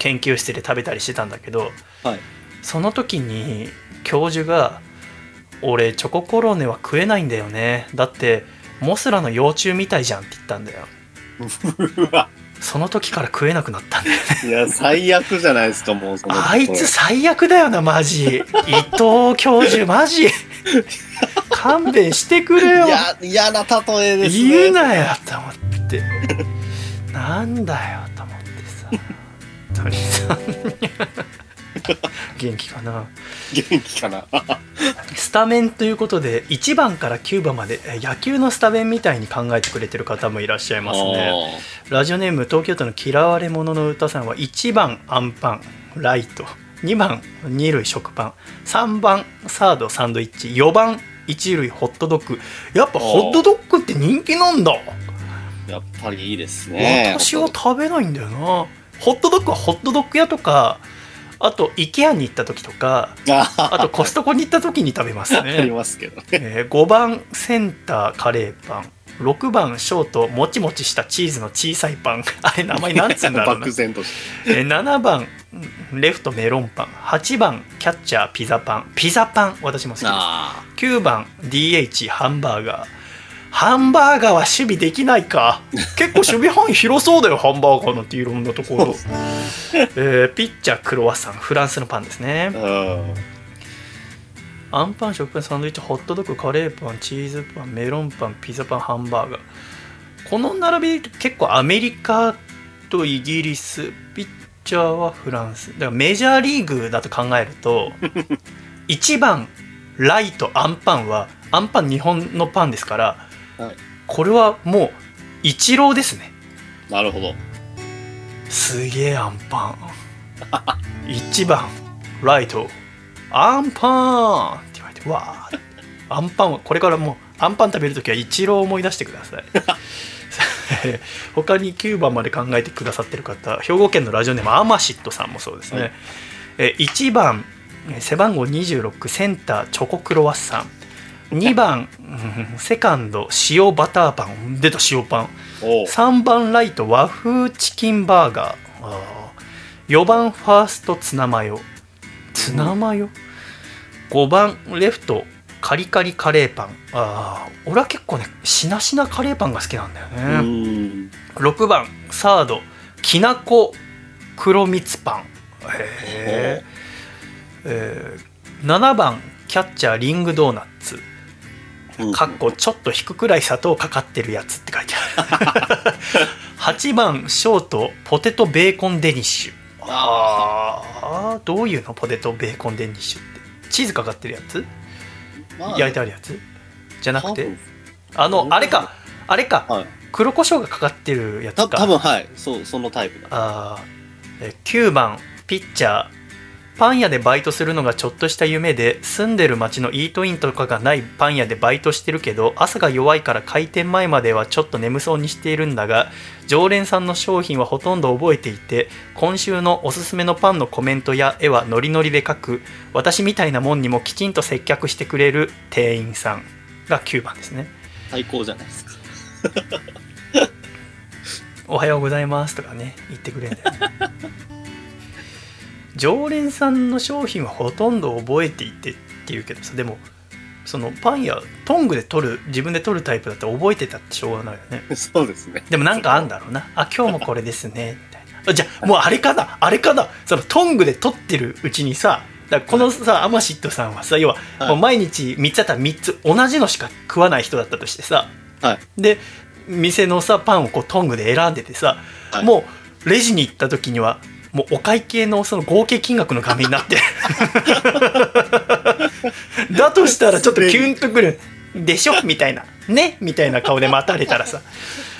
研究室で食べたりしてたんだけど、はい。その時に教授が「俺チョココロネは食えないんだよね。だってモスラの幼虫みたいじゃん」って言ったんだよ その時から食えなくなったんだよね。いや、最悪じゃないですか、もうその。あいつ最悪だよなマジ。伊藤教授マジ。勘弁してくれよ。嫌な例えですね。言うなよと思って。なんだよと思ってさ。鳥さん 元気かな。元気かな。スタメンということで1番から9番までえ野球のスタメンみたいに考えてくれてる方もいらっしゃいますね。ラジオネーム東京都の嫌われ者の歌さんは1番アンパンライト。2番2類食パン。3番サードサンドイッチ。4番1類ホットドッグ。やっぱホットドッグって人気なんだ。やっぱりいいですね。私は食べないんだよな。ホットドッグはホットドッグ屋とかあと IKEA に行った時とかああとコストコに行った時に食べます ありね、ますけどね。えー5番センターカレーパン。6番ショートもちもちしたチーズの小さいパン。あれ名前なんつうんだろうな。漠然としえー7番レフトメロンパン。8番キャッチャーピザパン。ピザパン私も好きです。あ9番 DH ハンバーガーハンバーガーは守備できないか。結構守備範囲広そうだよハンバーガーなんていろんなところ、えーピッチャークロワッサンフランスのパンですね。あ。うん。アンパン食パンサンドイッチホットドッグカレーパンチーズパンメロンパンピザパンハンバーガー。この並び結構アメリカとイギリスピッチャーはフランス。だからメジャーリーグだと考えると 1番ライトアンパンはアンパン日本のパンですから、はいこれはもうイチローですね。なるほど。すげえアンパン。1番。ライト。アンパンって言われてわーアンパンはこれからもうアンパン食べるときはイチローを思い出してください。他に9番まで考えてくださってる方兵庫県のラジオネームアマシットさんもそうですね、はい。え1番え背番号26センターチョコクロワッサン2番うんセカンド塩バターパン。出た塩パン。おう。3番ライト和風チキンバーガー。あー。4番ファーストツナマヨ。ツナマヨ？5番レフトカリカリカレーパン。あー。俺は結構ねしなしなカレーパンが好きなんだようね、ん。6番サードきなこ黒蜜パン。へー。えー。7番キャッチャーリングドーナツ。うんかっこちょっと引くくらい砂糖かかってるやつって書いてある。8番ショートポテトベーコンデニッシュ。ああどういうのポテトベーコンデニッシュって。チーズかかってるやつ？まあ。焼いてあるやつ？じゃなくて？あのあれか。あれか。はい。黒胡椒がかかってるやつたか多分はい。そう、そのタイプだ。あー。え9番ピッチャーパン屋でバイトするのがちょっとした夢で住んでる町のイートインとかがないパン屋でバイトしてるけど朝が弱いから開店前まではちょっと眠そうにしているんだが常連さんの商品はほとんど覚えていて今週のおすすめのパンのコメントや絵はノリノリで描く私みたいなもんにもきちんと接客してくれる店員さんが9番ですね最高じゃないですか。おはようございますとかね言ってくれるんだよね 常連さんの商品はほとんど覚えていてって言うけどさでもそのパンやトングで取る自分で取るタイプだって覚えてたってしょうがないよね。そうですね。でもなんかあんだろうな。あ今日もこれですね。みたいな。あじゃあもうあれかな。あれかな。そのトングで取ってるうちにさだこのさアマシットさんはさ要ははいもう毎日3つあったら3つ同じのしか食わない人だったとしてさはい。で店のさパンをこうトングで選んでてさ、はい。もうレジに行った時にはもうお会計のその合計金額の画面になって。だとしたらちょっとキュンとくるでしょ？みたいな。ね？みたいな顔で待たれたらさ。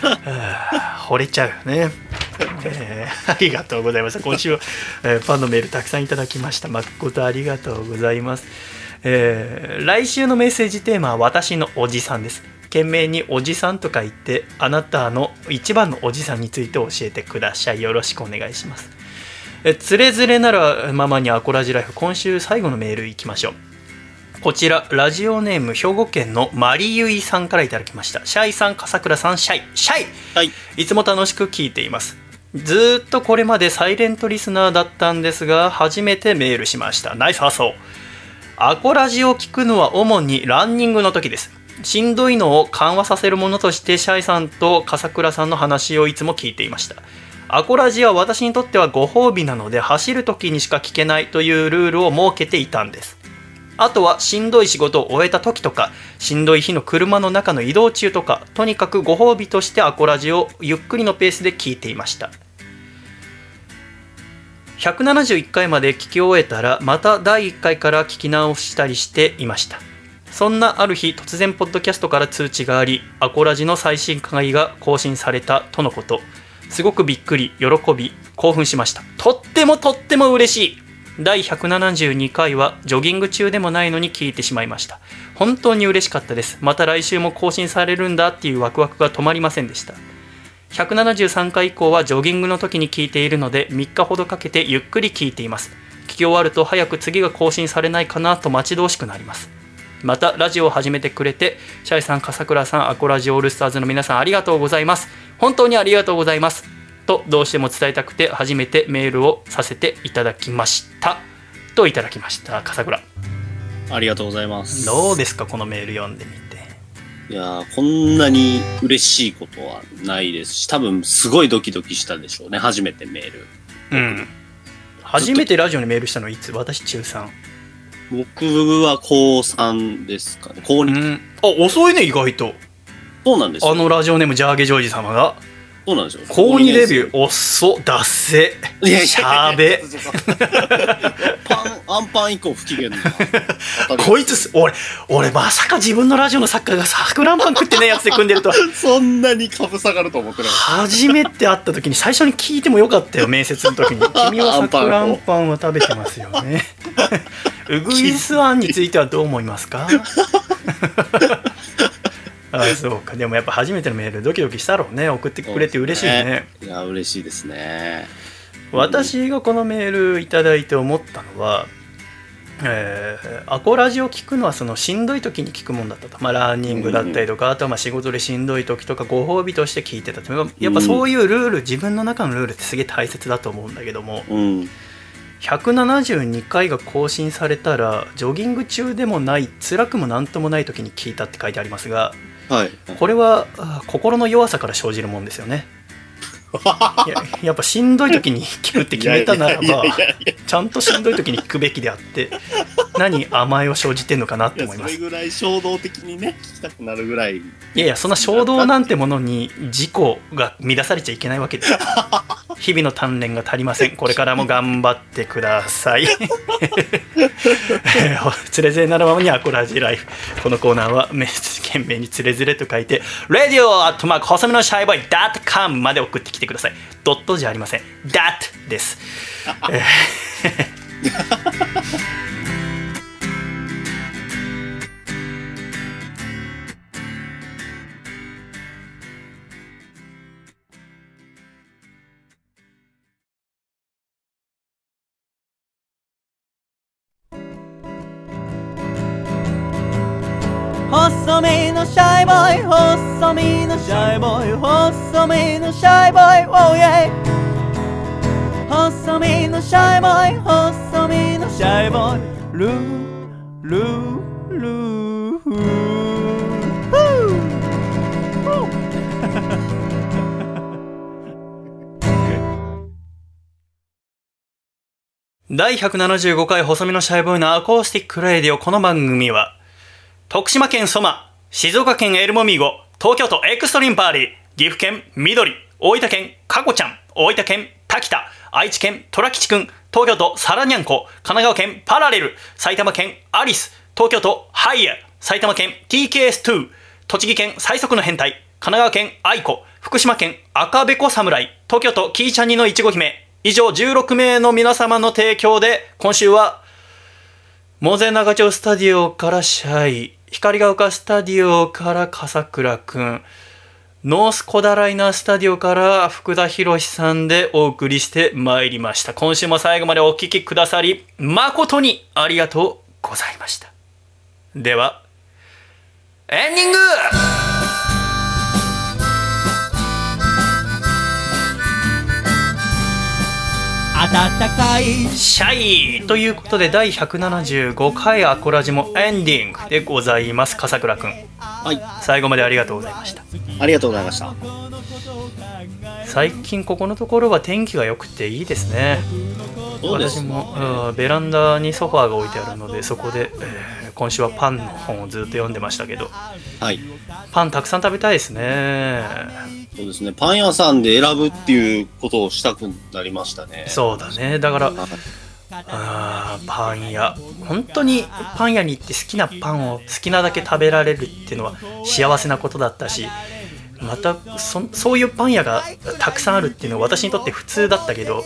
は あ惚れちゃうよね、えーありがとうございます。今週は、えーファンのメールたくさんいただきました。誠ありがとうございます。えー来週のメッセージテーマは私のおじさんです。懸命におじさんとか言ってあなたの一番のおじさんについて教えてください。よろしくお願いしますえつれづれならままにアコラジライフ。今週最後のメールいきましょう。こちらラジオネーム兵庫県のマリユイさんからいただきました。シャイさん笠倉さんシャイ。シャイ。はい。いつも楽しく聞いています。ずーっとこれまでサイレントリスナーだったんですが初めてメールしました。ナイス発想。アコラジを聞くのは主にランニングの時です。しんどいのを緩和させるものとしてシャイさんと笠倉さんの話をいつも聞いていましたアコラジは私にとってはご褒美なので走る時にしか聞けないというルールを設けていたんです。あとはしんどい仕事を終えた時とかしんどい日の車の中の移動中とかとにかくご褒美としてアコラジをゆっくりのペースで聞いていました。171回まで聞き終えたらまた第1回から聞き直したりしていました。そんなある日突然ポッドキャストから通知がありアコラジの最新回が更新されたとのこと。すごくびっくり喜び興奮しました。とってもとっても嬉しい。第172回はジョギング中でもないのに聞いてしまいました。本当に嬉しかったです。また来週も更新されるんだっていうワクワクが止まりませんでした。173回以降はジョギングの時に聞いているので3日ほどかけてゆっくり聞いています。聞き終わると早く次が更新されないかなと待ち遠しくなります。またラジオを始めてくれてシャイさん笠倉さんアコラジオールスターズの皆さんありがとうございます。本当にありがとうございます。とどうしても伝えたくて初めてメールをさせていただきました。といただきました。笠倉。ありがとうございます。どうですかこのメール読んでみて。いやーこんなに嬉しいことはないですし、多分すごいドキドキしたでしょうね、初めてメール。うん。初めてラジオにメールしたのいつ？私中3僕は高3ですかね。高2。うん。あ遅いね意外とそうなんですよ。あのラジオネームジャーゲジョージ様がそうなんですよ。高2デビュー。ー遅っダッセいやいやいやしゃべパン、アンパン以降不機嫌な。こいつす俺俺まさか自分のラジオの作家がサクランパン食ってねえやつで組んでるとは。そんなに株下がると思ってなかっ初めて会った時に最初に聞いてもよかったよ面接の時に「君はサクランパンは食べてますよね」ウグイスワンについてはどう思いますか？あそうか。でもやっぱ初めてのメールドキドキしたろうね。送ってくれて嬉しいね。た。いや、嬉しいですね。私がこのメールいただいて思ったのは、えーアコラジを聞くのはそのしんどい時に聞くもんだったと、まあ、ランニングだったりとか、あとはまあ仕事でしんどい時とかご褒美として聞いてたと。やっぱそういうルール、自分の中のルールってすげえ大切だと思うんだけどもうん。172回が更新されたらジョギング中でもない辛くも何ともない時に聞いたって書いてありますがはい。これは心の弱さから生じるもんですよねややっぱしんどい時に聞くって決めたならばちゃんとしんどい時に聞くべきであって何甘えを生じてんのかなって思います。それぐらい衝動的にね、聞きたくなるぐらい。いやいやそんな衝動なんてものに自己が乱されちゃいけないわけで 日々の鍛錬が足りません。これからも頑張ってください。つれづれなるままにアコラジライフ。このコーナーはめ懸命につれづれと書いて Radio アットマーク細身のシャイボーイ .com まで送ってきてください。ドットじゃありません。Dat です のシャイボーイ細身のシャイボーイ細身のシャイボーイ Oh yeah 細身のシャイボーイ細身のシャイボーイルールールーフー第175回細身のシャイボーイのアコースティックレディオ。この番組は徳島県ソマ静岡県エルモミーゴ東京都エクストリームパーリー岐阜県緑大分県かこちゃん大分県滝田愛知県虎吉くん東京都サラニャンコ神奈川県パラレル埼玉県アリス東京都ハイヤ埼玉県 TKS2 栃木県最速の変態神奈川県愛子福島県赤べこ侍東京都キーちゃんにのいちご姫以上16名の皆様の提供で今週はモゼ長町スタディオからシャイ。光が丘スタディオから笠倉くん。ノースコダライナースタディオから福田博さんでお送りしてまいりました。今週も最後までお聴きくださり誠にありがとうございました。ではエンディング暖かいシャイということで第175回アコラジもエンディングでございます笠倉くんはい。最後までありがとうございましたありがとうございました。最近ここのところは天気が良くていいですね私も、うんベランダにソファーが置いてあるのでそこで、えー今週はパンの本をずっと読んでましたけどはい。パンたくさん食べたいですねそうですね。パン屋さんで選ぶっていうことをしたくなりましたね。そうだねだからあパン屋本当にパン屋に行って好きなパンを好きなだけ食べられるっていうのは幸せなことだったしまたそそういうパン屋がたくさんあるっていうのは私にとって普通だったけど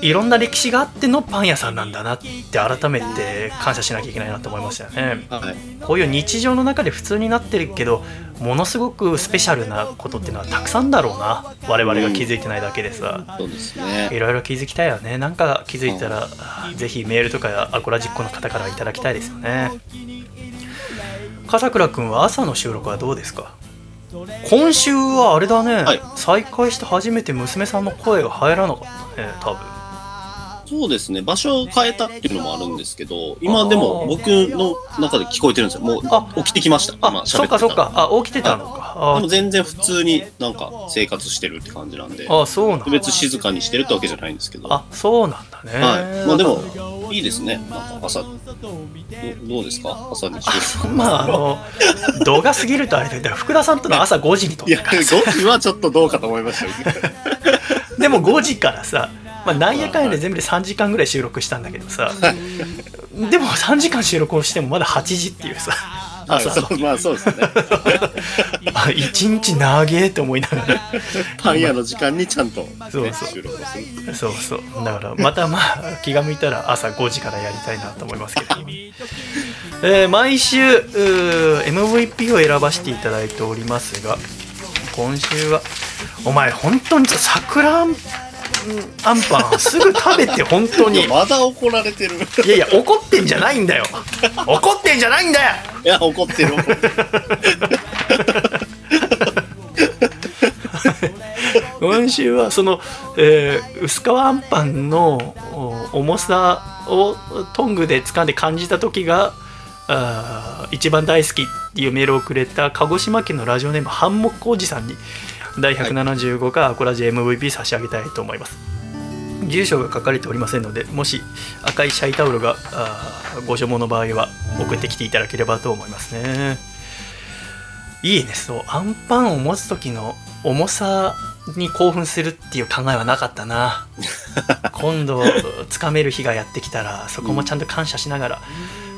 いろんな歴史があってのパン屋さんなんだなって改めて感謝しなきゃいけないなと思いましたよね。はい。こういう日常の中で普通になってるけどものすごくスペシャルなことっていうのはたくさんだろうな。我々が気づいてないだけでさ、そうですね。いろいろ気づきたいよね。なんか気づいたらぜひメールとかアコラジックの方からいただきたいですよね。笠倉君は朝の収録はどうですか？今週はあれだね、はい。再開して初めて娘さんの声が入らなかったね多分そうですね。場所を変えたっていうのもあるんですけど、今でも僕の中で聞こえてるんですよ。もうあ起きてきました。今あそっかそっかあ起きてたのか、でも全然普通になんか生活してるって感じなんで、ああそうなんだ別に静かにしてるってわけじゃないんですけど。あそうなんだねはい。まあでも、いいですね。なんか朝、どどうですか？朝に収録。まああの動画過ぎるとあれだけど福田さんとの朝5時に撮っいや、たからさ5時はちょっとどうかと思いましたよ。でも5時からさ、まあ、なんやかんやで全部で3時間ぐらい収録したんだけどさ。でも3時間収録をしてもまだ8時っていうさ。はい、そうまあそうですね。あ一日長えと思いながら。パン屋の時間にちゃんと、ね、そうそう。収録をする。そうそう。だからまたまあ気が向いたら朝5時からやりたいなと思いますけど、えー毎週 MVP を選ばせていただいておりますが今週はお前本当に桜あんあんパンすぐ食べて本当にまだ怒られてる。いやいや怒ってんじゃないんだよ怒ってんじゃないんだよいや、怒ってる、怒ってる。今週はその、えー薄皮あんパンのお重さをトングで掴んで感じた時があー一番大好きっていうメールをくれた鹿児島県のラジオネームハンモックおじさんに第175回アコラジ MVP 差し上げたいと思います。住所が書かれておりませんのでもし赤いシャイタオルがご所望の場合は送ってきていただければと思いますね。いいねそう。アンパンを持つ時の重さに興奮するっていう考えはなかったな。今度つかめる日がやってきたらそこもちゃんと感謝しながら、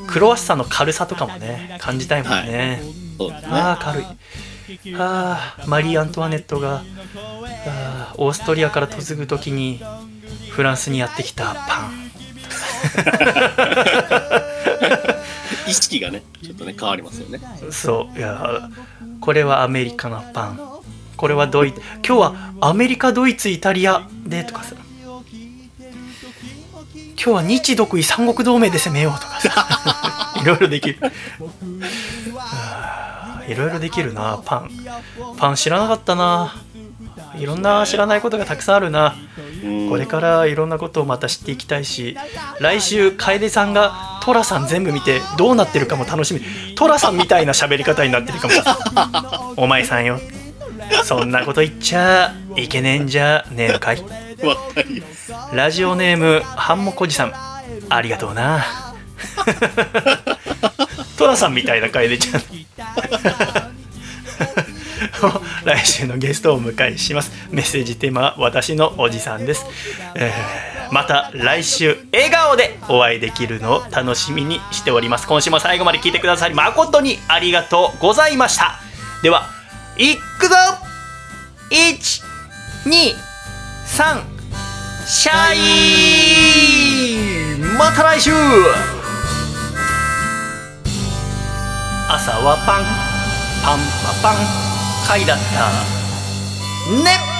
クロワッサンの軽さとかもね感じたいもんね、そうですね。ああ軽いああマリー・アントワネットがあーオーストリアから嫁ぐ時にフランスにやってきたパン。意識がね、ちょっとね、変わりますよね。そういやこれはアメリカのパン。これはドイツ今日はアメリカドイツイタリアでとかさ。今日は日独伊三国同盟で攻めようとかさ。いろいろできるいろいろできるなパン。パン知らなかったな。いろんな知らないことがたくさんあるな。うんこれからいろんなことをまた知っていきたいし来週楓さんがトラさん全部見てどうなってるかも楽しみ。トラさんみたいな喋り方になってるかも。お前さんよ。そんなこと言っちゃいけねえんじゃ。ねえのかい。ラジオネームハンモコジさん。ありがとうな トラさんみたいな楓ちゃん 来週のゲストをお迎えします。メッセージテーマは私のおじさんです、えーまた来週笑顔でお会いできるのを楽しみにしております。今週も最後まで聞いてくださり誠にありがとうございました。ではいくぞ！123シャイまた来週！朝はパンパンパパン貝だった。ね